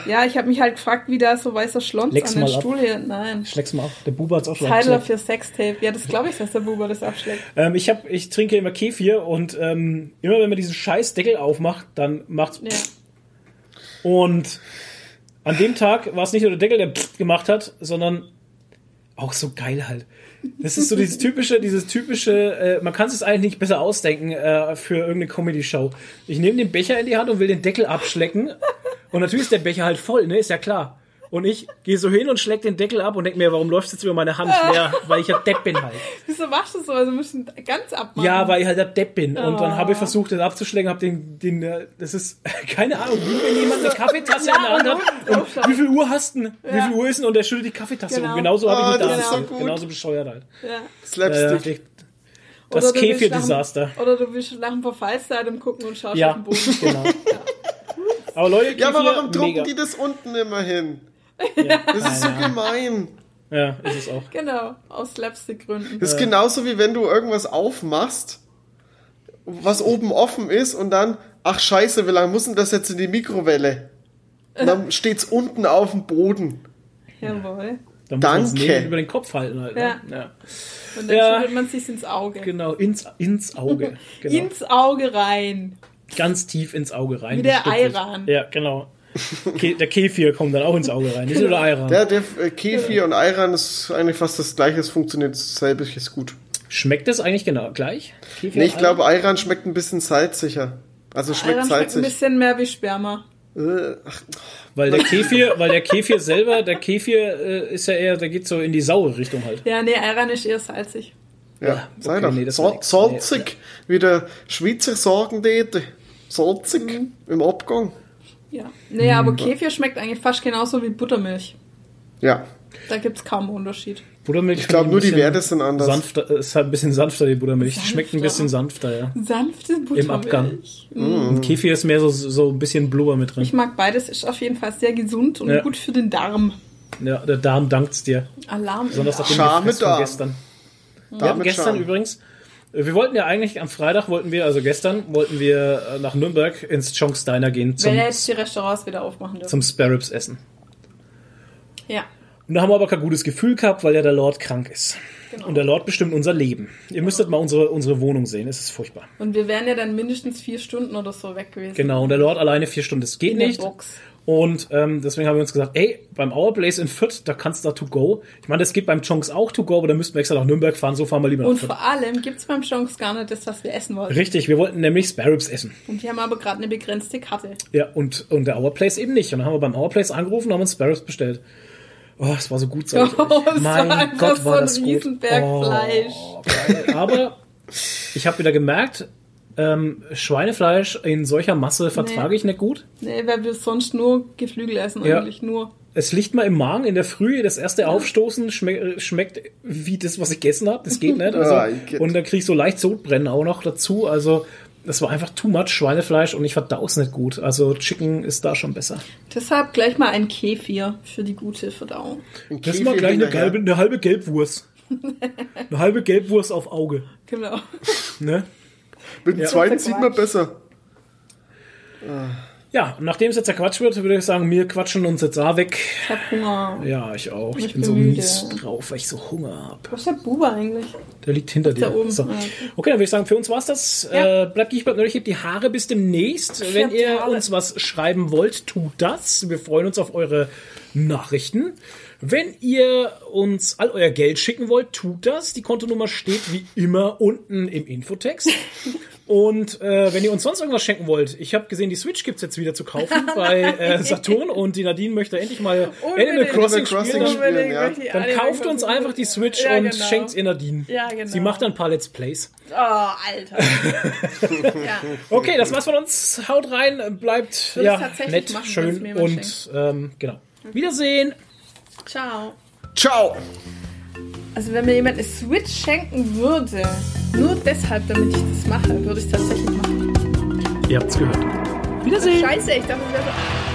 Ja, ich habe mich halt gefragt, wie da so weißer Schlons Leck's an den ab. Stuhl hier. Nein. Schleck's mal ab. Der Buber hat's auch schon abgeschleckt. für Sextape. Ja, das glaube ich, dass der Buber das abschlägt. Ähm, ich, hab, ich trinke immer Kefir und ähm, immer wenn man diesen scheiß Deckel aufmacht, dann macht's Ja. Und an dem Tag war es nicht nur der Deckel, der gemacht hat, sondern auch so geil halt. Das ist so dieses typische, dieses typische, äh, man kann es eigentlich nicht besser ausdenken äh, für irgendeine Comedy-Show. Ich nehme den Becher in die Hand und will den Deckel abschlecken. Und natürlich ist der Becher halt voll, ne? Ist ja klar. Und ich gehe so hin und schleck den Deckel ab und denke mir, warum läuft jetzt über meine Hand leer? Weil ich ja Depp bin halt. Wieso machst du so? Also müssen ganz abmachen. Ja, weil ich halt der Depp bin. Und dann habe ich versucht, den abzuschlecken, habe den, den, äh, das ist, keine Ahnung, wie wenn jemand eine Kaffeetasse in der Hand hat. Und wie viel Uhr hast du denn? Wie viel Uhr ist denn? Und der schüttet die Kaffeetasse Genau. um. Genauso habe Ah, ich mit das da ist so erzählt. gut. Genauso bescheuert halt. Ja. Äh, Slapstick. das Oder du willst Kefir-Desaster. nach dem- Oder du willst nach dem Verfallsdatum gucken und schaust Ja, auf den Boden. genau. Aber Leute, Ja, aber warum drucken mega. die das unten immer hin? Ja. Das ist so gemein. ja, ist es auch. Genau, aus Slapstick-Gründen. Das ist genauso wie wenn du irgendwas aufmachst, was oben offen ist und dann, ach scheiße, wie lange muss denn das jetzt in die Mikrowelle? Und dann steht's unten auf dem Boden. Jawohl. Da muss man es Danke. neben über den Kopf halten halt. Ne? Ja. Ja. Und dann Ja. schüttelt man sich ins Auge. Genau, ins, ins Auge. Genau. Ins Auge rein. Ganz tief ins Auge rein. Wie der. Ayran. Ja, genau. Ke der Kefir kommt dann auch ins Auge rein. Nicht nur der Ayran. Ja, der äh, Kefir und Ayran ist eigentlich fast das gleiche, es funktioniert dasselbe, ist gut. Schmeckt das eigentlich genau gleich? Kefir Nee, ich glaube, Ayran schmeckt ein bisschen salziger. Also schmeckt Ayran schmeckt ein salzig. bisschen mehr wie Sperma. Äh, ach, Weil der Kefir, weil der Kefir selber, der Kefir äh, ist ja eher, der geht so in die saure Richtung halt. Ja, nee, Ayran ist eher salzig. ja, sei okay, doch. nee, salzig, wie der Schweizer sagen täte. Salzig Mhm. im Abgang. Ja. Nee, Hm. aber Kefir schmeckt eigentlich fast genauso wie Buttermilch. Ja, Da gibt's kaum einen Unterschied. Buttermilch. Ich glaub, finde nur die Werte sind anders. Sanfter, äh, ist halt ein bisschen sanfter, die Buttermilch. Die Schmeckt ein Sanfter. bisschen sanfter, ja. Sanfte Buttermilch. Im Abgang. Mhm. Und Kefir ist mehr so, so ein bisschen Blubber mit drin. Ich mag beides, ist auf jeden Fall sehr gesund und Ja. gut für den Darm. Ja, der Darm dankt's dir. Alarm. Besonders nach Darm. dem Darm. gestern. Wir Darm hatten mit gestern Scham. übrigens, wir wollten ja eigentlich am Freitag wollten wir, also gestern, wollten wir äh, nach Nürnberg ins Chonks Diner gehen zum, Wenn jetzt die Restaurants wieder aufmachen dürfen. zum Sparrows essen. Ja. Und da haben wir aber kein gutes Gefühl gehabt, weil ja der Lord krank ist. Genau. Und der Lord bestimmt unser Leben. Ihr müsstet mal unsere, unsere Wohnung sehen, es ist furchtbar. Und wir wären ja dann mindestens vier Stunden oder so weg gewesen. Genau, und der Lord alleine vier Stunden, das geht In der nicht. Box. Und ähm, deswegen haben wir uns gesagt, ey, beim Our Place in Fürth, da kannst du da to go. Ich meine, das geht beim Chonks auch to go, aber da müssten wir extra nach Nürnberg fahren, so fahren wir lieber nach Und Fürth. vor allem gibt's beim Chance gar nicht das, was wir essen wollten. Richtig, wir wollten nämlich Sparrows essen. Und die haben aber gerade eine begrenzte Karte. Ja, und, und der Our Place eben nicht. Und dann haben wir beim Our Place angerufen und haben uns Sparrows bestellt. Oh, es war so gut, sag ich Oh, euch. es war Mein einfach Gott, so war ein das gut. Fleisch. Oh. Aber ich habe wieder gemerkt, ähm, Schweinefleisch in solcher Masse vertrage ich nicht gut. Nee, weil wir sonst nur Geflügel essen, Ja. eigentlich nur. Es liegt mal im Magen in der Früh, das erste Aufstoßen schmeck, schmeckt wie das, was ich gegessen habe. Das geht nicht. Also, Ah, und dann krieg ich so leicht Sodbrennen auch noch dazu. Also das war einfach too much Schweinefleisch und ich verdau's nicht gut. Also Chicken ist da schon besser. Deshalb gleich mal ein Kefir für die gute Verdauung. Ein Das mal gleich eine, halbe, eine halbe Gelbwurst. eine halbe Gelbwurst auf Auge. Genau. Ne? Mit dem Ja. zweiten sieht man besser. Ja, und nachdem es jetzt zerquatscht wird, würde ich sagen, wir quatschen uns jetzt da weg. Ich hab Hunger. Ja, ich auch. Ich, Ich bin bin so müde. mies drauf, weil ich so Hunger hab. Wo ist der Buber eigentlich? Der liegt hinter dir. da oben. So. Ah, okay. Dann würde ich sagen, für uns war's das. Ja. Äh, bleibt ich bleibt neulich, hebt die Haare bis demnächst. Wenn hab die ihr uns was schreiben wollt, tut das. Wir freuen uns auf eure Nachrichten. Wenn ihr uns all euer Geld schicken wollt, tut das. Die Kontonummer steht wie immer unten im Infotext. Und äh, wenn ihr uns sonst irgendwas schenken wollt, ich habe gesehen, die Switch gibt's jetzt wieder zu kaufen bei äh, Saturn und die Nadine möchte endlich mal Unbedingt. Crossing, Animal Crossing spielen. spielen. Dann, ja. dann kauft uns einfach die Switch Ja, und genau. schenkt's ihr Nadine. Ja, genau. Sie macht dann ein paar Let's Plays. Oh, Alter. ja. Okay, das war's von uns. Haut rein, bleibt ja nett, machen, schön und ähm, genau. Wiedersehen. Ciao. Ciao! Also wenn mir jemand eine Switch schenken würde, nur deshalb, damit ich das mache, würde ich es tatsächlich machen. Ihr habt's gehört. Wiedersehen. Scheiße, ich dachte, wir wären so